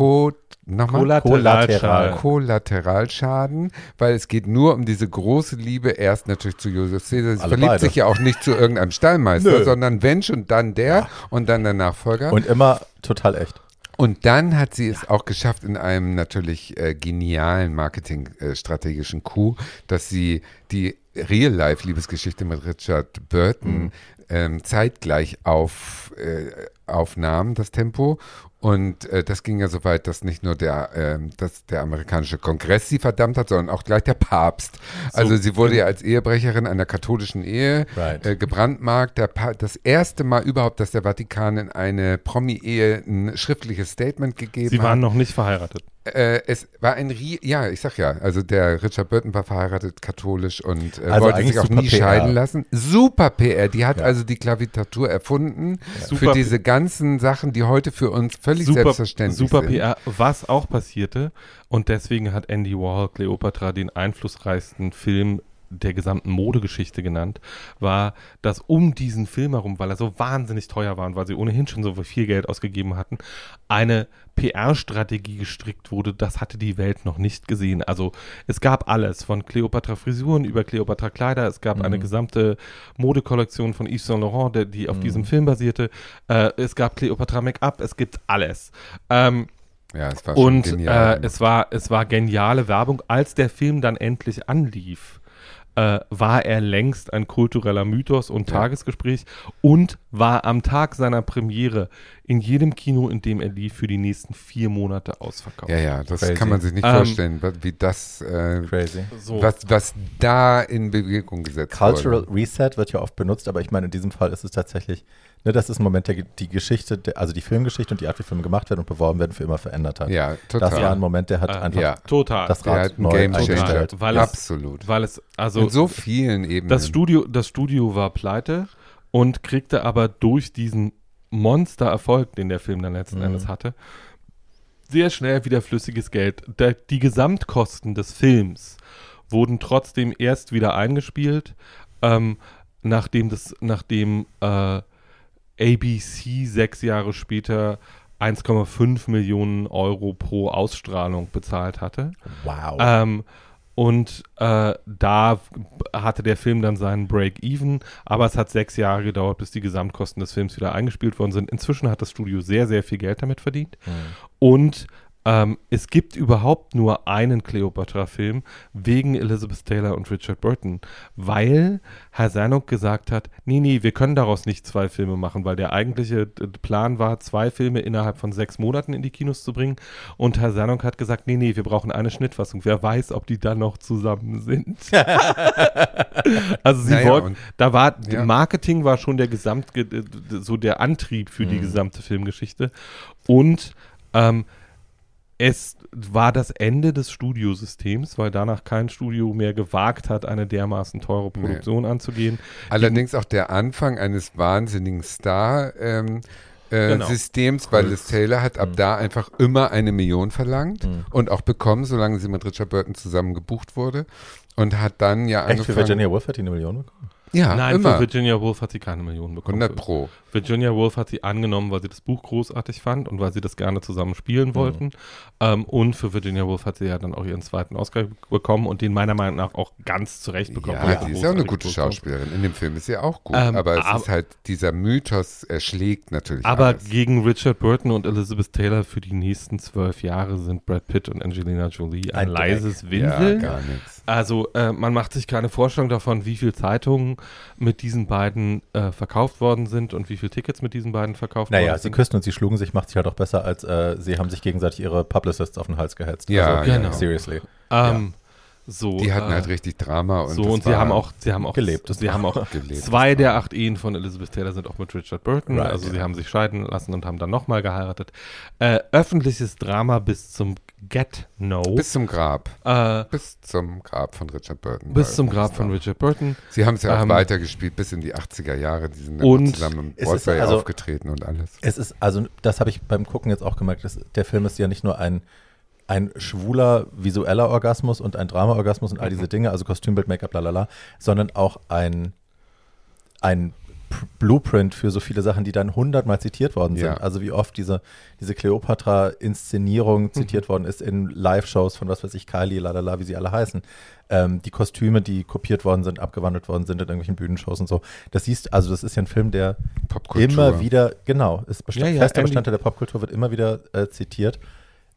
Speaker 1: Nochmal?
Speaker 2: Kollateralschaden.
Speaker 1: Kollateralschaden, weil es geht nur um diese große Liebe, erst natürlich zu Julius Caesar. Sie
Speaker 3: Alle
Speaker 1: verliebt
Speaker 3: beide.
Speaker 1: sich ja auch nicht zu irgendeinem Stallmeister,
Speaker 3: Nö.
Speaker 1: sondern wenn schon dann der und dann der Nachfolger. Und,
Speaker 3: Und immer total echt.
Speaker 1: dann hat sie es auch geschafft in einem natürlich äh, genialen Marketingstrategischen Coup, dass sie die Real-Life-Liebesgeschichte mit Richard Burton ähm, zeitgleich auf, äh, aufnahm, das Tempo. Und äh, das ging ja so weit, dass nicht nur der, ähm, dass der amerikanische Kongress sie verdammt hat, sondern auch gleich der Papst. Also sie wurde ja als Ehebrecherin einer katholischen Ehe
Speaker 3: Right.
Speaker 1: äh, gebrandmarkt. Das erste Mal überhaupt, dass der Vatikan in eine Promi-Ehe ein schriftliches Statement gegeben
Speaker 2: Sie
Speaker 1: hat.
Speaker 2: waren noch nicht verheiratet.
Speaker 1: Äh, es war ein Rie ja, ich sag ja, also der Richard Burton war verheiratet, katholisch und äh,
Speaker 3: Also
Speaker 1: wollte sich auch
Speaker 3: super
Speaker 1: nie
Speaker 3: PR.
Speaker 1: scheiden lassen. Super PR, die hat
Speaker 3: Ja.
Speaker 1: also die Klavitatur erfunden
Speaker 2: Super
Speaker 1: für diese ganzen Sachen, die heute für uns völlig
Speaker 2: Super,
Speaker 1: selbstverständlich
Speaker 2: super
Speaker 1: sind.
Speaker 2: PR. Was auch passierte, und deswegen hat Andy Warhol Cleopatra den einflussreichsten Film der gesamten Modegeschichte genannt, war, dass um diesen Film herum, weil er so wahnsinnig teuer war und weil sie ohnehin schon so viel Geld ausgegeben hatten, eine PR-Strategie gestrickt wurde, das hatte die Welt noch nicht gesehen. Also es gab alles, von Cleopatra Frisuren über Cleopatra Kleider, es gab eine gesamte Modekollektion von Yves Saint Laurent, der, die auf diesem Film basierte, äh, es gab Cleopatra Make-up, es gibt alles. Ähm,
Speaker 1: Ja, es war schon
Speaker 2: und
Speaker 1: genial.
Speaker 2: äh, es, war, es war geniale Werbung. Als der Film dann endlich anlief, äh, war er längst ein kultureller Mythos und
Speaker 1: Ja.
Speaker 2: Tagesgespräch und war am Tag seiner Premiere in jedem Kino, in dem er lief, für die nächsten vier Monate ausverkauft.
Speaker 1: ja, ja, das
Speaker 3: Crazy.
Speaker 1: kann man sich nicht
Speaker 2: Ähm,
Speaker 1: vorstellen, wie das, äh,
Speaker 3: Crazy.
Speaker 1: Was, was da in Bewegung gesetzt
Speaker 3: Cultural
Speaker 1: wurde.
Speaker 3: Reset wird ja oft benutzt, aber ich meine, in diesem Fall ist es tatsächlich, ne, das ist ein Moment, der die Geschichte, also die Filmgeschichte und die Art, wie Filme gemacht werden und beworben werden, für immer verändert hat.
Speaker 1: Ja, total.
Speaker 3: Das war ein Moment, der hat
Speaker 2: Äh,
Speaker 3: einfach
Speaker 1: ja.
Speaker 2: Total.
Speaker 3: das Rad neu
Speaker 1: Game
Speaker 3: eingestellt.
Speaker 2: Weil es-
Speaker 1: Absolut.
Speaker 2: weil es, also
Speaker 1: In so vielen Ebenen.
Speaker 2: Das Studio, das Studio war pleite und kriegte aber durch diesen Monstererfolg, den der Film dann letzten
Speaker 3: Mhm.
Speaker 2: Endes hatte, sehr schnell wieder flüssiges Geld. Der, die Gesamtkosten des Films wurden trotzdem erst wieder eingespielt, ähm, nachdem das, nachdem äh, ABC sechs Jahre später 1,5 Millionen Euro pro Ausstrahlung bezahlt hatte.
Speaker 3: Wow.
Speaker 2: Ähm, und äh, da hatte der Film dann seinen Break-Even, aber es hat sechs Jahre gedauert, bis die Gesamtkosten des Films wieder eingespielt worden sind. Inzwischen hat das Studio sehr, sehr viel Geld damit verdient. Und ähm, es gibt überhaupt nur einen Cleopatra-Film wegen Elizabeth Taylor und Richard Burton, weil Herr Zanuck gesagt hat, nee, nee, wir können daraus nicht zwei Filme machen, weil der eigentliche Plan war, zwei Filme innerhalb von sechs Monaten in die Kinos zu bringen. Und Herr Zanuck hat gesagt, nee, nee, wir brauchen eine Schnittfassung. Wer weiß, ob die dann noch zusammen sind. *laughs* also sie
Speaker 1: Naja,
Speaker 2: wollten, da war,
Speaker 1: Ja.
Speaker 2: Marketing war schon der Gesamt, so der Antrieb für
Speaker 1: Mhm.
Speaker 2: die gesamte Filmgeschichte. Und ähm, es war das Ende des Studiosystems, weil danach kein Studio mehr gewagt hat, eine dermaßen teure Produktion anzugehen.
Speaker 1: Allerdings auch der Anfang eines wahnsinnigen Star-Systems, äh,
Speaker 2: Genau.
Speaker 1: Systems, weil Liz Taylor hat ab da einfach immer eine Million verlangt
Speaker 3: Mhm.
Speaker 1: und auch bekommen, solange sie mit Richard Burton zusammen gebucht wurde. Und hat dann ja
Speaker 3: Echt, für
Speaker 1: angefangen.
Speaker 3: Virginia Woolf hat die eine Million bekommen?
Speaker 1: Ja,
Speaker 2: Nein,
Speaker 1: immer.
Speaker 2: für Virginia Woolf hat sie keine Millionen bekommen.
Speaker 1: 100 Pro.
Speaker 2: Virginia Woolf hat sie angenommen, weil sie das Buch großartig fand und weil sie das gerne zusammen
Speaker 1: Mhm.
Speaker 2: spielen wollten. Ähm, und für Virginia Woolf hat sie ja dann auch ihren zweiten Oscar bekommen und den meiner Meinung nach auch ganz zurecht bekommen.
Speaker 1: Ja, die
Speaker 2: sie
Speaker 1: ist ja auch eine gute Schauspielerin. In dem Film ist sie auch gut.
Speaker 2: Ähm,
Speaker 1: aber es
Speaker 2: aber-
Speaker 1: ist halt, dieser Mythos erschlägt natürlich
Speaker 2: Aber
Speaker 1: alles.
Speaker 2: gegen Richard Burton und Elizabeth Taylor für die nächsten zwölf Jahre sind Brad Pitt und Angelina Jolie ein,
Speaker 3: Ein
Speaker 2: leises
Speaker 1: ja,
Speaker 2: Winseln.
Speaker 1: gar nichts.
Speaker 2: also äh, man macht sich keine Vorstellung davon, wie viel Zeitungen mit diesen beiden äh, verkauft worden sind und wie viele Tickets mit diesen beiden verkauft
Speaker 3: Naja,
Speaker 2: worden
Speaker 3: sie
Speaker 2: sind.
Speaker 3: küssten und sie schlugen sich, macht sich halt auch besser, als äh, sie haben sich gegenseitig ihre Publicists auf den Hals gehetzt.
Speaker 1: Ja,
Speaker 3: also,
Speaker 2: genau.
Speaker 3: Seriously.
Speaker 2: Ähm, so,
Speaker 1: Die hatten
Speaker 2: äh,
Speaker 1: halt richtig Drama und
Speaker 2: so und sie haben auch, sie haben auch
Speaker 3: Gelebt,
Speaker 2: sie haben auch *laughs*
Speaker 1: gelebt.
Speaker 2: zwei der acht Ehen von Elizabeth Taylor sind auch mit Richard Burton,
Speaker 3: Right,
Speaker 2: also sie
Speaker 3: ja.
Speaker 2: haben sich scheiden lassen und haben dann nochmal geheiratet. Äh, öffentliches Drama bis zum Get No,
Speaker 1: bis zum Grab.
Speaker 2: äh,
Speaker 1: Bis zum Grab von Richard Burton.
Speaker 2: bis zum Grab von. Richard Burton.
Speaker 1: Sie haben es ja auch
Speaker 2: Ähm,
Speaker 1: weitergespielt bis in die 80er Jahre. Die sind dann zusammen im Broadway
Speaker 3: also-
Speaker 1: aufgetreten und alles.
Speaker 3: Es ist, also das habe ich beim Gucken jetzt auch gemerkt, dass der Film ist ja nicht nur ein, ein schwuler visueller Orgasmus und ein Drama-Orgasmus und all diese Dinge, also Kostümbild, Make-up, lalala, sondern auch ein, ein Blueprint für so viele Sachen, die dann hundertmal zitiert worden sind.
Speaker 1: Ja.
Speaker 3: Also wie oft diese, diese Cleopatra-Inszenierung zitiert worden ist in Live-Shows von was weiß ich, Kylie, lalala, wie sie alle heißen. Ähm, die Kostüme, die kopiert worden sind, abgewandelt worden sind in irgendwelchen Bühnenshows und so. Das siehst, also das ist ja ein Film, der
Speaker 1: Popkultur.
Speaker 3: immer wieder, genau, ist bestand,
Speaker 2: Ja, ja,
Speaker 3: fester Bestandteil der Popkultur, wird immer wieder äh, zitiert.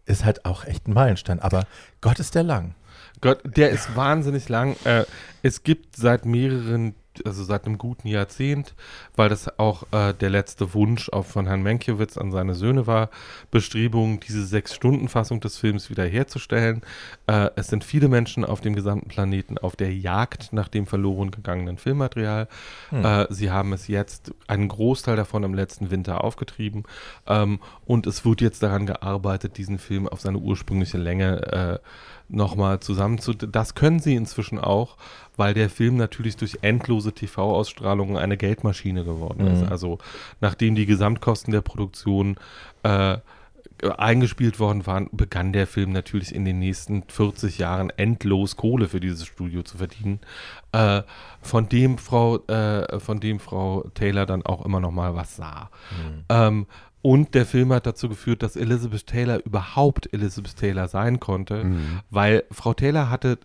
Speaker 3: Ist halt auch echt ein Meilenstein. Aber Gott ist der lang.
Speaker 2: Gott, der ist wahnsinnig lang. Äh, es gibt seit mehreren, also seit einem guten Jahrzehnt, weil das auch äh, der letzte Wunsch auch von Herrn Menkiewicz an seine Söhne war, Bestrebungen, diese Sechs-Stunden-Fassung des Films wiederherzustellen. Äh, es sind viele Menschen auf dem gesamten Planeten auf der Jagd nach dem verloren gegangenen Filmmaterial. Äh, sie haben es jetzt, einen Großteil davon im letzten Winter aufgetrieben ähm, und es wird jetzt daran gearbeitet, diesen Film auf seine ursprüngliche Länge äh, nochmal zusammen zu. Das können sie inzwischen auch, weil der Film natürlich durch endlose TV-Ausstrahlungen eine Geldmaschine geworden ist. Also nachdem die Gesamtkosten der Produktion äh, eingespielt worden waren, begann der Film natürlich in den nächsten 40 Jahren endlos Kohle für dieses Studio zu verdienen, äh, von dem Frau, äh, von dem Frau Taylor dann auch immer noch mal was sah. Ähm, und der Film hat dazu geführt, dass Elizabeth Taylor überhaupt Elizabeth Taylor sein konnte, weil Frau Taylor hatte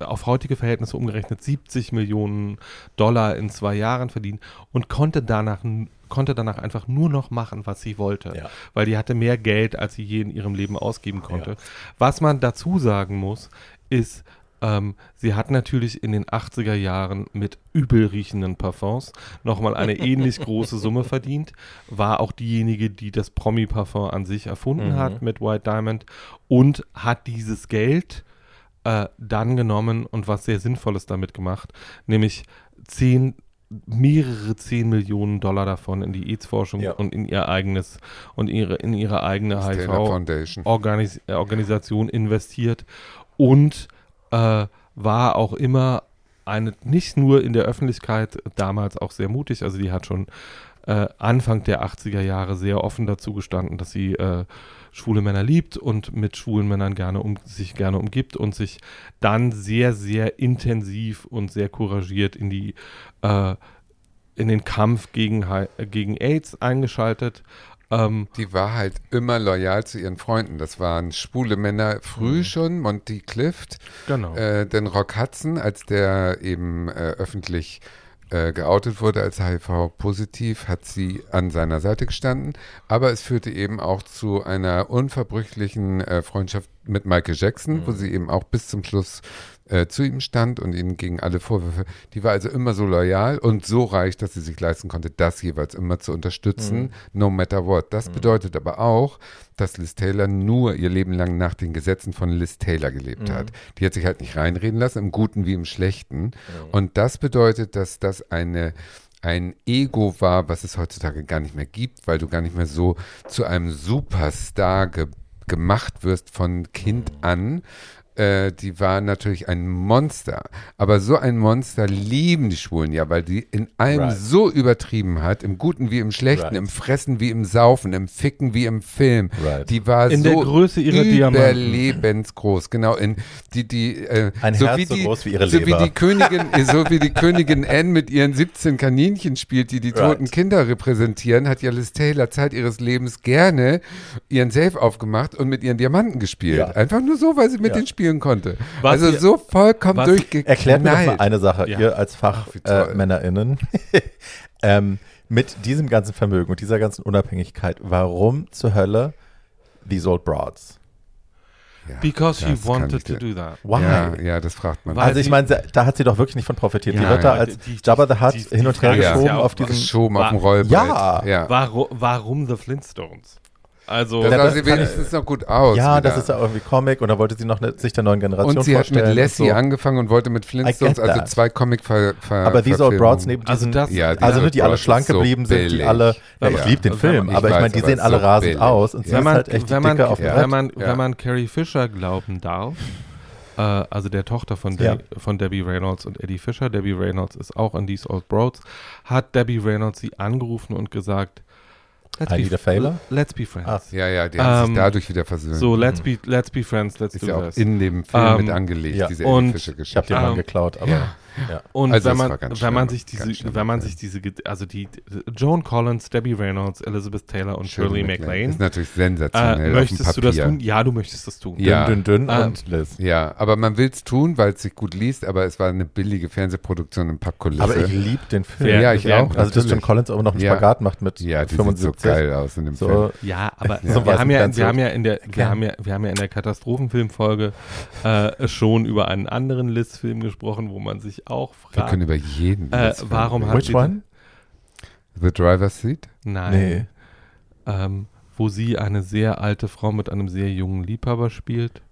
Speaker 2: äh, auf heutige Verhältnisse umgerechnet 70 Millionen Dollar in zwei Jahren verdient und konnte danach konnte danach einfach nur noch machen, was sie wollte,
Speaker 3: Ja.
Speaker 2: weil die hatte mehr Geld, als sie je in ihrem Leben ausgeben konnte. Was man dazu sagen muss, ist, ähm, sie hat natürlich in den 80er Jahren mit übel riechenden Parfums nochmal eine *laughs* ähnlich große Summe verdient, war auch diejenige, die das Promi-Parfum an sich erfunden hat mit White Diamond und hat dieses Geld äh, dann genommen und was sehr Sinnvolles damit gemacht, nämlich zehn mehrere 10 Millionen Dollar davon in die AIDS-Forschung
Speaker 3: Ja.
Speaker 2: und in ihr eigenes und ihre in ihre eigene
Speaker 1: Das Taylor
Speaker 2: HIV
Speaker 1: Foundation.
Speaker 2: Organis investiert und äh, war auch immer eine, nicht nur in der Öffentlichkeit damals auch sehr mutig, also die hat schon äh, Anfang der 80er Jahre sehr offen dazu gestanden, dass sie äh, schwule Männer liebt und mit schwulen Männern gerne um, sich gerne umgibt und sich dann sehr, sehr intensiv und sehr couragiert in die äh, in den Kampf gegen, äh, gegen AIDS eingeschaltet. Ähm,
Speaker 1: Die war halt immer loyal zu ihren Freunden. Das waren schwule Männer früh schon, Monty Clift,
Speaker 2: genau.
Speaker 1: äh, denn Rock Hudson, als der eben äh, öffentlich äh, geoutet wurde als HIV-positiv, hat sie an seiner Seite gestanden. Aber es führte eben auch zu einer unverbrüchlichen äh, Freundschaft mit Michael Jackson, wo sie eben auch bis zum Schluss äh, zu ihm stand und ihnen gegen alle Vorwürfe. Die war also immer so loyal und so reich, dass sie sich leisten konnte, das jeweils immer zu unterstützen, no matter what. Das bedeutet aber auch, dass Liz Taylor nur ihr Leben lang nach den Gesetzen von Liz Taylor gelebt hat. Die hat sich halt nicht reinreden lassen, im Guten wie im Schlechten. Und das bedeutet, dass das eine ein Ego war, was es heutzutage gar nicht mehr gibt, weil du gar nicht mehr so zu einem Superstar ge gemacht wirst von Kind an. Äh, die war natürlich ein Monster. Aber so ein Monster lieben die Schwulen ja, weil die in allem
Speaker 3: Right.
Speaker 1: so übertrieben hat, im Guten wie im Schlechten,
Speaker 3: Right.
Speaker 1: im Fressen wie im Saufen, im Ficken wie im Film.
Speaker 3: Right.
Speaker 1: Die war
Speaker 2: In
Speaker 1: so
Speaker 2: der Größe ihrer Diamanten.
Speaker 1: überlebensgroß. Genau, in die die äh,
Speaker 3: Ein
Speaker 1: so
Speaker 3: Herz
Speaker 1: wie
Speaker 3: so
Speaker 1: die,
Speaker 3: groß wie ihre
Speaker 1: so wie
Speaker 3: Leber.
Speaker 1: die Königin, *laughs* so wie die Königin Anne mit ihren 17 Kaninchen spielt, die die
Speaker 3: Right.
Speaker 1: toten Kinder repräsentieren, hat ja Liz Taylor Zeit ihres Lebens gerne ihren Safe aufgemacht und mit ihren Diamanten gespielt.
Speaker 3: Ja.
Speaker 1: Einfach nur so, weil sie mit
Speaker 3: Ja.
Speaker 1: denen spielen konnte.
Speaker 2: Was
Speaker 1: also
Speaker 2: ihr-
Speaker 1: so vollkommen durchgeknallt.
Speaker 3: Erklärt mir doch mal eine Sache,
Speaker 2: Ja.
Speaker 3: ihr als. FachmännerInnen, *laughs* ähm, mit diesem ganzen Vermögen und dieser ganzen Unabhängigkeit, warum zur Hölle these old broads?
Speaker 1: Ja,
Speaker 2: Because
Speaker 1: kann
Speaker 2: wanted to do that.
Speaker 3: Why?
Speaker 1: Ja, ja, das fragt man.
Speaker 2: Weil
Speaker 3: also ich
Speaker 2: die-
Speaker 3: meine, da hat sie doch wirklich nicht von profitiert. die
Speaker 2: Ja,
Speaker 3: wird da als
Speaker 2: die- die-
Speaker 3: Jabba the Hutt
Speaker 2: die-
Speaker 3: hin und her
Speaker 2: die
Speaker 3: geschoben auf diesem...
Speaker 1: geschoben auf dem Rollbrett.
Speaker 3: Ja.
Speaker 1: ja.
Speaker 2: Warum, warum The Flintstones? Also,
Speaker 1: Das
Speaker 3: Ja,
Speaker 1: sah sie wenigstens noch gut aus.
Speaker 3: Ja,
Speaker 1: wieder.
Speaker 3: das ist ja irgendwie Comic und da wollte sie noch ne, sich der neuen Generation
Speaker 1: Und sie hat
Speaker 3: vorstellen.
Speaker 1: mit Lassie
Speaker 3: so.
Speaker 1: angefangen und wollte mit Flintstones, also zwei comic ver, ver
Speaker 3: Aber These Old Broads neben
Speaker 2: Also
Speaker 3: diesen,
Speaker 2: das-
Speaker 1: Ja, These
Speaker 3: also die alle schlank
Speaker 1: ist so
Speaker 3: geblieben sind, die alle, ja,
Speaker 1: Ja.
Speaker 3: ich liebe den
Speaker 2: Ich
Speaker 3: Film,
Speaker 1: weiß,
Speaker 3: aber ich meine, die sehen alle
Speaker 1: so
Speaker 3: rasend
Speaker 1: billig.
Speaker 3: aus und sie
Speaker 2: wenn
Speaker 3: ist
Speaker 2: man,
Speaker 3: halt echt die
Speaker 2: wenn man,
Speaker 3: Dicke auf dem
Speaker 1: ja.
Speaker 2: wenn man,
Speaker 1: Ja.
Speaker 2: wenn man Carrie Fisher glauben darf, äh, also der Tochter von,
Speaker 3: Ja.
Speaker 2: De von Debbie Reynolds und Eddie Fisher, Debbie Reynolds ist auch in These Old Broads, hat Debbie Reynolds sie angerufen und gesagt, let's,
Speaker 3: a favor?
Speaker 2: let's be friends.
Speaker 3: Ah.
Speaker 1: Ja, ja, die haben
Speaker 2: Ähm,
Speaker 1: sich dadurch wieder versöhnt.
Speaker 2: So, let's be, let's be friends, let's
Speaker 1: ist
Speaker 2: do
Speaker 1: ja auch
Speaker 2: this.
Speaker 1: in dem Film
Speaker 2: Ähm,
Speaker 1: mit angelegt,
Speaker 3: ja.
Speaker 1: diese
Speaker 2: Und
Speaker 1: Fische
Speaker 3: Ich habe
Speaker 1: Geschichte.
Speaker 3: den
Speaker 2: Ähm,
Speaker 3: geklaut, aber
Speaker 1: ja.
Speaker 3: Ja.
Speaker 2: Und
Speaker 1: Also
Speaker 2: wenn man, wenn man sich diese, wenn man
Speaker 1: Film.
Speaker 2: sich diese, also die Joan Collins, Debbie Reynolds, Elizabeth Taylor und Shirley MacLaine,
Speaker 1: Ist natürlich sensationell
Speaker 2: äh, möchtest du das tun? Ja, du möchtest das tun.
Speaker 1: Ja.
Speaker 3: Dünn, dünn, dünn
Speaker 2: Ähm,
Speaker 3: und Liz.
Speaker 1: Ja, aber man will es tun, weil es sich gut liest, aber es war eine billige Fernsehproduktion in Pappkulisse.
Speaker 3: Aber ich liebe den Film.
Speaker 2: Wer-
Speaker 1: ja, ich auch.
Speaker 3: also, dass John
Speaker 1: natürlich.
Speaker 3: Collins aber noch einen
Speaker 1: Ja.
Speaker 3: Spagat macht mit
Speaker 1: ja, die
Speaker 3: 75.
Speaker 1: sieht so geil aus in dem Film.
Speaker 3: So,
Speaker 2: Ja, aber
Speaker 3: Ja. So
Speaker 2: wir, haben ja,
Speaker 3: Pencil.
Speaker 2: wir haben ja in der, wir
Speaker 3: Ja.
Speaker 2: haben ja, wir haben ja in der Katastrophenfilmfolge äh, schon über einen anderen Liz-Film gesprochen, wo man sich auch
Speaker 1: Wir können über jeden.
Speaker 2: äh, warum hat
Speaker 3: Which one?
Speaker 1: The Driver's Seat?
Speaker 2: nein,
Speaker 3: Nee.
Speaker 2: ähm, wo sie eine sehr alte Frau mit einem sehr jungen Liebhaber spielt.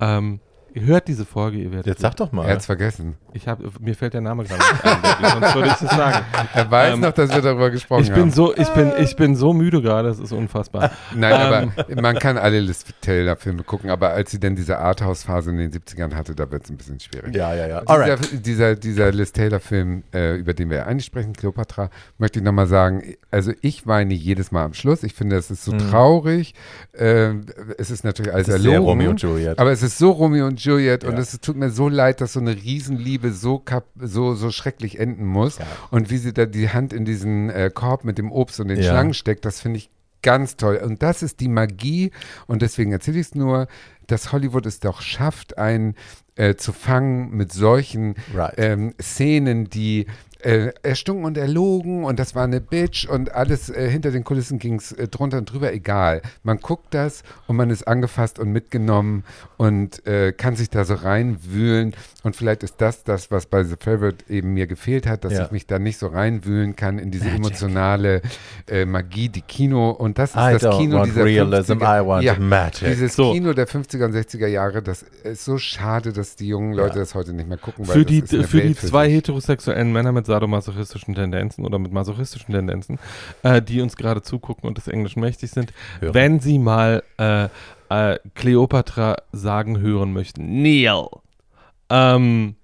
Speaker 2: Ähm, ihr hört diese Folge, ihr werdet.
Speaker 3: Jetzt sag doch mal.
Speaker 1: Er hat's vergessen.
Speaker 2: Ich hab, mir fällt der Name gerade nicht ein, sonst würde ich es sagen.
Speaker 1: Er weiß
Speaker 2: Ähm,
Speaker 1: noch, dass wir darüber gesprochen
Speaker 2: Ich bin
Speaker 1: haben.
Speaker 2: so, ich bin, ich bin so müde gerade, es ist unfassbar.
Speaker 1: Nein,
Speaker 2: Ähm.
Speaker 1: aber man kann alle Liz Taylor-Filme gucken, aber als sie dann diese Arthouse-Phase in den 70ern hatte, da wird es ein bisschen schwierig.
Speaker 3: ja, ja, ja.
Speaker 1: Dieser,
Speaker 3: Alright.
Speaker 1: dieser, dieser Liz Taylor-Film, äh, über den wir eigentlich sprechen, Cleopatra, möchte ich nochmal sagen, also ich weine jedes Mal am Schluss. Ich finde, es ist so
Speaker 3: Mhm.
Speaker 1: traurig. Äh, es ist natürlich alles
Speaker 3: Das ist sehr
Speaker 1: erlogen.
Speaker 3: Romeo und Juliet.
Speaker 1: Aber es ist so Romeo und Juliet und
Speaker 3: Ja.
Speaker 1: es tut mir so leid, dass so eine Riesenliebe so, kap so, so schrecklich enden muss.
Speaker 3: Ja.
Speaker 1: Und wie sie da die Hand in diesen äh, Korb mit dem Obst und den
Speaker 3: Ja.
Speaker 1: Schlangen steckt, das finde ich ganz toll. Und das ist die Magie und deswegen erzähle ich es nur, dass Hollywood es doch schafft, einen äh, zu fangen mit solchen
Speaker 3: Right.
Speaker 1: ähm, Szenen, die äh, erstunken und erlogen und das war eine Bitch und alles äh, hinter den Kulissen ging es äh, drunter und drüber, egal. Man guckt das und man ist angefasst und mitgenommen und äh, kann sich da so reinwühlen und vielleicht ist das das, was bei The Favorite eben mir gefehlt hat, dass
Speaker 3: Ja.
Speaker 1: ich mich da nicht so reinwühlen kann in diese
Speaker 3: Magic.
Speaker 1: emotionale äh, Magie, die Kino und das ist
Speaker 3: I
Speaker 1: das Kino dieser
Speaker 3: realism,
Speaker 1: 50er,
Speaker 3: I want
Speaker 1: ja,
Speaker 3: magic.
Speaker 1: dieses
Speaker 2: So.
Speaker 1: Kino der 50er und 60er Jahre, das ist so schade, dass die jungen Leute
Speaker 3: Ja.
Speaker 1: das heute nicht mehr gucken, weil
Speaker 2: Für
Speaker 1: das
Speaker 2: die, für die zwei heterosexuellen Männer mit sadomasochistischen Tendenzen oder mit masochistischen Tendenzen, äh, die uns gerade zugucken und des Englischen mächtig sind,
Speaker 3: Hören.
Speaker 2: wenn sie mal äh, äh, Cleopatra sagen hören möchten, Neil. Ähm,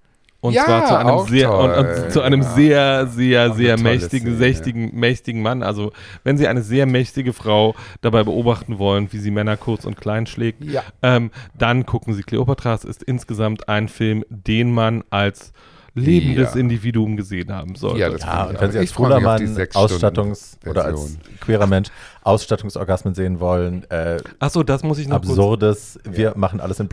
Speaker 2: und
Speaker 1: Ja,
Speaker 2: zwar zu einem sehr und,
Speaker 1: toll.
Speaker 2: und zu einem
Speaker 1: Ja.
Speaker 2: sehr, sehr,
Speaker 1: Auch
Speaker 2: sehr mächtigen, mächtigen, mächtigen Mann. Also wenn Sie eine sehr mächtige Frau dabei beobachten wollen, wie sie Männer kurz und klein schlägt,
Speaker 1: Ja.
Speaker 2: ähm, dann gucken Sie Cleopatra. Es ist insgesamt ein Film, den man als lebendes
Speaker 1: Ja.
Speaker 2: Individuum gesehen haben sollte.
Speaker 1: Ja, das
Speaker 3: Ja, und wenn Sie als
Speaker 1: Ich freu mich auf
Speaker 3: schwuler
Speaker 1: die
Speaker 3: Mann
Speaker 1: sechs
Speaker 3: Ausstattungs- oder als queerer Mensch Ausstattungsorgasmen sehen wollen, äh,
Speaker 2: Achso, das muss ich noch kurz.
Speaker 3: absurdes, wir machen alles in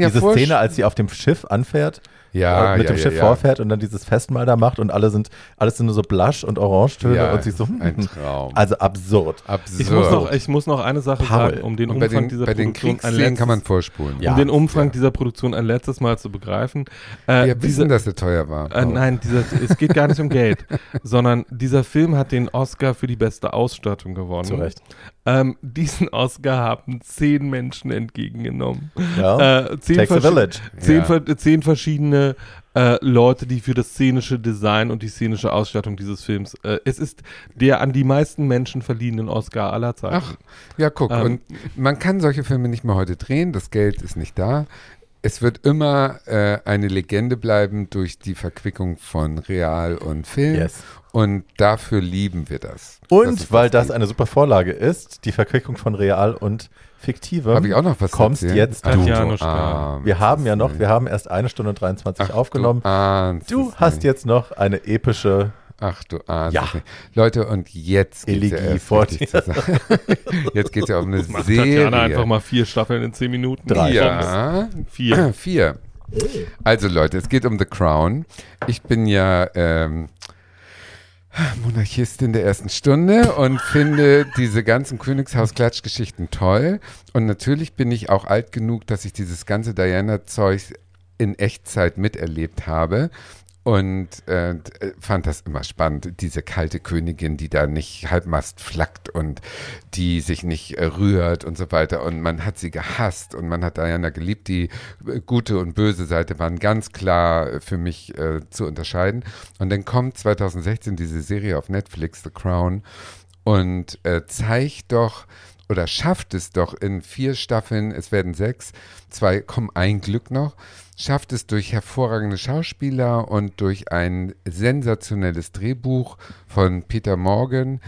Speaker 1: ja
Speaker 3: Diese Szene, als sie auf dem Schiff anfährt,
Speaker 1: Ja,
Speaker 3: äh, mit
Speaker 1: ja,
Speaker 3: dem Schiff
Speaker 1: ja.
Speaker 3: vorfährt und dann dieses Festmahl da macht und alle sind, alles sind nur so Blush und Orangetöne
Speaker 1: Ja,
Speaker 3: und sie so,
Speaker 1: ein
Speaker 3: hm,
Speaker 1: Traum.
Speaker 3: also absurd.
Speaker 1: Absurd.
Speaker 2: Ich muss, noch, ich muss noch eine Sache
Speaker 3: Paul.
Speaker 2: sagen, um den Umfang
Speaker 1: den,
Speaker 2: dieser
Speaker 1: bei den
Speaker 2: Produktion ein letztes,
Speaker 1: kann man vorspulen.
Speaker 3: Ja.
Speaker 2: um den Umfang
Speaker 1: Ja.
Speaker 2: dieser Produktion ein letztes Mal zu begreifen. Äh,
Speaker 1: Wir
Speaker 2: diese,
Speaker 1: wissen, dass er teuer war.
Speaker 2: Äh, nein, dieser, es geht gar nicht um Geld, *laughs* sondern dieser Film hat den Oscar für die beste Ausstattung gewonnen.
Speaker 3: Zu Recht.
Speaker 2: Ähm, diesen Oscar haben zehn Menschen entgegengenommen.
Speaker 3: Ja.
Speaker 2: Äh, zehn,
Speaker 3: village.
Speaker 2: zehn,
Speaker 1: Ja.
Speaker 2: ver- zehn verschiedene äh, Leute, die für das szenische Design und die szenische Ausstattung dieses Films. Äh, es ist der an die meisten Menschen verliehenen Oscar aller Zeiten.
Speaker 1: Ach, ja, guck.
Speaker 2: Ähm.
Speaker 1: und man kann solche Filme nicht mehr heute drehen. Das Geld ist nicht da. Es wird immer äh, eine Legende bleiben durch die Verquickung von Real und Film.
Speaker 3: Yes.
Speaker 1: Und dafür lieben wir das.
Speaker 3: Und
Speaker 1: das
Speaker 3: weil das eine super Vorlage ist, die Verquickung von real und fiktivem,
Speaker 1: Habe ich auch noch was
Speaker 3: kommst
Speaker 1: erzählen?
Speaker 3: jetzt du.
Speaker 1: Du armes
Speaker 3: wir haben ja noch, wir haben erst eine Stunde und 23
Speaker 1: Ach,
Speaker 3: aufgenommen.
Speaker 1: Du,
Speaker 3: Du
Speaker 1: es
Speaker 3: hast
Speaker 1: nicht.
Speaker 3: jetzt noch eine epische
Speaker 1: Ach du ahnst
Speaker 3: Ja.
Speaker 1: es. Leute, und jetzt ja richtig zur Sache. *laughs* Jetzt geht's ja um *laughs* eine
Speaker 2: Macht
Speaker 1: Serie.
Speaker 2: Tatjana einfach mal vier Staffeln in zehn Minuten.
Speaker 3: Drei.
Speaker 1: Ja,
Speaker 2: Vier.
Speaker 1: Vier. Also Leute, es geht um The Crown. Ich bin ja ähm, Monarchistin der ersten Stunde und *laughs* finde diese ganzen Königshaus-Klatschgeschichten toll. Und natürlich bin ich auch alt genug, dass ich dieses ganze Diana-Zeug in Echtzeit miterlebt habe. Und äh, fand das immer spannend, diese kalte Königin, die da nicht halbmast flackt und die sich nicht äh, rührt und so weiter. Und man hat sie gehasst und man hat Diana geliebt. Die äh, gute und böse Seite waren ganz klar äh, für mich äh, zu unterscheiden. Und dann kommt 2016 diese Serie auf Netflix, The Crown, und äh, zeigt doch oder schafft es doch in vier Staffeln, es werden sechs, zwei kommen ein Glück noch, schafft es durch hervorragende Schauspieler und durch ein sensationelles Drehbuch von Peter Morgan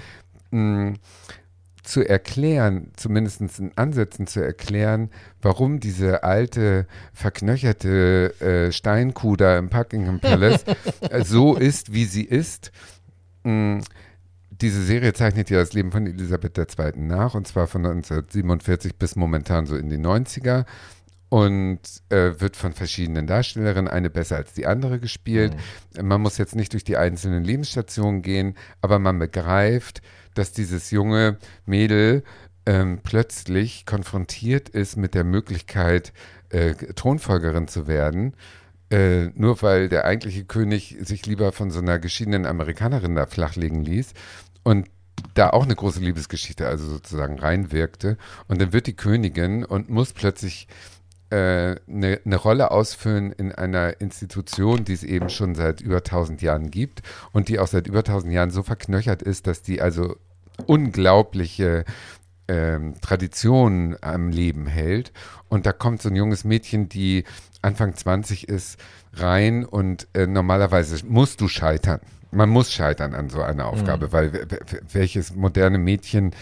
Speaker 1: mh, zu erklären, zumindest in Ansätzen zu erklären, warum diese alte, verknöcherte äh, Steinkuh da im Buckingham Palace *laughs* so ist, wie sie ist. Mh, diese Serie zeichnet ja das Leben von Elisabeth II. nach, und zwar von 1947 bis momentan so in die 90er und äh, wird von verschiedenen Darstellerinnen, eine besser als die andere gespielt. Mhm. Man muss jetzt nicht durch die einzelnen Lebensstationen gehen, aber man begreift, dass dieses junge Mädel ähm, plötzlich konfrontiert ist mit der Möglichkeit, äh, Thronfolgerin zu werden. Äh, nur weil der eigentliche König sich lieber von so einer geschiedenen Amerikanerin da flachlegen ließ. Und da auch eine große Liebesgeschichte also sozusagen reinwirkte. Und dann wird die Königin und muss plötzlich eine, äh, eine Rolle ausfüllen in einer Institution, die es eben schon seit über 1000 Jahren gibt und die auch seit über 1000 Jahren so verknöchert ist, dass die also unglaubliche ähm, Traditionen am Leben hält. Und da kommt so ein junges Mädchen, die Anfang 20 ist, rein und äh, normalerweise musst du scheitern man muss scheitern an so einer Aufgabe, mhm. weil welches moderne Mädchen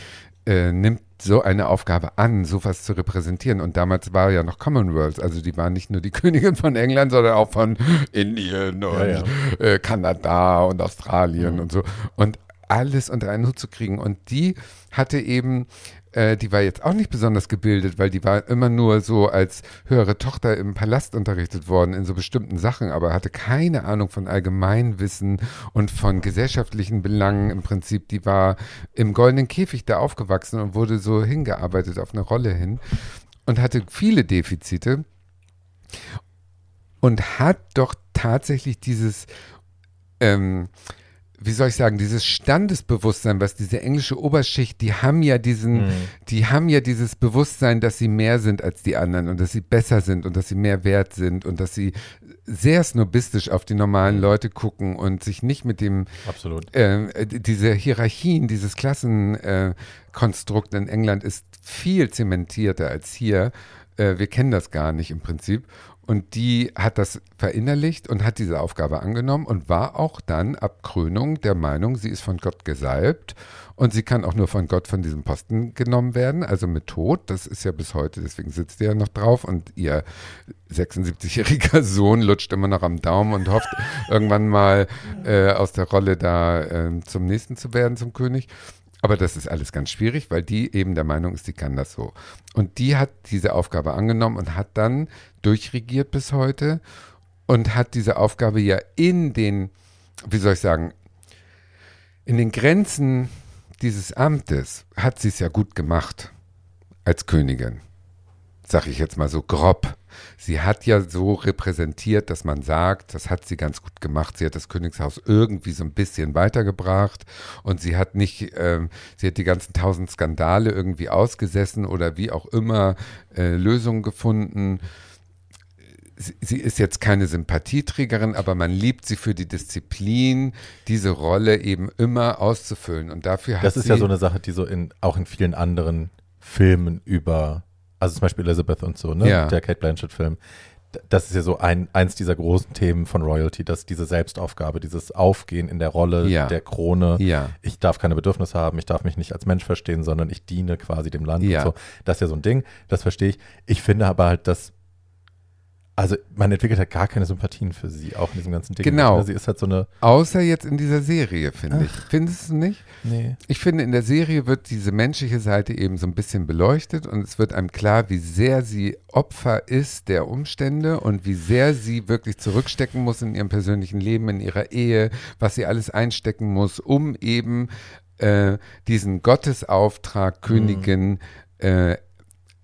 Speaker 1: äh, nimmt so eine Aufgabe an, sowas zu repräsentieren. Und damals war ja noch Commonwealth, also die war nicht nur die *laughs* Königin von England, sondern auch von Indien und ja, ja. Äh, Kanada und Australien mhm. und so. Und alles unter einen Hut zu kriegen. Und die hatte eben äh, die war jetzt auch nicht besonders gebildet, weil die war immer nur so als höhere Tochter im Palast unterrichtet worden in so bestimmten Sachen, aber hatte keine Ahnung von Allgemeinwissen und von gesellschaftlichen Belangen im Prinzip. Die war im goldenen Käfig da aufgewachsen und wurde so hingearbeitet auf eine Rolle hin und hatte viele Defizite und hat doch tatsächlich dieses ähm, wie soll ich sagen, dieses Standesbewusstsein, was diese englische Oberschicht, die haben ja diesen, mhm. die haben ja dieses Bewusstsein, dass sie mehr sind als die anderen und dass sie besser sind und dass sie mehr wert sind und dass sie sehr snobistisch auf die normalen mhm. Leute gucken und sich nicht mit dem
Speaker 3: Absolut.
Speaker 1: Äh, diese Hierarchien, dieses Klassenkonstrukt äh, in England ist viel zementierter als hier. Äh, wir kennen das gar nicht im Prinzip. Und die hat das verinnerlicht und hat diese Aufgabe angenommen und war auch dann ab Krönung der Meinung, sie ist von Gott gesalbt und sie kann auch nur von Gott von diesem Posten genommen werden, also mit Tod. Das ist ja bis heute, deswegen sitzt sie ja noch drauf und ihr 76-jähriger *laughs* Sohn lutscht immer noch am Daumen und hofft, irgendwann mal äh, aus der Rolle da äh, zum nächsten zu werden, zum König. Aber das ist alles ganz schwierig, weil die eben der Meinung ist, die kann das so. Und die hat diese Aufgabe angenommen und hat dann durchregiert bis heute und hat diese Aufgabe ja in den, wie soll ich sagen, in den Grenzen dieses Amtes hat sie es ja gut gemacht als Königin. Sag ich jetzt mal so grob sie hat ja so repräsentiert, dass man sagt, das hat sie ganz gut gemacht. Sie hat das Königshaus irgendwie so ein bisschen weitergebracht und sie hat nicht, ähm, sie hat die ganzen tausend Skandale irgendwie ausgesessen oder wie auch immer äh, Lösungen gefunden. Sie, sie ist jetzt keine Sympathieträgerin, aber man liebt sie für die Disziplin, diese Rolle eben immer auszufüllen. Und dafür hat
Speaker 3: Das ist
Speaker 1: sie,
Speaker 3: ja so eine Sache, die so in, auch in vielen anderen Filmen über also zum Beispiel Elizabeth und so, ne?
Speaker 1: Ja.
Speaker 3: Der Kate Blanchett-Film. Das ist ja so ein, eins dieser großen Themen von Royalty, dass diese Selbstaufgabe, dieses Aufgehen in der Rolle
Speaker 1: ja.
Speaker 3: der Krone.
Speaker 1: Ja.
Speaker 3: Ich darf keine Bedürfnisse haben, ich darf mich nicht als Mensch verstehen, sondern ich diene quasi dem Land
Speaker 1: ja.
Speaker 3: und so. Das ist ja so ein Ding, das verstehe ich. Ich finde aber halt, dass Also man entwickelt halt gar keine Sympathien für sie, auch in diesem ganzen Ding.
Speaker 1: Genau.
Speaker 3: Ne? Sie ist halt so eine.
Speaker 1: Außer jetzt in dieser Serie, finde ich. Findest du nicht?
Speaker 3: Nee.
Speaker 1: Ich finde, in der Serie wird diese menschliche Seite eben so ein bisschen beleuchtet und es wird einem klar, wie sehr sie Opfer ist der Umstände und wie sehr sie wirklich zurückstecken muss in ihrem persönlichen Leben, in ihrer Ehe, was sie alles einstecken muss, um eben äh, diesen Gottesauftrag, Königin, äh,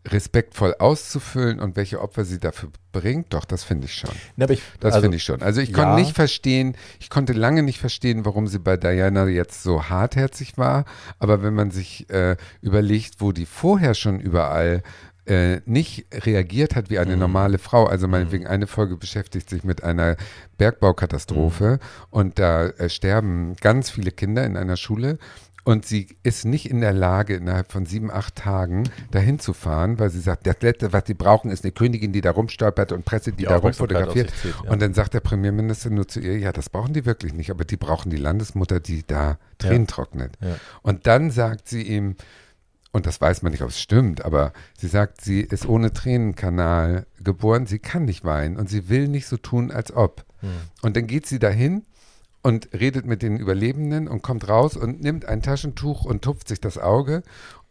Speaker 1: respektvoll auszufüllen und welche Opfer sie dafür bringt, doch, das finde ich schon.
Speaker 3: Aber ich,
Speaker 1: Das
Speaker 3: also,
Speaker 1: finde ich schon. Also ich
Speaker 3: ja.
Speaker 1: konnte nicht verstehen, ich konnte lange nicht verstehen, warum sie bei Diana jetzt so hartherzig war. Aber wenn man sich äh, überlegt, wo die vorher schon überall äh, nicht reagiert hat wie eine normale Frau. Also meinetwegen eine Folge beschäftigt sich mit einer Bergbaukatastrophe und da äh, sterben ganz viele Kinder in einer Schule. Und sie ist nicht in der Lage, innerhalb von sieben, acht Tagen dahin zu fahren, weil sie sagt, das Letzte, was sie brauchen, ist eine Königin, die da rumstolpert und Presse, die,
Speaker 3: Die
Speaker 1: da rumfotografiert.
Speaker 3: zieht, ja.
Speaker 1: Und dann sagt der Premierminister nur zu ihr, ja, das brauchen die wirklich nicht, aber die brauchen die Landesmutter, die da Tränen trocknet.
Speaker 3: Ja.
Speaker 1: Und dann sagt sie ihm, und das weiß man nicht, ob es stimmt, aber sie sagt, sie ist ohne Tränenkanal geboren, sie kann nicht weinen und sie will nicht so tun, als ob. Und dann geht sie dahin und redet mit den Überlebenden und kommt raus und nimmt ein Taschentuch und tupft sich das Auge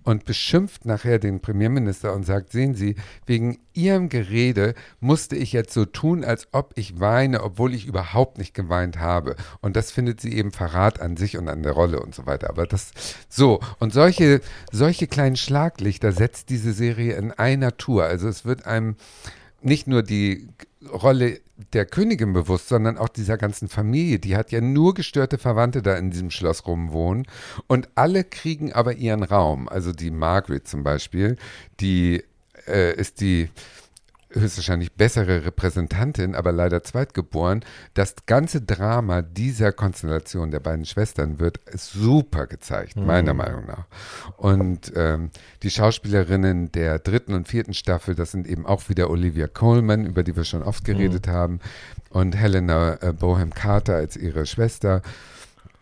Speaker 1: und beschimpft nachher den Premierminister und sagt, sehen Sie, wegen Ihrem Gerede musste ich jetzt so tun, als ob ich weine, obwohl ich überhaupt nicht geweint habe. Und das findet sie eben Verrat an sich und an der Rolle und so weiter. Aber das, so, und solche, solche kleinen Schlaglichter setzt diese Serie in einer Tour. Also es wird einem nicht nur die Rolle der Königin bewusst, sondern auch dieser ganzen Familie. Die hat ja nur gestörte Verwandte da in diesem Schloss rumwohnen und alle kriegen aber ihren Raum. Also die Margaret zum Beispiel, die äh, ist die höchstwahrscheinlich bessere Repräsentantin, aber leider zweitgeboren. Das ganze Drama dieser Konstellation der beiden Schwestern wird super gezeigt, meiner Meinung nach. Und ähm, die Schauspielerinnen der dritten und vierten Staffel, das sind eben auch wieder Olivia Colman, über die wir schon oft geredet haben, und Helena äh, Bohem Carter als ihre Schwester.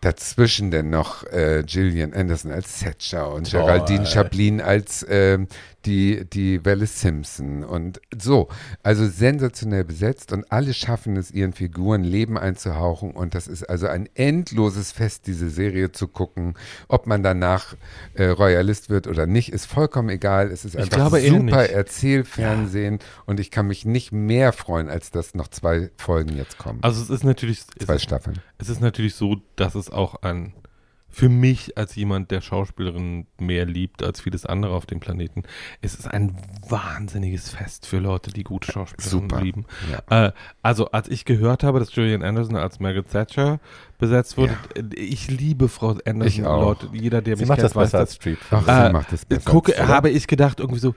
Speaker 1: Dazwischen denn noch äh, Gillian Anderson als Thatcher und. Geraldine Chaplin als ähm, die, die Welle Simpson und so. Also sensationell besetzt und alle schaffen es, ihren Figuren Leben einzuhauchen und das ist also ein endloses Fest, diese Serie zu gucken. Ob man danach äh, Royalist wird oder nicht, ist vollkommen egal. Es ist einfach
Speaker 2: eher
Speaker 1: super. Erzählfernsehen und ich kann mich nicht mehr freuen, als dass noch zwei Folgen jetzt kommen.
Speaker 2: Also es ist natürlich, es
Speaker 1: zwei
Speaker 2: ist,
Speaker 1: Staffeln.
Speaker 2: es ist natürlich so, dass es auch ein, für mich als jemand, der Schauspielerin mehr liebt als vieles andere auf dem Planeten, es ist ein wahnsinniges Fest für Leute, die gute Schauspielerinnen
Speaker 1: Super.
Speaker 2: lieben.
Speaker 1: Ja.
Speaker 2: Äh, also als ich gehört habe, dass Julian Anderson als Margaret Thatcher besetzt wurde, äh, ich liebe Frau Anderson. Leute, jeder, der
Speaker 3: Sie
Speaker 2: mich
Speaker 3: macht
Speaker 2: kennt,
Speaker 3: das
Speaker 2: weiß
Speaker 3: als Street.
Speaker 1: Ach,
Speaker 2: Äh,
Speaker 1: sie macht das besser.
Speaker 2: Gucke,
Speaker 1: als-
Speaker 2: habe ich gedacht, irgendwie so,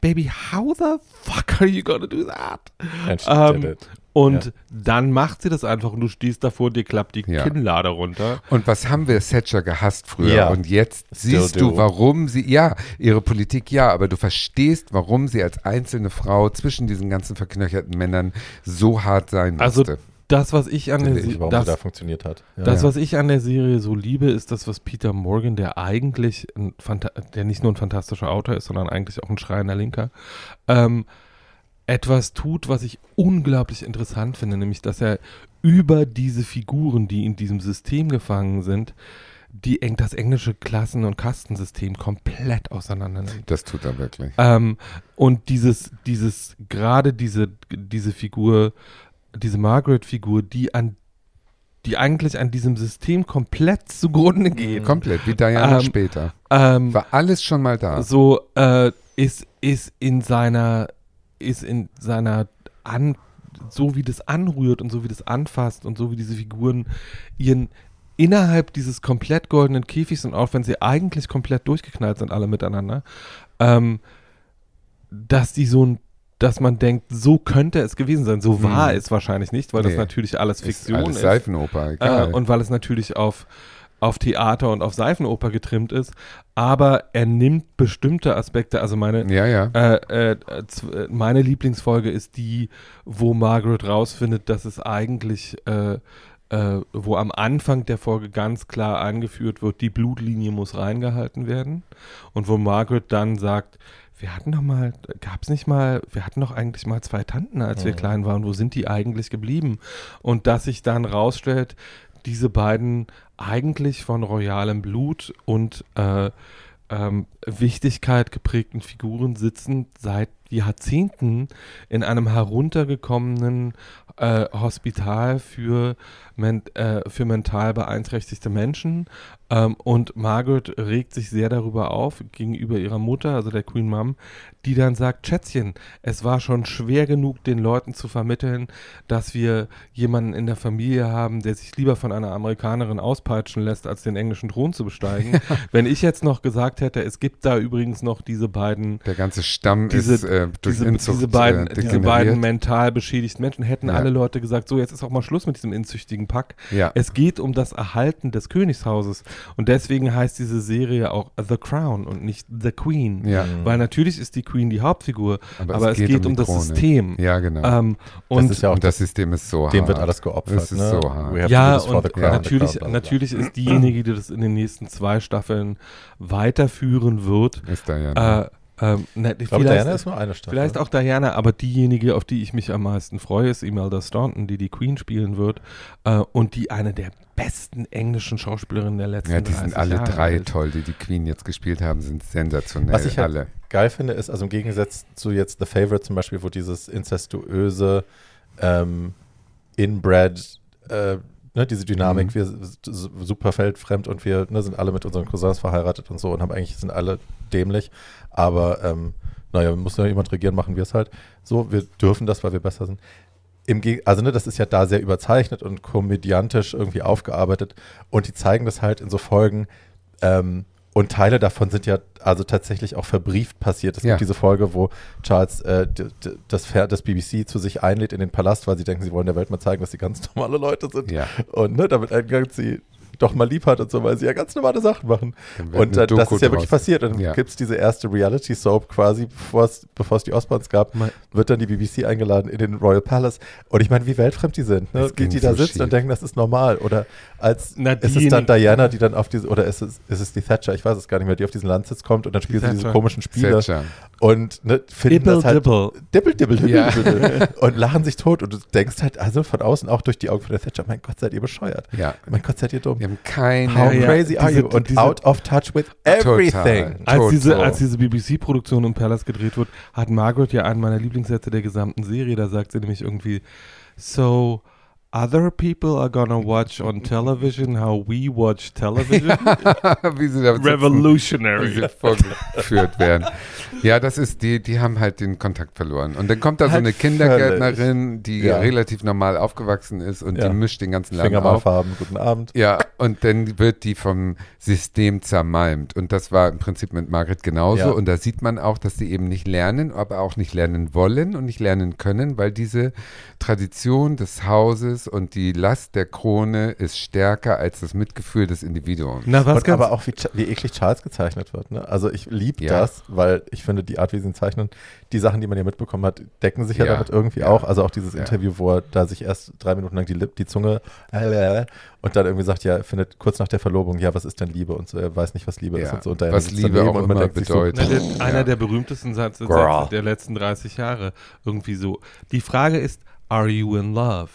Speaker 2: Baby, how the fuck are you gonna do that?
Speaker 3: And she
Speaker 2: Ähm,
Speaker 3: did it.
Speaker 2: Und
Speaker 3: Ja.
Speaker 2: dann macht sie das einfach und du stehst davor, dir klappt die
Speaker 1: Ja.
Speaker 2: Kinnlade runter.
Speaker 1: Und was haben wir Thatcher gehasst früher?
Speaker 3: Ja.
Speaker 1: Und jetzt
Speaker 3: Still
Speaker 1: siehst
Speaker 3: do.
Speaker 1: du, warum sie, ja, ihre Politik ja, aber du verstehst, warum sie als einzelne Frau zwischen diesen ganzen verknöcherten Männern so hart sein
Speaker 2: Also
Speaker 1: musste.
Speaker 2: das, was ich an der
Speaker 3: Weiß ich,
Speaker 2: Se-
Speaker 3: warum
Speaker 2: das,
Speaker 3: sie da funktioniert hat. Ja.
Speaker 2: das,
Speaker 1: Ja.
Speaker 2: was ich an der Serie so liebe, ist das, was Peter Morgan, der eigentlich der nicht nur ein fantastischer Autor ist, sondern eigentlich auch ein schreiender Linker, ähm, etwas tut, was ich unglaublich interessant finde, nämlich dass er über diese Figuren, die in diesem System gefangen sind, die eng das englische Klassen- und Kastensystem komplett auseinander nimmt.
Speaker 1: Das tut er wirklich.
Speaker 2: Ähm, und dieses, dieses, gerade diese, diese Figur, diese Margaret-Figur, die an, die eigentlich an diesem System komplett zugrunde geht,
Speaker 1: Komplett, wie Diana
Speaker 2: Ähm,
Speaker 1: später.
Speaker 2: ähm,
Speaker 1: War alles schon mal da.
Speaker 2: so äh, ist, ist in seiner, ist in seiner an, so wie das anrührt und so wie das anfasst und so wie diese Figuren ihren innerhalb dieses komplett goldenen Käfigs und auch wenn sie eigentlich komplett durchgeknallt sind alle miteinander, ähm, dass die so ein dass man denkt, so könnte es gewesen sein. So war
Speaker 1: Hm.
Speaker 2: es wahrscheinlich nicht, weil das
Speaker 1: Nee.
Speaker 2: natürlich alles
Speaker 1: Ist
Speaker 2: Fiktion
Speaker 1: alles
Speaker 2: ist.
Speaker 1: Seifenoper.
Speaker 2: Äh, und weil es natürlich auf, auf Theater und auf Seifenoper getrimmt ist. Aber er nimmt bestimmte Aspekte, also meine,
Speaker 1: ja, ja.
Speaker 2: äh, äh, meine Lieblingsfolge ist die, wo Margaret rausfindet, dass es eigentlich äh, äh, wo am Anfang der Folge ganz klar angeführt wird, die Blutlinie muss reingehalten werden. Und wo Margaret dann sagt, wir hatten doch mal, gab es nicht mal, wir hatten doch eigentlich mal zwei Tanten, als wir
Speaker 3: Mhm.
Speaker 2: klein waren. Wo sind die eigentlich geblieben? Und dass sich dann rausstellt, diese beiden eigentlich von royalem Blut und äh, ähm, Wichtigkeit geprägten Figuren sitzen seit Jahrzehnten in einem heruntergekommenen äh, Hospital für, für mental beeinträchtigte Menschen. Ähm, und Margaret regt sich sehr darüber auf gegenüber ihrer Mutter, also der Queen Mom, die dann sagt, Schätzchen, es war schon schwer genug, den Leuten zu vermitteln, dass wir jemanden in der Familie haben, der sich lieber von einer Amerikanerin auspeitschen lässt, als den englischen Thron zu besteigen. *laughs* Wenn ich jetzt noch gesagt hätte, es gibt da übrigens noch diese beiden
Speaker 1: Der ganze Stamm
Speaker 2: Diese-
Speaker 1: ist äh, durch
Speaker 2: diese,
Speaker 1: Inzucht
Speaker 2: diese, beiden,
Speaker 1: äh,
Speaker 2: diese beiden mental beschädigten Menschen hätten
Speaker 1: Ja.
Speaker 2: alle Leute gesagt, so jetzt ist auch mal Schluss mit diesem inzüchtigen Pack.
Speaker 1: Ja.
Speaker 2: Es geht um das Erhalten des Königshauses und deswegen heißt diese Serie auch The Crown und nicht The Queen.
Speaker 1: ja.
Speaker 2: Weil natürlich ist die Queen die Hauptfigur,
Speaker 1: Aber
Speaker 2: aber,
Speaker 1: es
Speaker 2: es
Speaker 1: geht
Speaker 2: geht,
Speaker 1: um
Speaker 2: um, das
Speaker 1: Krone.
Speaker 2: System.
Speaker 1: Ja, genau.
Speaker 2: Ähm, und
Speaker 3: ist ja auch
Speaker 1: und das System ist so
Speaker 3: Dem
Speaker 1: hart.
Speaker 3: wird alles geopfert.
Speaker 1: Das ist
Speaker 3: ne?
Speaker 1: so hart.
Speaker 2: Ja, und
Speaker 3: the crown,
Speaker 2: natürlich,
Speaker 3: crown, bla, bla, bla.
Speaker 2: natürlich ist diejenige, die das in den nächsten zwei Staffeln weiterführen wird.
Speaker 1: Ist da ja.
Speaker 2: Äh, ähm, ne,
Speaker 3: Ich glaube,
Speaker 2: vielleicht-
Speaker 3: Diana ist nur eine Staffel.
Speaker 2: Vielleicht auch Diana, aber diejenige, auf die ich mich am meisten freue, ist Imelda Staunton, die die Queen spielen wird äh, und die eine der besten englischen Schauspielerinnen der letzten
Speaker 1: ja, die sind
Speaker 2: 30
Speaker 1: alle
Speaker 2: Jahre
Speaker 1: drei
Speaker 2: ist.
Speaker 1: toll, die die Queen jetzt gespielt haben, sind sensationell.
Speaker 3: Was ich halt
Speaker 1: alle.
Speaker 3: geil finde, ist, also im Gegensatz zu jetzt The Favorite zum Beispiel, wo dieses incestuöse, ähm, inbred, äh, ne, diese Dynamik,
Speaker 1: Mhm.
Speaker 3: wir s- s- super feldfremd und wir ne, sind alle mit unseren Cousins verheiratet und so und haben eigentlich sind alle dämlich, aber ähm, naja, muss ja jemand regieren, machen wir es halt. So, wir dürfen das, weil wir besser sind. Im Geg also ne, das ist ja da sehr überzeichnet und komödiantisch irgendwie aufgearbeitet und die zeigen das halt in so Folgen, ähm, und Teile davon sind ja also tatsächlich auch verbrieft passiert. Es
Speaker 1: Ja.
Speaker 3: gibt diese Folge, wo Charles äh, das, Fer- das BBC zu sich einlädt in den Palast, weil sie denken, sie wollen der Welt mal zeigen, dass sie ganz normale Leute sind.
Speaker 1: Ja.
Speaker 3: Und ne, damit eingang sie doch mal lieb hat und so, weil sie ja ganz normale Sachen machen. Und äh, das ist ja wirklich
Speaker 1: draus.
Speaker 3: passiert. Und dann
Speaker 1: Ja.
Speaker 3: gibt es diese erste Reality-Soap quasi, bevor es die Osborns gab,
Speaker 2: Mein-
Speaker 3: wird dann die BBC eingeladen in den Royal Palace. Und ich meine, wie weltfremd die sind. Ne? Die, die da
Speaker 1: so
Speaker 3: sitzen
Speaker 1: schief.
Speaker 3: und denken, das ist normal. Oder als
Speaker 2: Na,
Speaker 3: ist es dann Diana, die dann auf diese, oder ist es, ist es die Thatcher, ich weiß es gar nicht mehr, die auf diesen Landsitz kommt und dann spielt sie diese komischen Spiele
Speaker 1: Thatcher.
Speaker 3: und ne, finden
Speaker 2: Dibble,
Speaker 3: das halt
Speaker 2: dibble.
Speaker 3: Dibbel, dibbel, dibbel,
Speaker 1: Ja.
Speaker 3: dibbel, *laughs* und lachen sich tot und du denkst halt, also von außen auch durch die Augen von der Thatcher, mein Gott, seid ihr bescheuert.
Speaker 1: Ja.
Speaker 3: Mein Gott, seid ihr dumm.
Speaker 1: Wir haben keine.
Speaker 3: How
Speaker 2: Ja,
Speaker 3: crazy are
Speaker 2: diese-
Speaker 3: you? Und
Speaker 2: diese-
Speaker 3: out of touch with everything.
Speaker 2: Als diese,
Speaker 1: Total.
Speaker 2: als diese BBC-Produktion im Palace gedreht wird, hat Margaret ja einen meiner Lieblingssätze der gesamten Serie. Da sagt sie nämlich irgendwie, so other people are gonna watch on *laughs* television how we watch television. *laughs*
Speaker 1: wie sie da sitzen, wie
Speaker 2: Revolutionary.
Speaker 1: sie vorgeführt werden. Ja, das ist, die, die haben halt den Kontakt verloren. Und dann kommt da so eine Kindergärtnerin, die
Speaker 3: Ja.
Speaker 1: relativ normal aufgewachsen ist und
Speaker 3: Ja.
Speaker 1: die mischt den ganzen Laden auf.
Speaker 3: Fingermalfarben, guten Abend.
Speaker 1: Ja, und dann wird die vom System zermalmt. Und das war im Prinzip mit Margret genauso.
Speaker 3: Ja.
Speaker 1: Und da sieht man auch, dass sie eben nicht lernen, aber auch nicht lernen wollen und nicht lernen können, weil diese Tradition des Hauses und die Last der Krone ist stärker als das Mitgefühl des Individuums.
Speaker 2: Na, was
Speaker 3: und aber auch wie, wie eklig Charles gezeichnet wird. Ne? Also ich liebe
Speaker 1: Ja.
Speaker 3: das, weil ich finde, die Art, wie sie ihn zeichnen, die Sachen, die man ja mitbekommen hat, decken sich ja,
Speaker 1: Ja.
Speaker 3: damit irgendwie
Speaker 1: Ja.
Speaker 3: auch. Also auch dieses
Speaker 1: Ja.
Speaker 3: Interview, wo er da sich erst drei Minuten lang die, Lip, die Zunge und dann irgendwie sagt, ja, er findet kurz nach der Verlobung, ja, was ist denn Liebe? Und so, er weiß nicht, was Liebe
Speaker 1: Ja.
Speaker 3: ist und so. Und Diana
Speaker 1: Was Liebe auch
Speaker 3: und man
Speaker 1: immer bedeutet.
Speaker 2: Na, der,
Speaker 1: Ja.
Speaker 2: einer der berühmtesten. Sätze der letzten 30 Jahre. Irgendwie so. Die Frage ist, are you in love?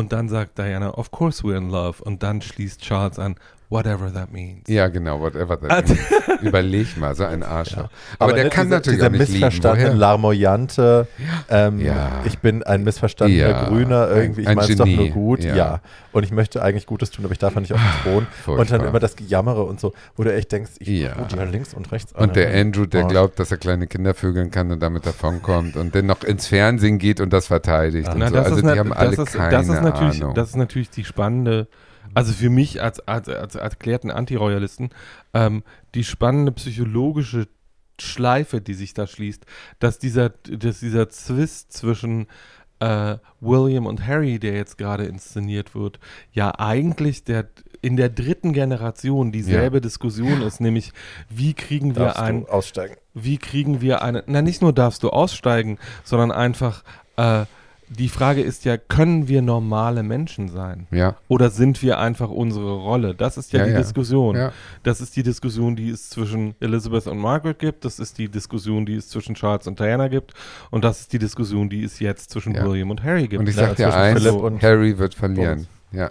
Speaker 2: Und dann sagt Diana, of course we're in love. Und dann schließt Charles an, whatever that means.
Speaker 1: Ja, genau, whatever that
Speaker 2: Ah,
Speaker 1: means. Überleg mal, so ein *laughs* Arschloch.
Speaker 3: So.
Speaker 1: Aber, der
Speaker 3: ne,
Speaker 1: kann
Speaker 3: dieser,
Speaker 1: natürlich
Speaker 3: dieser
Speaker 1: auch nicht lieben.
Speaker 3: missverstandene,
Speaker 1: Woher?
Speaker 3: larmoyante, ähm,
Speaker 1: Ja.
Speaker 3: ich bin ein missverstandener
Speaker 1: Ja,
Speaker 3: Grüner, irgendwie, ich
Speaker 1: ein
Speaker 3: meine es doch nur gut,
Speaker 1: ja.
Speaker 3: ja. Und ich möchte eigentlich Gutes tun, aber ich darf ja nicht auf den Thron. und dann immer das Gejammere und so, wo du echt denkst, ich
Speaker 1: Ja.
Speaker 3: die ja links und rechts.
Speaker 1: Und der
Speaker 3: an.
Speaker 1: Andrew, der
Speaker 3: Oh.
Speaker 1: glaubt, dass er kleine Kinder vögeln kann und damit davonkommt und dann noch ins Fernsehen geht und das verteidigt.
Speaker 3: Ah.
Speaker 1: Und
Speaker 2: Na,
Speaker 1: so.
Speaker 2: das
Speaker 1: Also die
Speaker 2: na-
Speaker 1: haben alle
Speaker 2: das ist,
Speaker 1: keine
Speaker 2: das ist natürlich,
Speaker 1: Ahnung.
Speaker 2: Das ist natürlich die spannende, also für mich als, als, als erklärten Antiroyalisten, ähm, die spannende psychologische Schleife, die sich da schließt, dass dieser, dass dieser Zwist zwischen äh, William und Harry, der jetzt gerade inszeniert wird, ja eigentlich der in der dritten Generation dieselbe Diskussion ist, nämlich wie kriegen wir
Speaker 3: Darfst
Speaker 2: ein,
Speaker 3: du aussteigen.
Speaker 2: wie kriegen wir eine, na nicht nur darfst du aussteigen, sondern einfach, äh, die Frage ist ja, können wir normale Menschen sein?
Speaker 1: Ja.
Speaker 2: Oder sind wir einfach unsere Rolle? Das ist ja,
Speaker 1: Ja,
Speaker 2: die
Speaker 1: ja.
Speaker 2: Diskussion.
Speaker 1: Ja.
Speaker 2: Das ist die Diskussion, die es zwischen Elizabeth und Margaret gibt. Das ist die Diskussion, die es zwischen Charles und Diana gibt. Und das ist die Diskussion, die es jetzt zwischen. William und Harry gibt.
Speaker 1: Und ich
Speaker 3: Ja,
Speaker 1: sag dir eins,
Speaker 3: Philipp und
Speaker 1: Harry wird verlieren. Ja,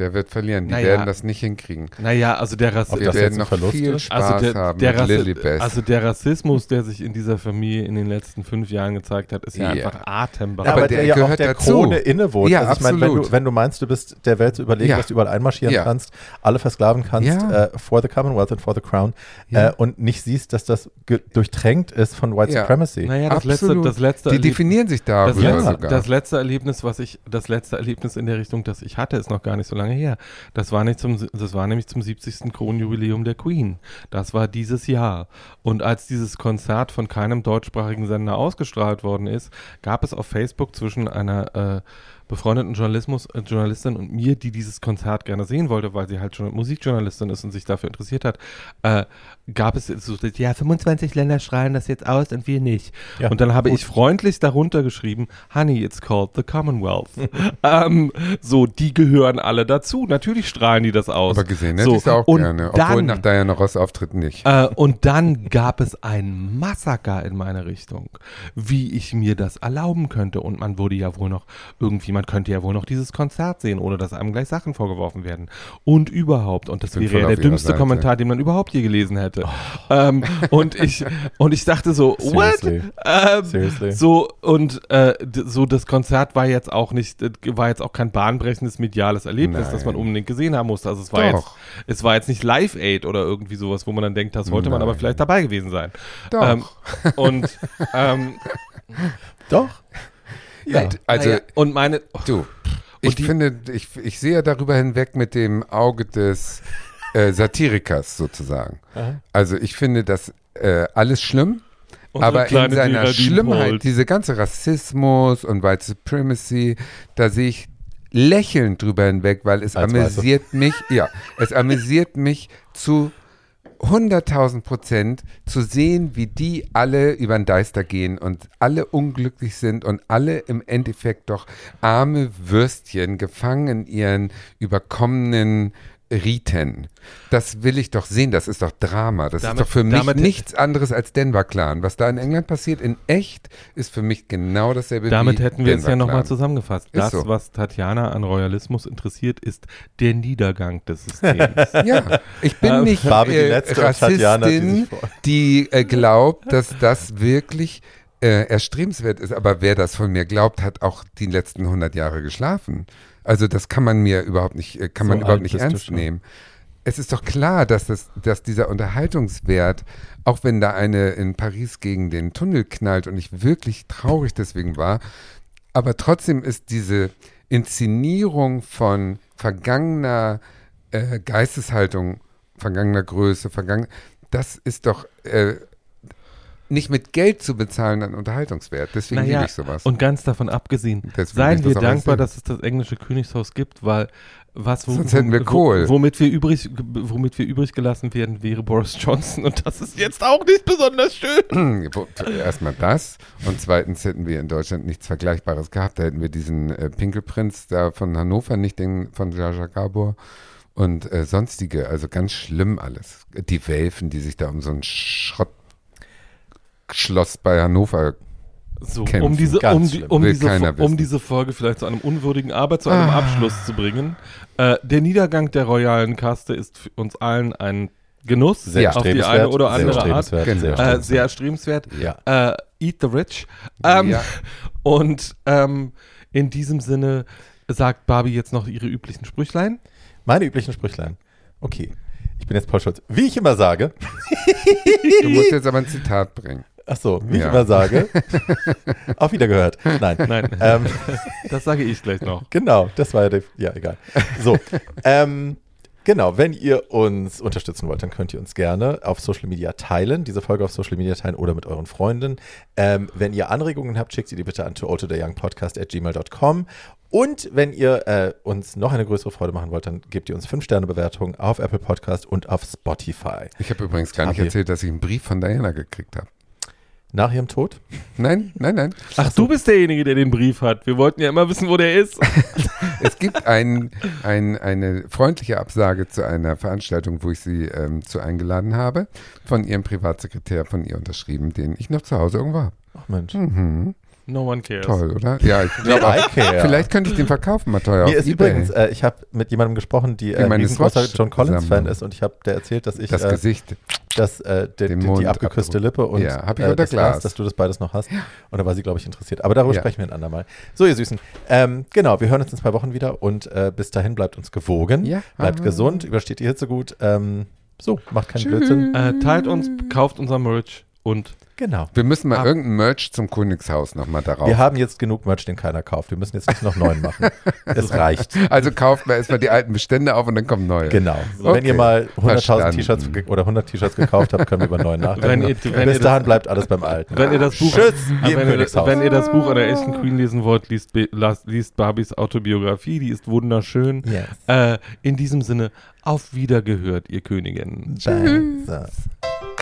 Speaker 1: der wird verlieren. Die
Speaker 2: Naja.
Speaker 1: werden das nicht hinkriegen.
Speaker 2: naja, also der Rassismus.
Speaker 3: Das
Speaker 1: werden noch
Speaker 3: Verlust
Speaker 1: viel
Speaker 3: ist?
Speaker 1: Spaß
Speaker 2: Also der,
Speaker 1: haben
Speaker 2: der,
Speaker 1: mit
Speaker 2: Rassi also der Rassismus, der sich in dieser Familie in den letzten fünf Jahren gezeigt hat, ist ja,
Speaker 1: Ja.
Speaker 2: einfach atemberaubend.
Speaker 1: Aber
Speaker 3: aber
Speaker 1: der
Speaker 3: der, ja auch
Speaker 1: gehört
Speaker 3: der
Speaker 1: dazu.
Speaker 3: Krone innewohnt.
Speaker 1: Ja,
Speaker 3: also ich meine, wenn
Speaker 1: absolut.
Speaker 3: du, wenn du meinst, du bist der Welt zu überlegen,
Speaker 1: Ja.
Speaker 3: dass du überall einmarschieren
Speaker 1: Ja.
Speaker 3: kannst, alle versklaven kannst,
Speaker 1: Ja.
Speaker 3: äh, for the Commonwealth and for the Crown
Speaker 1: Ja.
Speaker 3: äh, und nicht siehst, dass das ge- durchtränkt ist von White
Speaker 1: Ja.
Speaker 3: Supremacy.
Speaker 2: naja, das letzte,
Speaker 1: Absolut.
Speaker 2: das letzte
Speaker 1: Die
Speaker 2: Erleb-
Speaker 1: definieren sich
Speaker 2: das
Speaker 1: darüber
Speaker 2: letzte,
Speaker 1: sogar.
Speaker 2: das letzte Erlebnis, was ich, das letzte Erlebnis in der Richtung, das ich hatte, ist noch gar nicht so lange her. Das war nicht zum, das war nämlich zum 70. Kronjubiläum der Queen. Das war dieses Jahr. Und als dieses Konzert von keinem deutschsprachigen Sender ausgestrahlt worden ist, gab es auf Facebook zwischen einer äh, befreundeten Journalismus, äh, Journalistin und mir, die dieses Konzert gerne sehen wollte, weil sie halt schon Musikjournalistin ist und sich dafür interessiert hat, äh, gab es so, ja, 25 Länder schreien das jetzt aus und wir nicht.
Speaker 3: Ja,
Speaker 2: und dann habe
Speaker 3: gut.
Speaker 2: ich freundlich darunter geschrieben, Honey, it's called the Commonwealth. *laughs* ähm, so, die gehören alle dazu. Natürlich strahlen die das aus.
Speaker 1: aber gesehen hätte
Speaker 2: so,
Speaker 1: ich auch
Speaker 2: und
Speaker 1: gerne. Obwohl
Speaker 2: dann,
Speaker 1: nach Diana Ross Auftritt nicht.
Speaker 2: äh, und dann gab es ein Massaker in meine Richtung, wie ich mir das erlauben könnte. Und man wurde ja wohl noch irgendwie, man könnte ja wohl noch dieses Konzert sehen, ohne dass einem gleich Sachen vorgeworfen werden. Und überhaupt, und das wäre ja der dümmste
Speaker 1: Seite.
Speaker 2: Kommentar, den man überhaupt je gelesen hätte. Ähm, und ich und ich dachte so, what?
Speaker 3: Seriously?
Speaker 2: Ähm,
Speaker 3: Seriously?
Speaker 2: so und äh, so das Konzert war jetzt auch nicht, war jetzt auch kein bahnbrechendes mediales Erlebnis,
Speaker 1: Nein.
Speaker 2: das man unbedingt gesehen haben musste. Also es war jetzt, es war jetzt nicht Live Aid oder irgendwie sowas, wo man dann denkt, das sollte man aber vielleicht dabei gewesen sein.
Speaker 1: Doch.
Speaker 2: Ähm, und ähm,
Speaker 3: Doch. Ja.
Speaker 1: also,
Speaker 2: und meine, oh,
Speaker 1: du, ich
Speaker 2: die-
Speaker 1: finde, ich, ich sehe ja darüber hinweg mit dem Auge des äh, Satirikers sozusagen.
Speaker 3: Aha.
Speaker 1: Also ich finde das äh, alles schlimm.
Speaker 2: unsere
Speaker 1: Aber in seiner
Speaker 2: Geraldine
Speaker 1: Schlimmheit, diese ganze Rassismus und White Supremacy, da sehe ich lächelnd drüber hinweg, weil es
Speaker 3: Als
Speaker 1: amüsiert mich, ja, es amüsiert mich zu 100.000 Prozent zu sehen, wie die alle über den Deister gehen und alle unglücklich sind und alle im Endeffekt doch arme Würstchen gefangen in ihren überkommenen Riten. Das will ich doch sehen, das ist doch Drama. Das
Speaker 2: Damit-
Speaker 1: ist doch für mich
Speaker 2: damit-
Speaker 1: nichts anderes als Denver Clan. Was da in England passiert, in echt, ist für mich genau dasselbe
Speaker 2: Damit
Speaker 1: wie
Speaker 2: hätten wir es
Speaker 1: Denver
Speaker 2: ja nochmal zusammengefasst.
Speaker 1: Ist
Speaker 2: Das,
Speaker 1: so.
Speaker 2: was Tatjana an Royalismus interessiert, ist der Niedergang des Systems. *laughs*
Speaker 1: Ja, ich bin nicht äh,
Speaker 3: letzte und Tatjana, die
Speaker 1: Rassistin,
Speaker 3: vor-
Speaker 1: die äh, glaubt, dass das wirklich äh, erstrebenswert ist. Aber wer das von mir glaubt, hat auch die letzten 100 Jahre geschlafen. Also das kann man mir überhaupt nicht, äh, kann
Speaker 3: So
Speaker 1: man überhaupt nicht ernst nehmen. Es ist doch klar, dass, das, dass dieser Unterhaltungswert, auch wenn da eine in Paris gegen den Tunnel knallt und ich wirklich traurig deswegen war, aber trotzdem ist diese Inszenierung von vergangener äh, Geisteshaltung, vergangener Größe, vergangen, das ist doch äh, nicht mit Geld zu bezahlen an Unterhaltungswert. Deswegen
Speaker 2: Naja,
Speaker 1: liebe ich sowas.
Speaker 2: Und ganz davon abgesehen,
Speaker 1: Deswegen
Speaker 2: seien wir
Speaker 1: das
Speaker 2: dankbar, dass es das englische Königshaus gibt, weil was wo,
Speaker 1: Sonst hätten wir Kohl.
Speaker 2: womit wir übrig womit wir übrig gelassen werden, wäre Boris Johnson und das ist jetzt auch nicht besonders schön. *clears throat*
Speaker 1: Erstmal das und zweitens hätten wir in Deutschland nichts Vergleichbares gehabt. Da hätten wir diesen äh, Pinkelprinz da von Hannover, nicht den von Jaja Gabor und äh, sonstige. Also ganz schlimm alles. Die Welfen, die sich da um so ein Schrottschloss bei Hannover.
Speaker 2: So,
Speaker 1: Kämpfen.
Speaker 2: um diese um, die, um, diese, um diese Folge vielleicht zu einem unwürdigen, aber zu einem
Speaker 1: Ah.
Speaker 2: Abschluss zu bringen. Äh, der Niedergang der royalen Kaste ist für uns allen ein Genuss
Speaker 3: Sehr
Speaker 2: auf die eine oder
Speaker 3: sehr
Speaker 2: andere Art.
Speaker 3: erstrebenswert,
Speaker 1: Genau.
Speaker 3: sehr
Speaker 2: Äh,
Speaker 3: erstrebenswert.
Speaker 2: sehr erstrebenswert.
Speaker 3: Ja.
Speaker 2: Äh, eat the rich. Ähm,
Speaker 1: Ja.
Speaker 2: Und ähm, in diesem Sinne sagt Barbie jetzt noch ihre üblichen Sprüchlein.
Speaker 3: Meine üblichen Sprüchlein. Okay. Ich bin jetzt Paul Schulz. Wie ich immer sage,
Speaker 1: Du musst jetzt aber ein Zitat bringen.
Speaker 3: Ach so, wie ich
Speaker 1: Ja.
Speaker 3: immer sage, *laughs* auch wieder gehört. Nein.
Speaker 2: Nein,
Speaker 3: Ähm, *laughs*
Speaker 2: das sage ich gleich noch.
Speaker 3: Genau, das war ja der, ja, egal. So, ähm, genau, wenn ihr uns unterstützen wollt, dann könnt ihr uns gerne auf Social Media teilen, diese Folge auf Social Media teilen oder mit euren Freunden. Ähm, wenn ihr Anregungen habt, schickt ihr die bitte an tooltotheyoungpodcast at gmail.com und wenn ihr äh, uns noch eine größere Freude machen wollt, dann gebt ihr uns 5-Sterne-Bewertungen auf Apple Podcast und auf Spotify.
Speaker 1: Ich habe übrigens gar nicht
Speaker 3: ich.
Speaker 1: erzählt, dass ich einen Brief von Diana gekriegt habe.
Speaker 3: Nach ihrem Tod?
Speaker 1: Nein, nein, nein.
Speaker 2: Ach, du bist derjenige, der den Brief hat. Wir wollten ja immer wissen, wo der ist. *laughs*
Speaker 1: Es gibt ein, ein, eine freundliche Absage zu einer Veranstaltung, wo ich sie ähm, zu eingeladen habe, von ihrem Privatsekretär, von ihr unterschrieben, den ich noch zu Hause irgendwo habe.
Speaker 3: Ach Mensch.
Speaker 1: Mhm.
Speaker 2: No one cares.
Speaker 1: Toll, oder? Ja, ich glaube,
Speaker 3: I care.
Speaker 1: vielleicht könnte ich den verkaufen, mal teuer.
Speaker 3: Mir
Speaker 1: auf
Speaker 3: ist
Speaker 1: eBay.
Speaker 3: übrigens, äh, ich habe mit jemandem gesprochen, die äh,
Speaker 1: In meine
Speaker 3: riesengroßer John Collins-Fan ist und ich habe der erzählt, dass ich
Speaker 1: das
Speaker 3: äh,
Speaker 1: Gesicht.
Speaker 3: das, äh, der,
Speaker 1: Den
Speaker 3: die, abgeküsste Lippe und
Speaker 1: Ja, hab ich
Speaker 3: äh,
Speaker 1: unter
Speaker 3: das Glas,
Speaker 1: Glas.
Speaker 3: dass du das beides noch hast. Und da war sie, glaube ich, interessiert. Aber darüber
Speaker 1: Ja.
Speaker 3: sprechen wir ein andermal. So, ihr Süßen. Ähm, genau, wir hören uns in zwei Wochen wieder und äh, bis dahin bleibt uns gewogen.
Speaker 1: Ja.
Speaker 3: Bleibt
Speaker 1: Ah.
Speaker 3: gesund, übersteht die Hitze gut. Ähm, so, macht keinen
Speaker 1: Tschüss.
Speaker 3: Blödsinn.
Speaker 2: Äh, teilt uns, kauft unser Merch und
Speaker 3: Genau.
Speaker 1: Wir müssen mal
Speaker 2: Ah.
Speaker 1: irgendein Merch zum Königshaus nochmal darauf.
Speaker 3: Wir haben jetzt genug Merch, den keiner kauft. Wir müssen jetzt nicht noch neuen machen. *laughs* es reicht.
Speaker 1: also kauft mal erstmal die alten Bestände auf und dann kommen neue.
Speaker 3: Genau.
Speaker 1: Okay.
Speaker 3: Wenn ihr mal 100.000
Speaker 1: Verstanden.
Speaker 3: T-Shirts oder 100 T-Shirts gekauft habt, können wir über neuen nachdenken.
Speaker 2: Wenn ihr- wenn
Speaker 3: Bis dahin bleibt alles beim Alten.
Speaker 2: wenn ihr das Buch,
Speaker 3: Tschüss,
Speaker 2: wenn, wenn ihr das Buch einer echten Queen lesen wollt, liest, liest Barbies Autobiografie, die ist wunderschön.
Speaker 3: Yes.
Speaker 2: Äh, in diesem Sinne, auf Wiedergehört, ihr Königinnen.
Speaker 3: Bye. So.